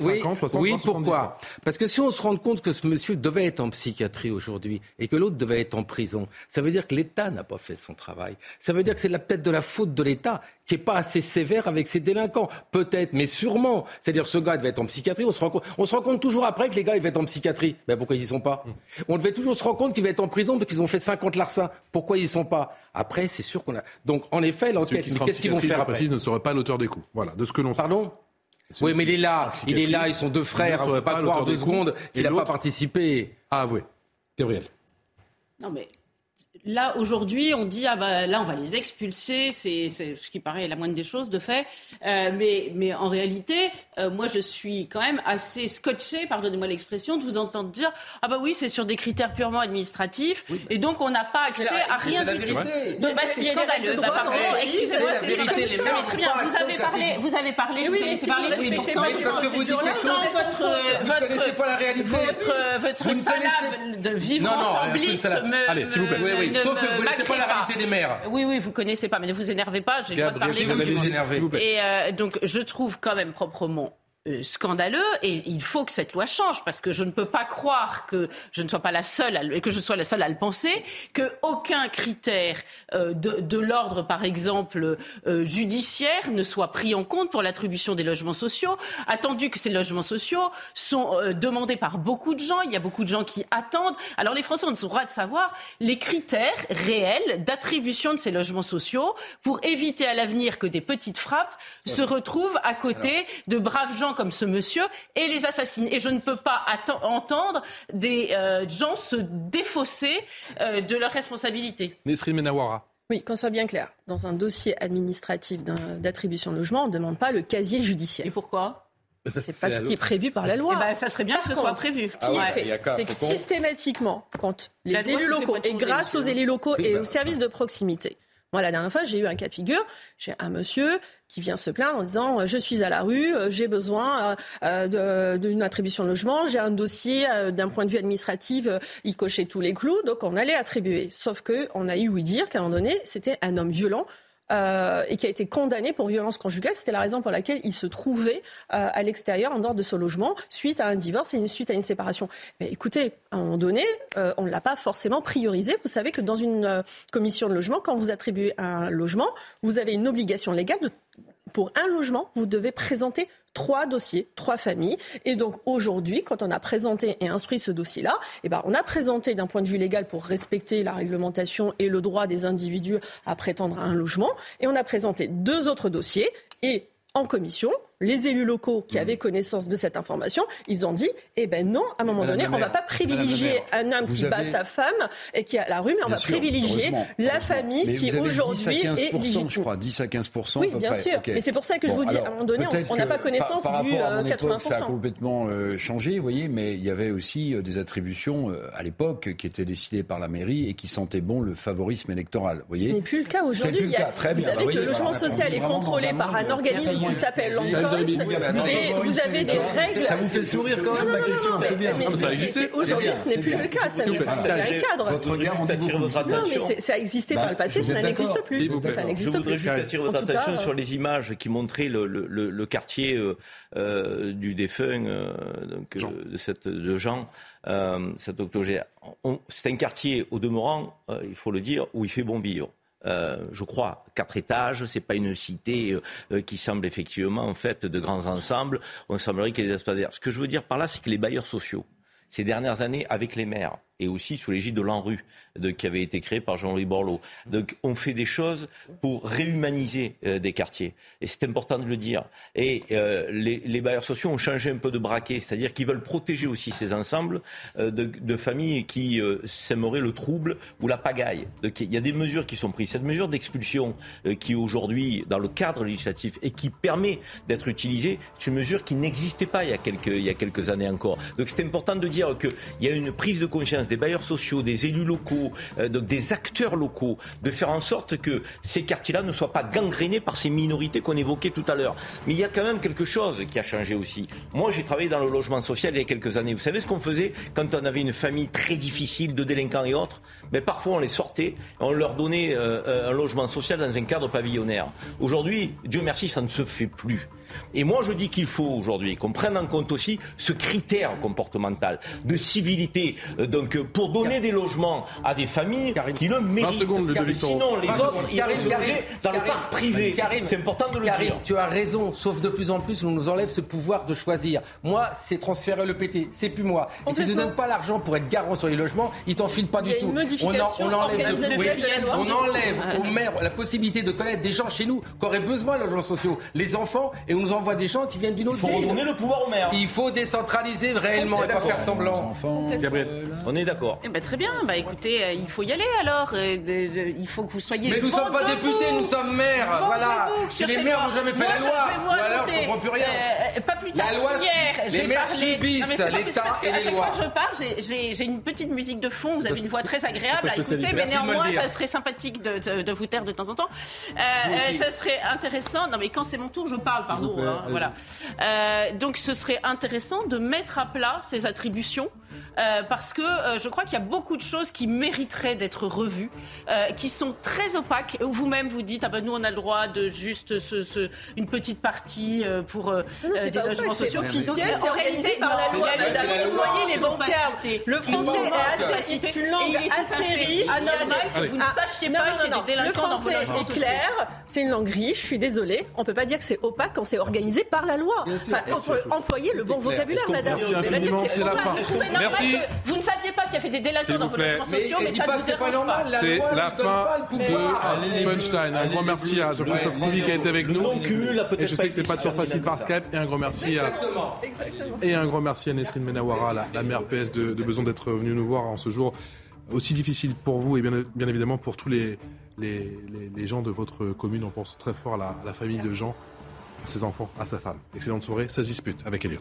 Speaker 10: oui,
Speaker 1: 50, 60,
Speaker 10: oui,
Speaker 1: 70
Speaker 10: pourquoi Parce que si on se rend compte que ce monsieur devait être en psychiatrie aujourd'hui et que l'autre devait être en prison, ça veut dire que l'État n'a pas fait son travail. Ça veut dire que c'est la- peut-être de la faute de l'État qui est pas assez sévère avec ses délinquants. Peut-être, mais sûrement. C'est-à-dire ce gars devait être en psychiatrie. On se rend compte, on se rend compte toujours après que les gars ils devaient être en psychiatrie. Ben pourquoi ils y sont pas On devait toujours se rendre compte qu'ils devaient être en prison parce qu'ils ont fait 50 larcins. Pourquoi ils y sont pas Après, c'est sûr qu'on a. Donc en effet, l'enquête. Mais qu'est-ce qu'ils vont faire après
Speaker 1: précise, ne serait pas l'auteur des coups. Voilà, de ce que l'on sait.
Speaker 10: Pardon Oui, mais il est là, il est là, ils sont deux frères, on ne pas croire deux secondes qu'il n'a pas participé.
Speaker 1: Ah oui, Gabriel.
Speaker 9: Non mais Là, aujourd'hui, on dit, ah bah, là, on va les expulser, c'est ce qui paraît la moindre des choses, de fait. Euh, mais, mais en réalité, euh, moi, je suis quand même assez scotché, pardonnez-moi l'expression, de vous entendre dire, ah bah oui, c'est sur des critères purement administratifs, et donc on n'a pas accès à rien du tout. Donc, bah, c'est scandaleux. Excusez-moi, c'est scandaleux. Mais très bien, vous avez parlé, vous avez parlé,
Speaker 10: oui, mais parlé, mais parce que vous dites quelque chose,
Speaker 9: votre,
Speaker 10: vous ne connaissez pas la réalité.
Speaker 9: Votre, votre salade de vivre ensembliste me...
Speaker 10: Allez, s'il vous plaît. Oui, oui. Sauf que vous ne connaissez pas la réalité des maires.
Speaker 9: Oui, oui, vous connaissez pas, mais ne vous énervez pas, j'ai le droit de parler. Et euh, donc, je trouve quand même proprement euh, scandaleux et il faut que cette loi change parce que je ne peux pas croire que je ne sois pas la seule et que je sois la seule à le penser que aucun critère euh, de, de l'ordre par exemple euh, judiciaire ne soit pris en compte pour l'attribution des logements sociaux attendu que ces logements sociaux sont demandés par beaucoup de gens. Il y a beaucoup de gens qui attendent. Alors les Français ont le droit de savoir les critères réels d'attribution de ces logements sociaux pour éviter à l'avenir que des petites frappes se retrouvent à côté de braves gens comme ce monsieur et les assassine. Et je ne peux pas entendre des euh, gens se défausser euh, de leurs responsabilités.
Speaker 1: Nesrine Menawara.
Speaker 2: Oui, qu'on soit bien clair. Dans un dossier administratif d'attribution de logement, on ne demande pas le casier judiciaire.
Speaker 9: Et pourquoi?
Speaker 2: C'est pas ce qui est prévu par la loi.
Speaker 9: Eh ben, ça serait bien que ce soit prévu.
Speaker 2: Ce qui est fait, c'est que systématiquement, quand les élus locaux, et grâce aux élus locaux et aux services de proximité, moi, la dernière fois, j'ai eu un cas de figure. J'ai un monsieur qui vient se plaindre en disant Je suis à la rue, euh, j'ai besoin euh, euh, d'une attribution de logement, j'ai un dossier d'un point de vue administratif, il cochait tous les clous, donc on allait attribuer. Sauf qu'on a eu ouï dire qu'à un moment donné, c'était un homme violent euh, et qui a été condamné pour violence conjugale. C'était la raison pour laquelle il se trouvait euh, à l'extérieur, en dehors de ce logement, suite à un divorce et suite à une séparation. Mais écoutez, à un moment donné, euh, on ne l'a pas forcément priorisé. Vous savez que dans une commission de logement, quand vous attribuez un logement, vous avez une obligation légale de pour un logement, vous devez présenter trois dossiers, trois familles. Et donc aujourd'hui, quand on a présenté et instruit ce dossier-là, eh ben, on a présenté d'un point de vue légal pour respecter la réglementation et le droit des individus à prétendre à un logement. Et on a présenté deux autres dossiers. Et en commission, les élus locaux qui mmh. avaient connaissance de cette information, ils ont dit, eh ben non, à un moment donné, on ne va pas privilégier un homme qui bat sa femme et qui a la rue, mais on va privilégier la famille qui aujourd'hui est légitime.
Speaker 11: je crois, 10 à 15
Speaker 2: Oui, bien sûr. Mais c'est pour ça que je vous dis, à un moment donné, on n'a pas connaissance du 80 euh,
Speaker 11: Ça a complètement euh, changé, vous voyez, mais il y avait aussi euh, des attributions à l'époque qui étaient décidées par la mairie et qui sentaient bon le favorisme électoral. Vous voyez
Speaker 2: Ce n'est plus le cas aujourd'hui. Vous savez que le logement social est contrôlé par un organisme qui s'appelle vous avez des règles.
Speaker 11: Ça vous fait sourire quand même ma question, c'est bien.
Speaker 2: Ça existé. Aujourd'hui, ce n'est plus le cas. Ça n'est pas un cadre.
Speaker 11: Votre regard, on votre
Speaker 2: attention. Non, mais ça a existé par le passé, ça n'existe plus. Ça
Speaker 8: n'existe plus. Je voudrais juste attirer votre attention sur les images qui montraient le quartier euh, euh, du défunt euh, de cette de Jean, cet octogénaire. C'est un quartier au demeurant, il faut le dire, où il fait bon vivre. Euh, je crois, quatre étages. C'est pas une cité euh, euh, qui semble effectivement en fait de grands ensembles. On semblerait qu'il y ait des espaces verts. Ce que je veux dire par là, c'est que les bailleurs sociaux, ces dernières années, avec les maires, et aussi sous l'égide de l'ANRU, qui avait été créé par Jean-Louis Borloo. Donc on fait des choses pour réhumaniser euh, des quartiers. Et c'est important de le dire. Et euh, les, bailleurs sociaux ont changé un peu de braquet, c'est-à-dire qu'ils veulent protéger aussi ces ensembles euh, de, familles qui s'aimeraient le trouble ou la pagaille. Donc il y a des mesures qui sont prises. Cette mesure d'expulsion qui aujourd'hui, dans le cadre législatif, et qui permet d'être utilisée, c'est une mesure qui n'existait pas il y, a quelques, il y a quelques années encore. Donc c'est important de dire qu'il y a une prise de conscience des bailleurs sociaux, des élus locaux, euh, des acteurs locaux, de faire en sorte que ces quartiers-là ne soient pas gangrénés par ces minorités qu'on évoquait tout à l'heure. Mais il y a quand même quelque chose qui a changé aussi. Moi, j'ai travaillé dans le logement social il y a quelques années. Vous savez ce qu'on faisait quand on avait une famille très difficile de délinquants et autres? Mais parfois, on les sortait, on leur donnait euh, euh, un logement social dans un cadre pavillonnaire. Aujourd'hui, Dieu merci, ça ne se fait plus. Et moi, je dis qu'il faut aujourd'hui qu'on prenne en compte aussi ce critère comportemental de civilité. Euh, donc, euh, pour donner des logements à des familles qui le méritent.
Speaker 10: Secondes,
Speaker 8: Sinon, les autres, ils dans le parc privé. C'est important de le dire.
Speaker 10: tu as raison, sauf de plus en plus, on nous enlève ce pouvoir de choisir. Moi, c'est transférer le PT, c'est plus moi. Et si tu ne donnes pas l'argent pour être garant sur les logements, ils t'en filent pas du tout.
Speaker 2: On, en,
Speaker 10: on, enlève, on enlève aux maires la possibilité de connaître des gens chez nous qui auraient besoin de logements sociaux. Les enfants et on nous envoie des gens qui viennent d'une autre
Speaker 8: Il faut
Speaker 10: ville.
Speaker 8: redonner le pouvoir au maire.
Speaker 10: Il faut décentraliser réellement et pas faire semblant.
Speaker 8: Gabriel, on est d'accord.
Speaker 9: Eh ben, très bien, bah écoutez, euh, il faut y aller alors. euh, de- de- il faut que vous soyez.
Speaker 10: Mais nous
Speaker 9: vent
Speaker 10: sommes pas députés, nous sommes maires, voilà. Si les maires n'ont jamais fait
Speaker 9: Moi,
Speaker 10: la loi, ou alors je comprends plus rien.
Speaker 9: Euh, pas plus tard
Speaker 10: La loi,
Speaker 9: qu'hier,
Speaker 10: les maires
Speaker 9: parlé-
Speaker 10: subissent l'État
Speaker 9: à chaque fois que je parle, j'ai- une petite musique de fond. Vous avez une voix très agréable à écouter, mais néanmoins, ça serait sympathique de, vous taire de temps en temps. Ça serait intéressant. Non, mais quand c'est mon tour, je parle, pardon.
Speaker 10: Plaît,
Speaker 9: hein, voilà. Euh, donc, ce serait intéressant de mettre à plat ces attributions, euh, parce que euh, je crois qu'il y a beaucoup de choses qui mériteraient d'être revues, euh, qui sont très opaques. Vous-même, vous dites, ah ben nous, on a le droit de juste ce, ce- une petite partie euh, pour euh,
Speaker 2: Non,
Speaker 9: des logements sociaux.
Speaker 2: officiel,
Speaker 9: Donc,
Speaker 2: c'est organisé par la loi, Vous voyez les termes. Le français est assez- est une langue assez riche.
Speaker 9: Anormal que vous ne
Speaker 2: Ah,
Speaker 9: sachiez pas
Speaker 2: non,
Speaker 9: qu'il y a
Speaker 2: non,
Speaker 9: des délinquants
Speaker 2: Le
Speaker 9: dans vos logements sociaux.
Speaker 2: clair, c'est une langue riche, je suis désolée. On ne peut pas dire que c'est opaque quand c'est organisé par la loi. Enfin, on peut employer le bon vocabulaire, madame.
Speaker 1: Merci infiniment, c'est la fin. Merci.
Speaker 9: que Vous ne saviez pas qu'il y avait des délinquants dans vos logements sociaux, mais, ça
Speaker 10: pas
Speaker 9: ne
Speaker 10: que
Speaker 9: vous
Speaker 10: c'est pas
Speaker 9: dérange pas.
Speaker 1: C'est la fin de Punchline. Un grand merci à Jean-Christophe Couvi qui a été avec nous.
Speaker 8: a
Speaker 1: Et je sais que c'est pas toujours facile par. Skype. Et un grand merci à, et un grand merci à Nesrine Menawara, la, maire PS de, Besançon, d'être venue nous voir en ce jour aussi difficile pour vous et bien, bien évidemment pour tous les, les, les- les gens de votre commune. On pense très fort à la, à la famille de Jean, à ses enfants, à sa femme. Excellente soirée, ça se dispute avec Elliot.